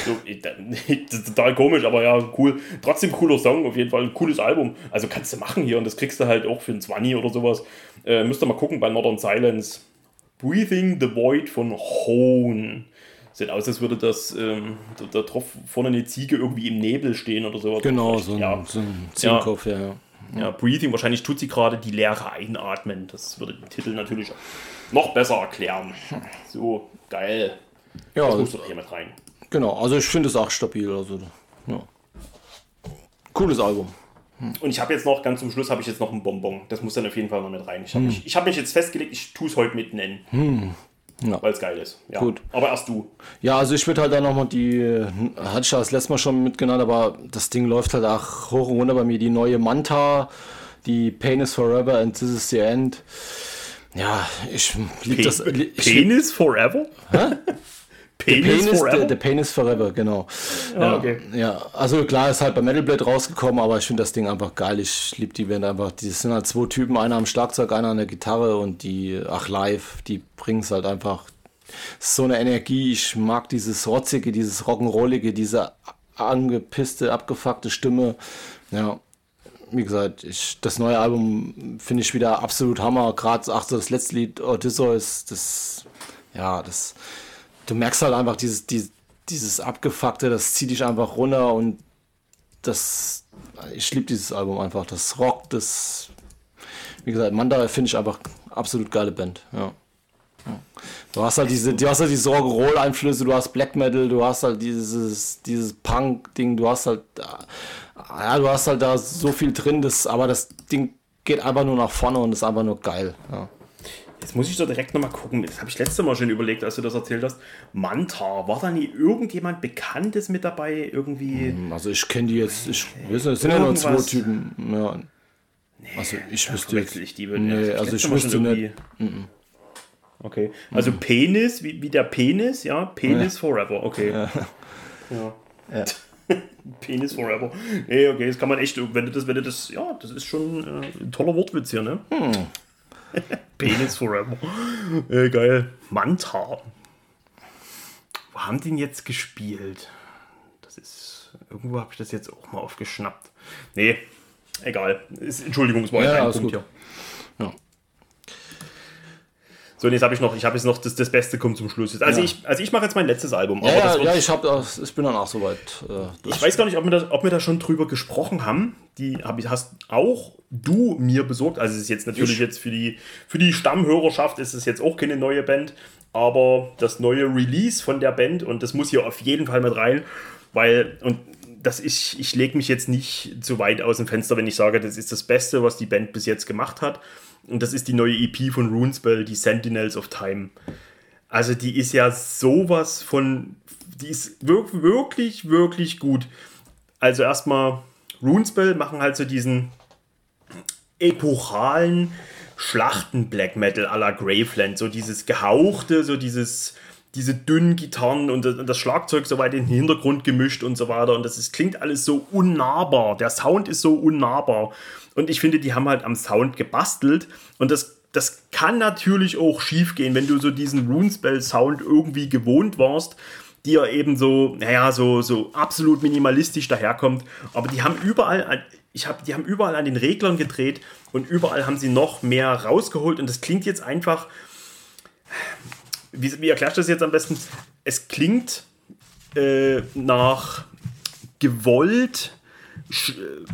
So, <laughs> total komisch, aber ja, cool. Trotzdem cooler Song, auf jeden Fall ein cooles Album. Also kannst du machen hier und das kriegst du halt auch für ein 20 oder sowas. Äh, müsst ihr mal gucken bei Northern Silence. Breathing the Void von Hone. Sieht aus, als würde das ähm, da, da drauf vorne eine Ziege irgendwie im Nebel stehen oder sowas. Genau, so ein, ja. so ein Ziegenkopf, ja. ja. Ja, Breathing, wahrscheinlich tut sie gerade die Leere einatmen. Das würde den Titel natürlich noch besser erklären. So, geil. Ja, das musst du doch hier mit rein. Genau, also ich finde es auch stabil. Also, ja. Cooles Album. Und ich habe jetzt noch, ganz zum Schluss, habe ich jetzt noch ein Bonbon. Das muss dann auf jeden Fall noch mit rein. Ich habe hm. mich, hab mich jetzt festgelegt, ich tue es heute mit nennen. Hm. Ja. Weil es geil ist. Ja. Gut. Aber erst du. Ja, also ich würde halt dann nochmal die, hatte ich ja das letzte Mal schon mitgenannt, aber das Ding läuft halt auch hoch und runter bei mir. Die neue Manta, die Pain is Forever and This is the End. Ja, ich liebe das. Ich Penis Forever? Hä? <laughs> Penis, Penis Forever? The, Penis Forever, genau. Ja, ja, okay. ja, also klar ist halt bei Metal Blade rausgekommen, aber ich finde das Ding einfach geil. Ich liebe die Band einfach. Die sind halt zwei Typen, einer am Schlagzeug, einer an der Gitarre und die, ach live, die bringen es halt einfach. So eine Energie. Ich mag dieses rotzige, dieses rock'n'rollige, diese angepisste, abgefuckte Stimme. Ja, wie gesagt, ich, das neue Album finde ich wieder absolut Hammer. Gerade ach, das letzte Lied Odysseus, das, ja, das, du merkst halt einfach dieses, dieses, dieses Abgefuckte, das zieht dich einfach runter und das, ich liebe dieses Album einfach. Das Rock, das, wie gesagt, Manda finde ich einfach absolut geile Band, ja. Du hast halt diese, du hast halt diese Rock'n'Roll-Einflüsse, du hast Black Metal, du hast halt dieses, dieses Punk-Ding, du hast halt ja, du hast halt da so viel drin, das, aber das Ding geht einfach nur nach vorne und ist einfach nur geil. Ja. Jetzt muss ich doch direkt nochmal gucken. Das habe ich letzte Mal schon überlegt, als du das erzählt hast. Manta, war da nie irgendjemand Bekanntes mit dabei? Irgendwie. Hm, also ich kenne die jetzt, ich weiß nicht, es sind ja nur zwei Typen. Ja. Nee, also ich wüsste jetzt. Ich die, nee, also ich wüsste nicht. Okay. Also mhm. Penis, wie, wie der Penis, ja? Penis ja. forever, okay. Ja. ja. ja. <laughs> Penis forever. Nee, okay, das kann man echt, wenn du das, wenn du das, ja, das ist schon äh, ein toller Wortwitz hier, ne? Hm. <laughs> Penis forever. Äh, geil. Manta. Wo haben die denn jetzt gespielt? Das ist, irgendwo habe ich das jetzt auch mal aufgeschnappt. Nee, egal. Ist, Entschuldigung, es war ja, ein Punkt gut. hier. Ja. So, und jetzt habe ich noch, ich habe jetzt noch das, das Beste kommt zum Schluss. Also ja. ich, also ich mache jetzt mein letztes Album. Ja, ja, ja, ich habe, ich bin dann auch soweit. Äh, ich weiß gar nicht, ob wir, da, ob wir da schon drüber gesprochen haben. Die hab ich, hast auch du mir besorgt. Also es ist jetzt natürlich ich. jetzt für die, für die Stammhörerschaft ist es jetzt auch keine neue Band, aber das neue Release von der Band und das muss hier auf jeden Fall mit rein, weil und das ist, ich lege mich jetzt nicht zu weit aus dem Fenster, wenn ich sage, das ist das Beste, was die Band bis jetzt gemacht hat. Und das ist die neue EP von Runespell, die Sentinels of Time. Also die ist ja sowas von, die ist wirklich, wirklich gut. Also erstmal, Runespell machen halt so diesen epochalen Schlachten-Black Metal à la Graveland. So dieses gehauchte, so dieses diese dünnen Gitarren und das Schlagzeug so weit in den Hintergrund gemischt und so weiter. Und das ist, klingt alles so unnahbar. Der Sound ist so unnahbar. Und ich finde, die haben halt am Sound gebastelt. Und das, das kann natürlich auch schief gehen, wenn du so diesen Runespell-Sound irgendwie gewohnt warst, die ja eben so, naja, so, so absolut minimalistisch daherkommt. Aber die haben überall, ich hab, die haben überall an den Reglern gedreht und überall haben sie noch mehr rausgeholt. Und das klingt jetzt einfach wie, wie erklärst du das jetzt am besten? Es klingt äh, nach gewollt. Äh,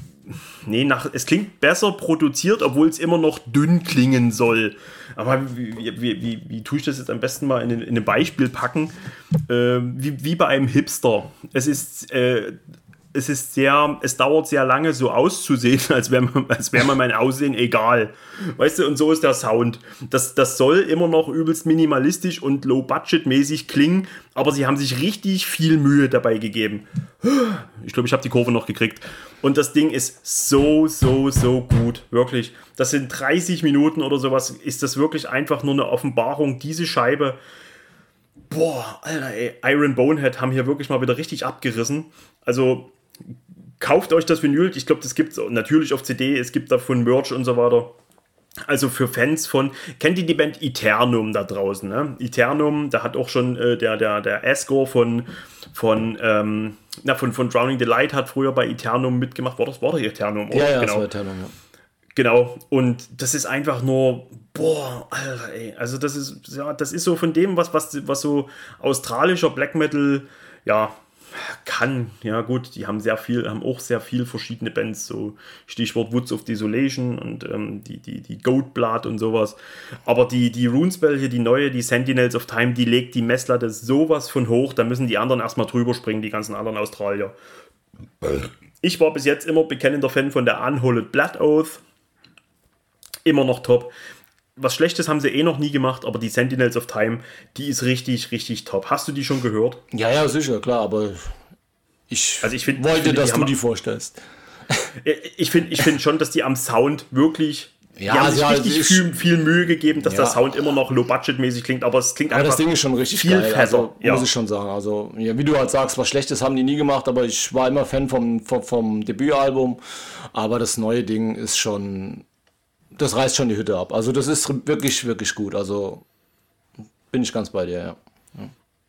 nee, nach, es klingt besser produziert, obwohl es immer noch dünn klingen soll. Aber wie, wie, wie, wie tue ich das jetzt am besten mal in, in ein Beispiel packen? Äh, wie, wie bei einem Hipster. Es ist. Äh, es ist sehr, es dauert sehr lange so auszusehen, <laughs> als wäre man, als wäre mein Aussehen egal. Weißt du, und so ist der Sound. Das, das soll immer noch übelst minimalistisch und low-budget-mäßig klingen, aber sie haben sich richtig viel Mühe dabei gegeben. Ich glaube, ich habe die Kurve noch gekriegt. Und das Ding ist so, so, so gut. Wirklich. Das sind 30 Minuten oder sowas. Ist das wirklich einfach nur eine Offenbarung, diese Scheibe boah, Alter, ey, Iron Bonehead haben hier wirklich mal wieder richtig abgerissen. Also kauft euch das Vinyl. Ich glaube, das gibt es natürlich auf CD. Es gibt davon Merch und so weiter. Also für Fans von, kennt ihr die Band Eternum da draußen? Ne? Eternum, da hat auch schon äh, der, der, der Asgore von, von, ähm, na, von, von Drowning the Light hat früher bei Eternum mitgemacht. War das, war das Eternum? Oder? Ja, ja, genau. das war Eternum, ja. Genau, und das ist einfach nur, boah, Alter, ey. Also, das ist, ja, das ist so von dem, was, was, was so australischer Black Metal, ja, kann. Ja, gut, die haben sehr viel, haben auch sehr viel verschiedene Bands, so Stichwort Woods of Desolation und ähm, die, die, die Goatblood und sowas. Aber die, die Runespell hier, die neue, die Sentinels of Time, die legt die Messlatte sowas von hoch, da müssen die anderen erstmal drüber springen, die ganzen anderen Australier. Ich war bis jetzt immer bekennender Fan von der Unholy Blood Oath immer noch top. Was Schlechtes haben sie eh noch nie gemacht, aber die Sentinels of Time, die ist richtig, richtig top. Hast du die schon gehört? Ja, ja, sicher, klar, aber ich, also ich find, wollte, ich find, dass du die vorstellst. Ich finde ich find schon, dass die am Sound wirklich ja, die haben sich ja, richtig viel, viel, Mühe gegeben, dass ja. der Sound immer noch low-budget-mäßig klingt, aber es klingt aber einfach. das Ding ist schon richtig viel geil, also, ja. muss ich schon sagen. Also, ja, wie du halt sagst, was Schlechtes haben die nie gemacht, aber ich war immer Fan vom, vom, vom Debütalbum. Aber das neue Ding ist schon das reißt schon die Hütte ab. Also das ist wirklich, wirklich gut. Also bin ich ganz bei dir, ja.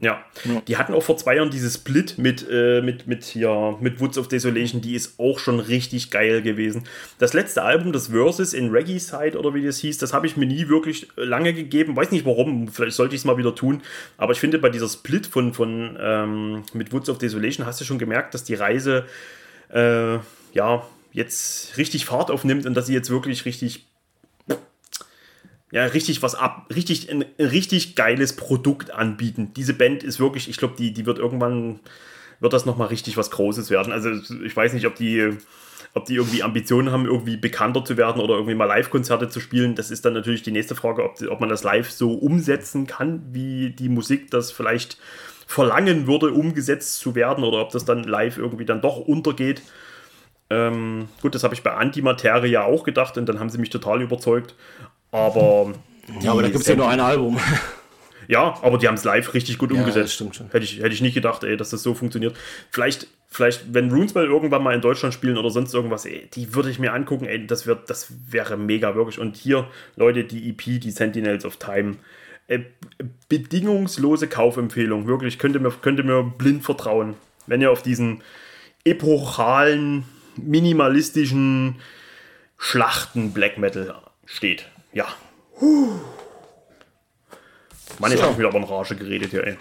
Ja. ja. die hatten auch vor zwei Jahren dieses Split mit, äh, mit, mit, hier, mit Woods of Desolation, die ist auch schon richtig geil gewesen. Das letzte Album, das Versus in Reggae Side oder wie das hieß, das habe ich mir nie wirklich lange gegeben. Weiß nicht warum, vielleicht sollte ich es mal wieder tun. Aber ich finde, bei dieser Split von, von ähm, mit Woods of Desolation hast du schon gemerkt, dass die Reise äh, ja jetzt richtig Fahrt aufnimmt und dass sie jetzt wirklich richtig ja, richtig was ab, richtig ein, ein, richtig geiles Produkt anbieten. Diese Band ist wirklich, ich glaube, die, die wird irgendwann, wird das nochmal richtig was Großes werden. Also ich weiß nicht, ob die, ob die irgendwie Ambitionen haben, irgendwie bekannter zu werden oder irgendwie mal Live-Konzerte zu spielen. Das ist dann natürlich die nächste Frage, ob, ob man das live so umsetzen kann, wie die Musik das vielleicht verlangen würde, umgesetzt zu werden oder ob das dann live irgendwie dann doch untergeht. Ähm, gut, das habe ich bei Antimaterie ja auch gedacht und dann haben sie mich total überzeugt. Aber. Ja, aber da gibt es ja nur ein Album. <laughs> Ja, aber die haben es live richtig gut ja, umgesetzt. stimmt schon. Hätte ich, hätte ich nicht gedacht, ey, dass das so funktioniert. Vielleicht, vielleicht, wenn Runespell irgendwann mal in Deutschland spielen oder sonst irgendwas, ey, die würde ich mir angucken, ey, das, wird, das wäre mega, wirklich. Und hier, Leute, die EP, die Sentinels of Time, äh, bedingungslose Kaufempfehlung, wirklich, könnt ihr, mir, könnt ihr mir blind vertrauen. Wenn ihr auf diesen epochalen, minimalistischen Schlachten Black Metal steht. Ja. Mann, jetzt so. habe ich wieder aber in Rage geredet hier, ey.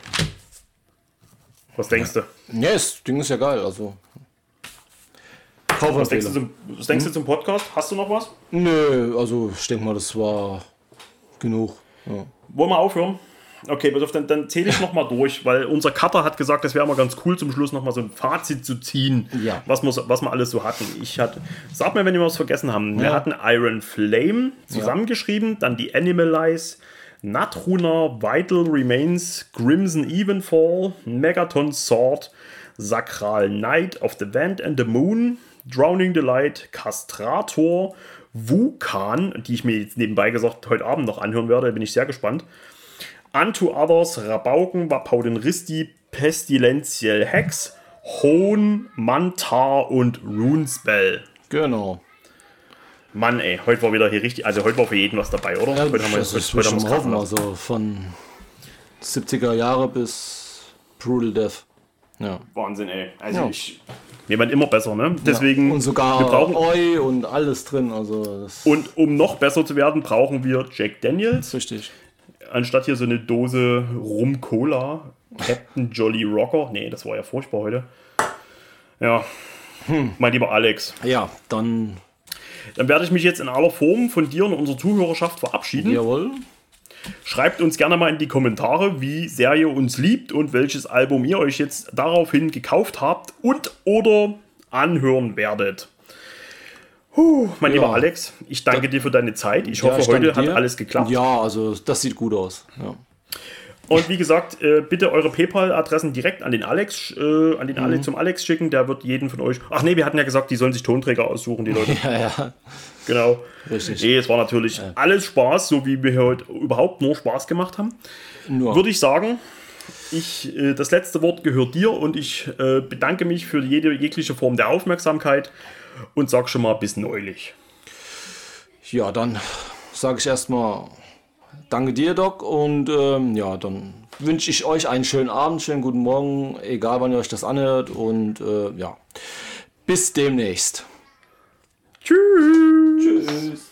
Was denkst du? Ja, das Ding ist ja geil, also. Was denkst, du zum, was denkst hm? du zum Podcast? Hast du noch was? Nö, also ich denke mal, das war genug. Ja. Wollen wir aufhören? Okay, pass auf, dann, dann zähle ich nochmal durch, weil unser Cutter hat gesagt, das wäre mal ganz cool, zum Schluss nochmal so ein Fazit zu ziehen, ja. was, wir, was wir alles so hatten. Ich hatte, sag mir, wenn wir was vergessen haben. Wir hatten Iron Flame zusammengeschrieben, ja. dann die Animalize, Natrunner, Vital Remains, Crimson Evenfall, Megaton Sword, Sakral Night of the Vent and the Moon, Drowning the Light, Castrator, Vulkan, die ich mir jetzt nebenbei gesagt heute Abend noch anhören werde, bin ich sehr gespannt. Unto Others, Rabauken, Vapauden Risti, Pestilential Hex, Hohn, Mantar und Runespell. Genau. Mann, ey, heute war wieder hier richtig, also heute war für jeden was dabei, oder? Ja, heute haben wir das ist heute haben hoffen, also von 70er Jahre bis Brutal Death. Ja. Wahnsinn, ey. Also ja. ich. Mir wird immer besser, ne? Deswegen. Ja. Und sogar wir brauchen, Oi und alles drin. Also und um noch besser zu werden, brauchen wir Jack Daniels. Richtig anstatt hier so eine Dose Rum Cola, Captain Jolly Rocker. Nee, das war ja furchtbar heute. Ja, hm. mein lieber Alex. Ja, dann. Dann werde ich mich jetzt in aller Form von dir und unserer Zuhörerschaft verabschieden. Jawohl. Schreibt uns gerne mal in die Kommentare, wie sehr ihr uns liebt und welches Album ihr euch jetzt daraufhin gekauft habt und oder anhören werdet. Huh, mein Ja. lieber Alex, ich danke dir für deine Zeit. Ich Ja, hoffe, ich heute hat alles geklappt. Ja, also das sieht gut aus. Ja. Und wie gesagt, äh, bitte eure PayPal-Adressen direkt an den Alex, äh, an den Mhm. Alex zum Alex schicken. Der wird jeden von euch. Ach nee, wir hatten ja gesagt, die sollen sich Tonträger aussuchen, die Leute. <laughs> Ja, ja, genau. richtig. Nee, es war natürlich alles Spaß, so wie wir heute überhaupt nur Spaß gemacht haben. Nur. Würde ich sagen, ich, äh, das letzte Wort gehört dir und ich äh, bedanke mich für jede jegliche Form der Aufmerksamkeit und sag schon mal bis neulich. Ja, dann sage ich erstmal danke dir, Doc. Und ähm, ja, dann wünsche ich euch einen schönen Abend, schönen guten Morgen, egal wann ihr euch das anhört. Und äh, ja, bis demnächst. Tschüss. Tschüss.